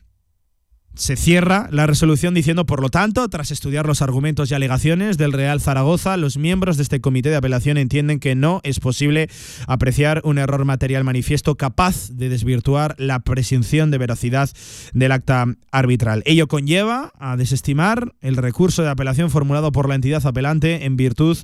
Se cierra la resolución diciendo, por lo tanto, tras estudiar los argumentos y alegaciones del Real Zaragoza, los miembros de este comité de apelación entienden que no es posible apreciar un error material manifiesto capaz de desvirtuar la presunción de veracidad del acta arbitral. Ello conlleva a desestimar el recurso de apelación formulado por la entidad apelante en virtud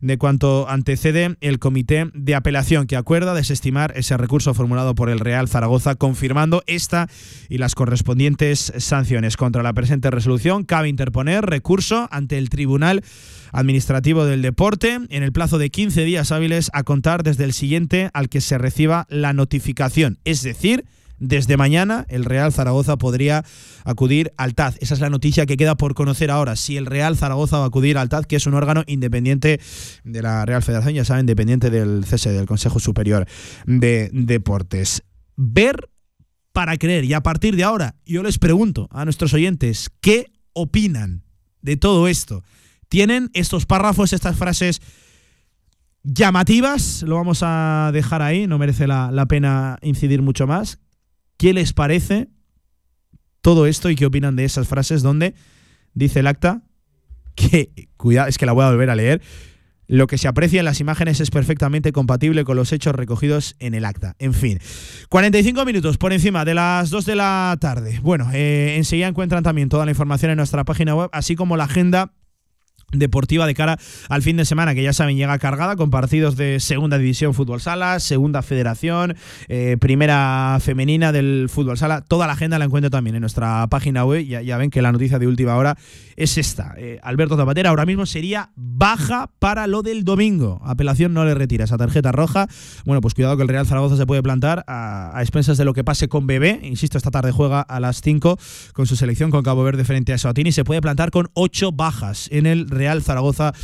de cuanto antecede el comité de apelación que acuerda desestimar ese recurso formulado por el Real Zaragoza, confirmando esta y las correspondientes sanciones contra la presente resolución, cabe interponer recurso ante el Tribunal Administrativo del Deporte en el plazo de 15 días hábiles a contar desde el siguiente al que se reciba la notificación. Es decir, desde mañana el Real Zaragoza podría acudir al TAZ. Esa es la noticia que queda por conocer ahora. Si el Real Zaragoza va a acudir al TAZ, que es un órgano independiente de la Real Federación, ya saben, independiente del CSE, del Consejo Superior de Deportes. Ver para creer. Y a partir de ahora, yo les pregunto a nuestros oyentes, ¿qué opinan de todo esto? ¿Tienen estos párrafos, estas frases llamativas? Lo vamos a dejar ahí, no merece la, pena incidir mucho más. ¿Qué les parece todo esto y qué opinan de esas frases donde dice el acta que, cuidado, es que la voy a volver a leer, lo que se aprecia en las imágenes es perfectamente compatible con los hechos recogidos en el acta. En fin, 45 minutos por encima de las 2 de la tarde. Bueno, eh, enseguida encuentran también toda la información en nuestra página web, así como la agenda deportiva de cara al fin de semana, que ya saben, llega cargada con partidos de Segunda División Fútbol Sala, Segunda Federación, eh, Primera Femenina del Fútbol Sala. Toda la agenda la encuentro también en nuestra página web. Ya, ya ven que la noticia de última hora es esta. Eh, Alberto Zapatera ahora mismo sería baja para lo del domingo. Apelación no le retira esa tarjeta roja. Bueno, pues cuidado que el Real Zaragoza se puede plantar a, expensas de lo que pase con Bebé. Insisto, esta tarde juega a las 5 con su selección con Cabo Verde frente a Soatini. Se puede plantar con 8 bajas en el Real Real Zaragoza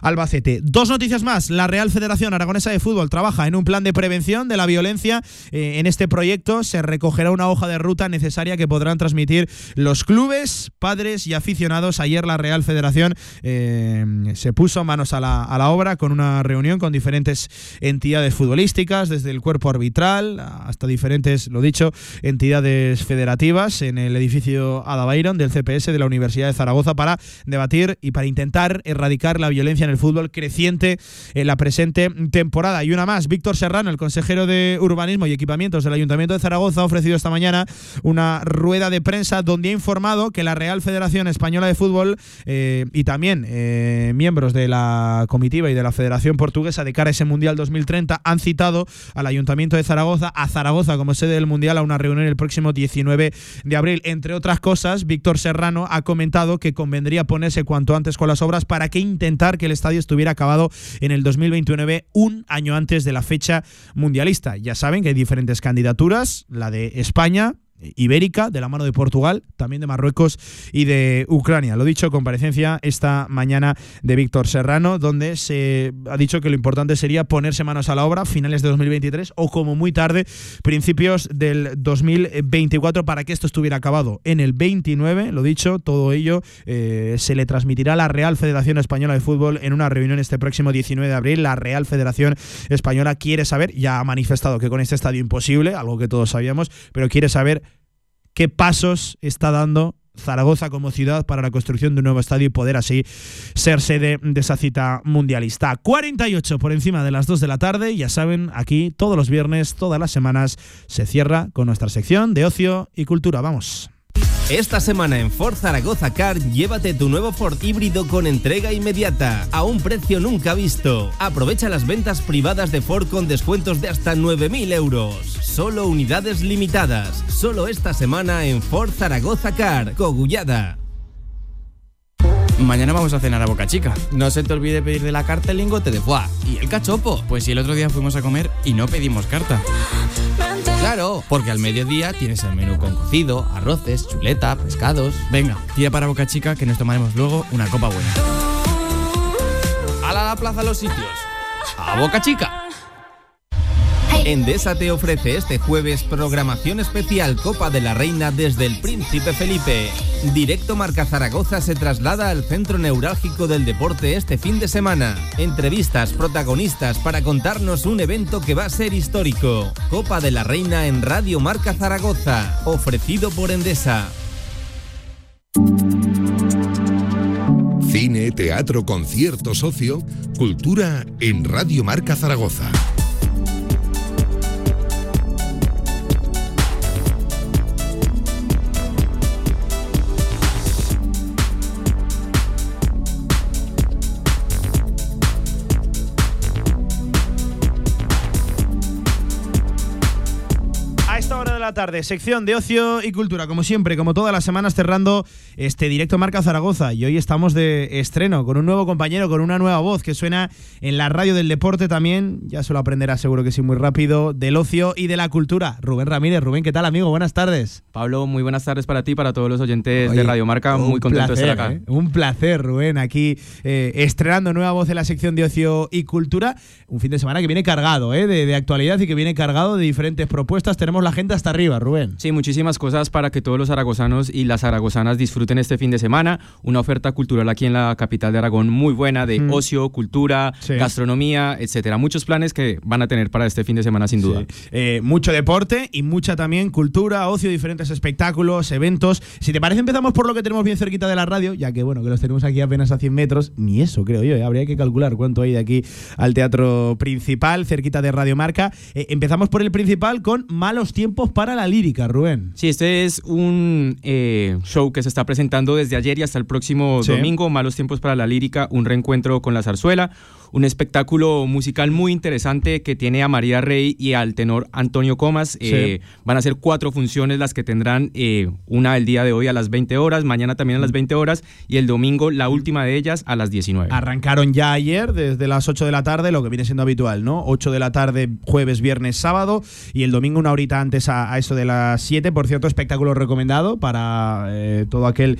Albacete. Dos noticias más. La Real Federación Aragonesa de Fútbol trabaja en un plan de prevención de la violencia. Eh, en este proyecto se recogerá una hoja de ruta necesaria que podrán transmitir los clubes, padres y aficionados. Ayer la Real Federación eh, se puso manos a la, a la obra con una reunión con diferentes entidades futbolísticas, desde el cuerpo arbitral hasta diferentes, lo dicho, entidades federativas en el edificio Ada Byron del CPS de la Universidad de Zaragoza para debatir y para intentar erradicar la violencia en el fútbol creciente en la presente temporada. Y una más, Víctor Serrano, el consejero de Urbanismo y Equipamientos del Ayuntamiento de Zaragoza, ha ofrecido esta mañana una rueda de prensa donde ha informado que la Real Federación Española de Fútbol eh, y también eh, miembros de la comitiva y de la Federación Portuguesa de cara a ese Mundial 2030 han citado al Ayuntamiento de Zaragoza, a Zaragoza como sede del Mundial, a una reunión el próximo 19 de abril. Entre otras cosas, Víctor Serrano ha comentado que convendría ponerse cuanto antes con las obras para que intentar que el estadio estuviera acabado en el 2029, un año antes de la fecha mundialista. Ya saben que hay diferentes candidaturas, la de España, ibérica, de la mano de Portugal, también de Marruecos y de Ucrania. Lo dicho, comparecencia esta mañana de Víctor Serrano, donde se ha dicho que lo importante sería ponerse manos a la obra finales de 2023 o como muy tarde, principios del 2024 para que esto estuviera acabado en el 29. Lo dicho, todo ello eh, se le transmitirá a la Real Federación Española de Fútbol en una reunión este próximo 19 de abril. La Real Federación Española quiere saber, ya ha manifestado que con este estadio imposible, algo que todos sabíamos, pero quiere saber qué pasos está dando Zaragoza como ciudad para la construcción de un nuevo estadio y poder así ser sede de esa cita mundialista. 48 por encima de las 2 de la tarde, ya saben, aquí todos los viernes, todas las semanas, se cierra con nuestra sección de ocio y cultura. Vamos. Esta semana en Ford Zaragoza Car, llévate tu nuevo Ford híbrido con entrega inmediata, a un precio nunca visto. Aprovecha las ventas privadas de Ford con descuentos de hasta 9.000 euros. Solo unidades limitadas. Solo esta semana en Ford Zaragoza Car, Cogullada. Mañana vamos a cenar a Boca Chica. No se te olvide pedir de la carta el lingote de foie y el cachopo. Pues si el otro día fuimos a comer y no pedimos carta. Claro, porque al mediodía tienes el menú con cocido, arroces, chuleta, pescados. Venga, tira para Boca Chica que nos tomaremos luego una copa buena. ¡A la plaza los sitios! ¡A Boca Chica! Endesa te ofrece este jueves programación especial Copa de la Reina desde el Príncipe Felipe. Directo Marca Zaragoza se traslada al centro neurálgico del deporte este fin de semana. Entrevistas, protagonistas para contarnos un evento que va a ser histórico. Copa de la Reina en Radio Marca Zaragoza, ofrecido por Endesa. Cine, teatro, concierto, socio, cultura en Radio Marca Zaragoza. La tarde, sección de ocio y cultura, como siempre, como todas las semanas cerrando este directo Marca Zaragoza. Y hoy estamos de estreno con un nuevo compañero, con una nueva voz que suena en la radio del deporte también. Ya se lo aprenderá seguro que sí muy rápido, del ocio y de la cultura. Rubén Ramírez. Rubén, ¿qué tal, amigo? Buenas tardes. Pablo, muy buenas tardes para ti y para todos los oyentes de Radio Marca. Muy contento placer, de estar acá. ¿eh? Un placer, Rubén, aquí eh, estrenando nueva voz en la sección de ocio y cultura. Un fin de semana que viene cargado ¿eh? de, de actualidad y que viene cargado de diferentes propuestas. Tenemos la gente hasta arriba, Rubén. Sí, muchísimas cosas para que todos los zaragozanos y las zaragozanas disfruten este fin de semana. Una oferta cultural aquí en la capital de Aragón muy buena de Mm. ocio, cultura, Sí. gastronomía, etcétera. Muchos planes que van a tener para este fin de semana sin duda. Eh, mucho deporte y mucha también cultura, ocio, diferentes espectáculos, eventos. Si te parece, empezamos por lo que tenemos bien cerquita de la radio, ya que bueno, que los tenemos aquí apenas a 100 metros. Ni eso, creo yo. ¿eh? Habría que calcular cuánto hay de aquí al teatro principal, cerquita de Radio Marca. Eh, empezamos por el principal con Malos Tiempos para la Lírica, Rubén. Sí, este es un eh, show que se está presentando desde ayer y hasta el próximo Sí. domingo, Malos Tiempos para la Lírica, un reencuentro con la zarzuela, un espectáculo musical muy interesante que tiene a María Rey y al tenor Antonio Comas. Eh, van a ser cuatro funciones las que tendrán, eh, una el día de hoy a las 20 horas, mañana también a las 20 horas y el domingo la última de ellas a las 19. Arrancaron ya ayer desde las 8 de la tarde, lo que viene siendo habitual, ¿no? 8 de la tarde, jueves, viernes, sábado y el domingo una horita antes a, a eso de las 7. Por cierto, espectáculo recomendado para eh, todo aquel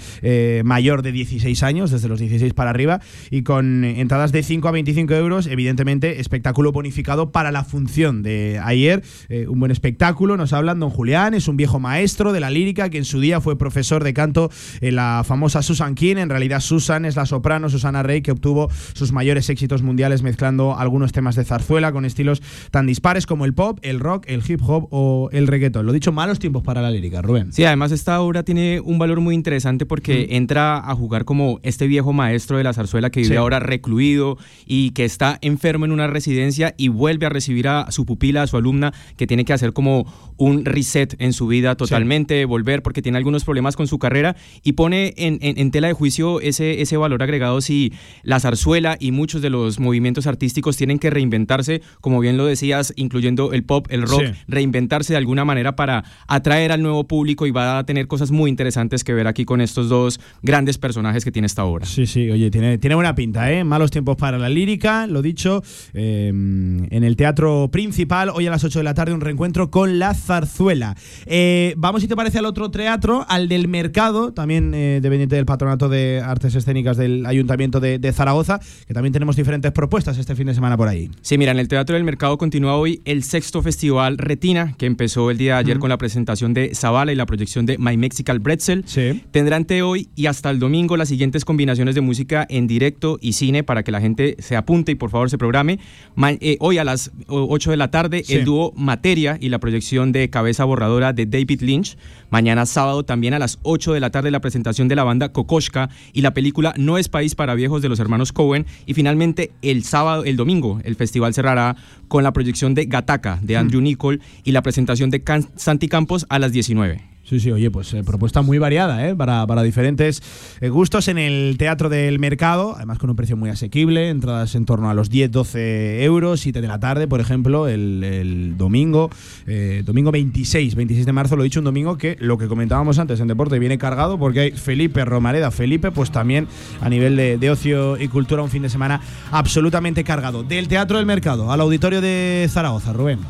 mayor de 16 años, desde los 16 para arriba, y con entradas de 5 a 25 euros, evidentemente espectáculo bonificado para la función de ayer. Eh, un buen espectáculo, nos hablan don Julián, es un viejo maestro de la lírica que en su día fue profesor de canto en la famosa Susan King. En realidad Susan es la soprano Susana Rey que obtuvo sus mayores éxitos mundiales mezclando algunos temas de zarzuela con estilos tan dispares como el pop, el rock, el hip hop o el reggaeton. Lo dicho, malos tiempos para la lírica, Rubén. Sí, además esta obra tiene un valor muy interesante porque entra a jugar como este viejo maestro de la zarzuela que vive Sí. ahora recluido y que está enfermo en una residencia y vuelve a recibir a su pupila, a su alumna, que tiene que hacer como un reset en su vida totalmente, volver porque tiene algunos problemas con su carrera y pone en, en- en tela de juicio ese, ese valor agregado si la zarzuela y muchos de los movimientos artísticos tienen que reinventarse, como bien lo decías, incluyendo el pop, el rock, Sí. reinventarse de alguna manera para atraer al nuevo público y va a tener cosas muy interesantes que ver aquí con estos dos grandes personajes que tiene esta obra. Sí, sí, oye, tiene, tiene buena pinta, ¿eh? Malos tiempos para la lírica, lo dicho, eh, en el teatro principal, hoy a las 8 de la tarde, un reencuentro con la zarzuela. Eh, vamos, si te parece, al otro teatro, al del mercado, también eh, dependiente del Patronato de Artes Escénicas del Ayuntamiento de, de Zaragoza, que también tenemos diferentes propuestas este fin de semana por ahí. Sí, mira, en el Teatro del Mercado continúa hoy el sexto festival Retina, que empezó el día de ayer con la presentación de Zavala y la proyección de My Mexican Bretzel. Tendrá entre hoy y hasta el domingo las siguientes combinaciones de música en directo y cine para que la gente se apunte y por favor se programe. Ma- eh, hoy a las o- 8 de la tarde Sí. el dúo Materia y la proyección de Cabeza Borradora de David Lynch. Mañana sábado también a las 8 de la tarde la presentación de la banda Kokoshka y la película No es país para viejos de los hermanos Cohen. Y finalmente el sábado, el domingo, el festival cerrará con la proyección de Gataca de Andrew Nicol y la presentación de Can- Santi Campos a las 19. Sí, sí, oye, pues eh, propuesta muy variada, ¿eh? Para, diferentes eh, gustos en el Teatro del Mercado, además con un precio muy asequible, entradas en torno a los 10-12 euros, 7 de la tarde, por ejemplo, el, el domingo, eh, domingo 26, 26 de marzo, lo he dicho, un domingo que lo que comentábamos antes en deporte viene cargado porque hay Felipe Romareda, Felipe, pues también a nivel de, de ocio y cultura, un fin de semana absolutamente cargado. Del Teatro del Mercado al Auditorio de Zaragoza, Rubén.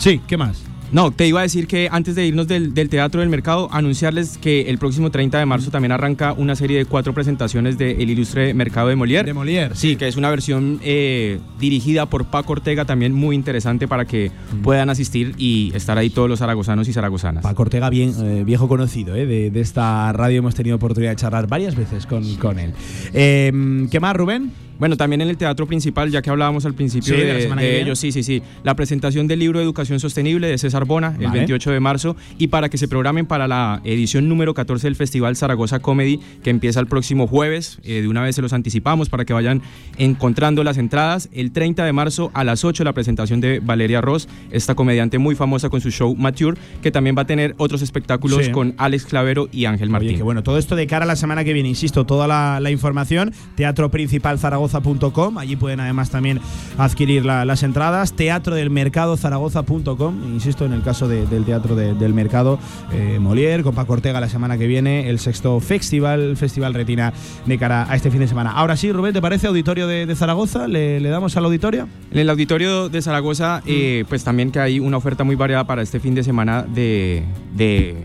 Sí, ¿qué más? No, te iba a decir que antes de irnos del, del Teatro del Mercado, anunciarles que el próximo 30 de marzo también arranca una serie de cuatro presentaciones del ilustre Mercado de Molière. De Molière. Sí, que es una versión eh, dirigida por Paco Ortega, también muy interesante para que puedan asistir y estar ahí todos los zaragozanos y zaragozanas. Paco Ortega, bien, eh, viejo conocido eh, de, de esta radio, hemos tenido oportunidad de charlar varias veces con, con él. Eh, ¿Qué más, Rubén? Bueno, también en el teatro principal, ya que hablábamos al principio Sí, de de, de ellos, sí, sí, sí. La presentación del libro Educación Sostenible de César Bona, el Vale. 28 de marzo, y para que se programen para la edición número 14 del Festival Zaragoza Comedy, que empieza el próximo jueves. Eh, de una vez se los anticipamos para que vayan encontrando las entradas. El 30 de marzo a las 8 la presentación de Valeria Ross, esta comediante muy famosa con su show Mature, que también va a tener otros espectáculos Sí. con Alex Clavero y Ángel Martín. Oye, que bueno, todo esto de cara a la semana que viene, insisto, toda la, la información, teatroprincipalzaragoza.com, allí pueden además también adquirir la- las entradas, teatrodelmercadozaragoza.com, insisto, en el caso de- del Teatro de- del Mercado, eh, Molière, con Paco Ortega la semana que viene, el sexto festival, Festival Retina, de cara a este fin de semana. Ahora sí, Rubén, ¿te parece auditorio de, de Zaragoza? ¿Le, le damos al auditorio? En el auditorio de Zaragoza, eh, pues también que hay una oferta muy variada para este fin de semana de, de-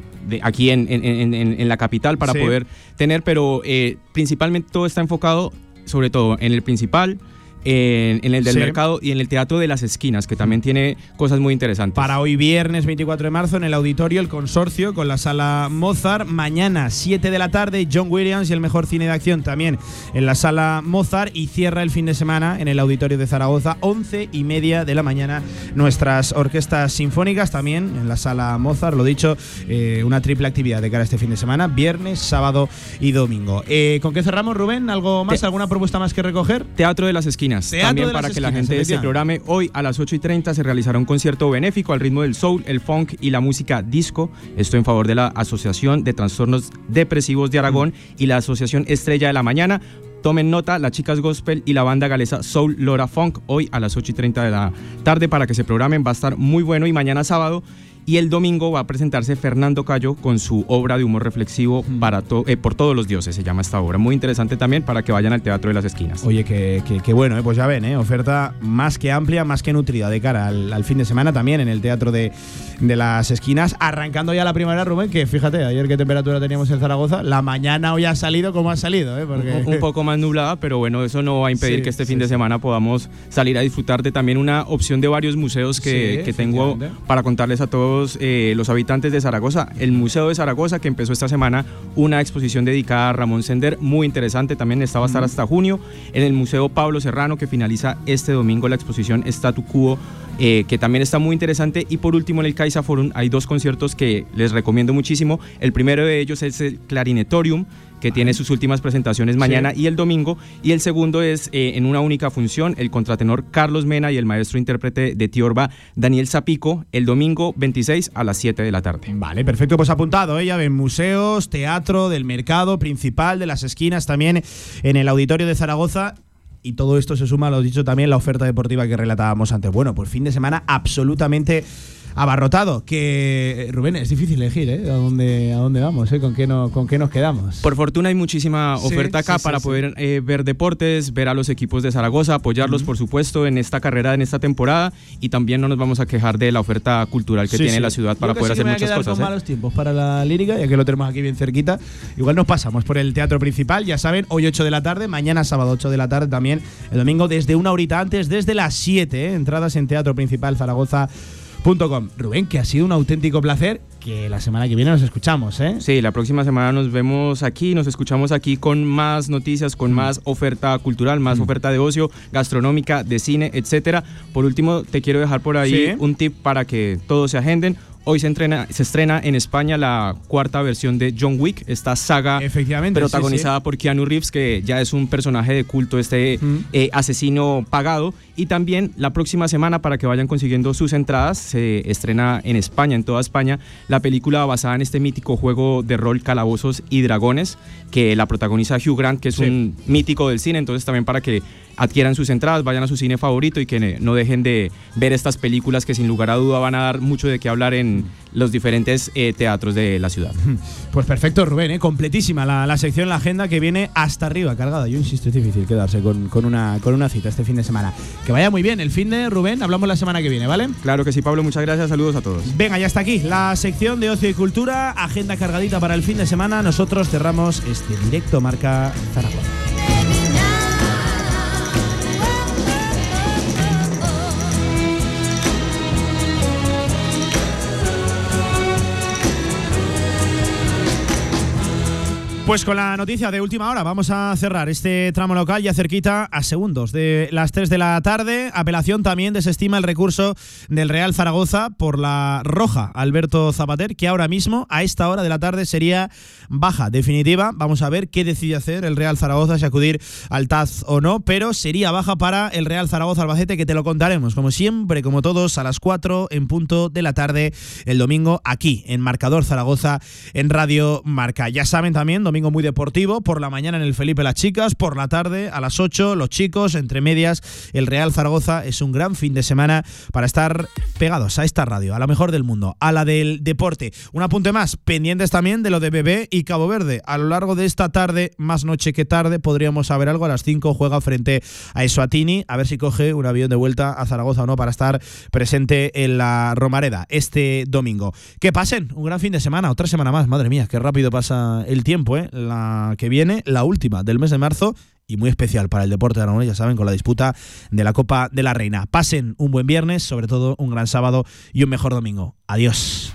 aquí en, en- en- en- en la capital para Sí. poder tener, pero eh, principalmente todo está enfocado sobre todo en el principal, en, en el del Sí. mercado y en el teatro de las esquinas, que también tiene cosas muy interesantes. Para hoy viernes 24 de marzo en el auditorio El Consorcio con la sala Mozart. Mañana 7 de la tarde John Williams y el mejor cine de acción también en la sala Mozart. Y cierra el fin de semana en el auditorio de Zaragoza 11 y media de la mañana nuestras orquestas sinfónicas también en la sala Mozart. Lo dicho, eh, una triple actividad de cara a este fin de semana. Viernes, sábado y domingo. Eh, ¿Con qué cerramos Rubén? ¿Algo más? ¿Alguna propuesta más que recoger? Teatro de las Esquinas. Teatro También para que la gente se efectivamente. programe. Hoy a las 8 y 30 se realizará un concierto benéfico al ritmo del soul, el funk y la música disco. Esto en favor de la Asociación de Trastornos Depresivos de Aragón y la Asociación Estrella de la Mañana. tomen nota, las chicas gospel y la banda galesa Soul Lora Funk hoy a las 8 y 30 de la tarde para que se programen, va a estar muy bueno y mañana sábado y el domingo va a presentarse Fernando Cayo con su obra de humor reflexivo para to- eh, por todos los dioses, se llama esta obra. Muy interesante también para que vayan al Teatro de las Esquinas. Oye, que, que- que bueno, eh, pues ya ven, eh, oferta más que amplia, más que nutrida de cara al, al fin de semana también en el Teatro de, de las Esquinas. Arrancando ya la primavera, Rubén, que fíjate, ayer qué temperatura teníamos en Zaragoza, la mañana hoy ha salido como ha salido, eh, porque Un, un (laughs) poco más nublada, pero bueno, eso no va a impedir Sí, que este sí, fin de semana podamos salir a disfrutar de también una opción de varios museos que, Sí, que tengo para contarles a todos eh, los habitantes de Zaragoza. El Museo de Zaragoza, que empezó esta semana una exposición dedicada a Ramón Sender, muy interesante, también esta va a estar hasta junio. En el Museo Pablo Serrano, que finaliza este domingo la exposición Statu Quo, eh, que también está muy interesante. Y por último, en el Caixa Forum hay dos conciertos que les recomiendo muchísimo. El primero de ellos es el Clarinetorium, que tiene sus últimas presentaciones mañana y el domingo. Y el segundo es eh, en una única función, el contratenor Carlos Mena y el maestro intérprete de Tiorba, Daniel Zapico, el domingo 26 a las 7 de la tarde. Vale, perfecto, pues apuntado, ¿eh? ya ven, museos, teatro, del mercado principal, de las esquinas, también en el auditorio de Zaragoza. Y todo esto se suma, lo dicho también, la oferta deportiva que relatábamos antes. Bueno, pues fin de semana absolutamente abarrotado. Que, Rubén, es difícil elegir, ¿eh? ¿A dónde, a dónde vamos? ¿eh? ¿Con, qué no, ¿Con qué nos quedamos? Por fortuna hay muchísima Sí, oferta acá sí, para sí. poder eh, ver deportes, ver a los equipos de Zaragoza, apoyarlos por supuesto en esta carrera, en esta temporada y también no nos vamos a quejar de la oferta cultural que tiene la ciudad para Yo poder hacer me muchas cosas. Con ¿eh? malos tiempos para la lírica, ya que lo tenemos aquí bien cerquita. Igual nos pasamos por el teatro principal, ya saben, hoy 8 de la tarde, mañana sábado 8 de la tarde también, el domingo desde una horita antes, desde las 7, ¿eh? entradas en teatro principal Rubén, que ha sido un auténtico placer, que la semana que viene nos escuchamos, ¿eh? Sí, la próxima semana nos vemos aquí, nos escuchamos aquí con más noticias, con más oferta cultural, más oferta de ocio, gastronómica, de cine, etcétera. Por último, te quiero dejar por ahí Sí. un tip para que todos se agenden. Hoy se, entrena, se estrena en España la cuarta versión de John Wick, esta saga Efectivamente, sí, protagonizada por Keanu Reeves, que ya es un personaje de culto, este eh, asesino pagado. Y también la próxima semana, para que vayan consiguiendo sus entradas, se estrena en España, en toda España, la película basada en este mítico juego de rol Calabozos y Dragones, que la protagoniza Hugh Grant, que es un mítico del cine. Entonces también para que adquieran sus entradas, vayan a su cine favorito y que no dejen de ver estas películas que sin lugar a duda van a dar mucho de qué hablar en los diferentes eh, teatros de la ciudad. (laughs) Pues perfecto, Rubén, ¿eh? completísima la, la sección, la agenda que viene hasta arriba, cargada. Yo insisto, es difícil quedarse con, con una, con una cita este fin de semana. Que vaya muy bien el fin de Rubén, hablamos la semana que viene, ¿vale? Claro que sí, Pablo, muchas gracias, saludos a todos. Venga, ya está aquí la sección de ocio y cultura, agenda cargadita para el fin de semana. Nosotros cerramos este directo marca Zaragoza. Pues con la noticia de última hora vamos a cerrar este tramo local ya cerquita a segundos de las 3 de la tarde. Apelación también desestima el recurso del Real Zaragoza por la roja Alberto Zapater, que ahora mismo a esta hora de la tarde sería baja definitiva. Vamos a ver qué decide hacer el Real Zaragoza, si acudir al TAZ o no, pero sería baja para el Real Zaragoza Albacete, que te lo contaremos, como siempre, como todos, a las 4 en punto de la tarde el domingo aquí en Marcador Zaragoza en Radio Marca. Ya saben también, domingo muy deportivo, por la mañana en el Felipe las chicas, por la tarde a las 8 los chicos, entre medias el Real Zaragoza. Es un gran fin de semana para estar pegados a esta radio, a la mejor del mundo, a la del deporte. Un apunte más, pendientes también de lo de Bebé y Cabo Verde. A lo largo de esta tarde, más noche que tarde, podríamos saber algo. A las 5 juega frente a Eswatini, a ver si coge un avión de vuelta a Zaragoza o no para estar presente en la Romareda este domingo. Que pasen un gran fin de semana, otra semana más. Madre mía, qué rápido pasa el tiempo, ¿eh? La que viene, la última del mes de marzo y muy especial para el deporte de Aragonés, ya saben, con la disputa de la Copa de la Reina. Pasen un buen viernes, sobre todo un gran sábado y un mejor domingo. Adiós.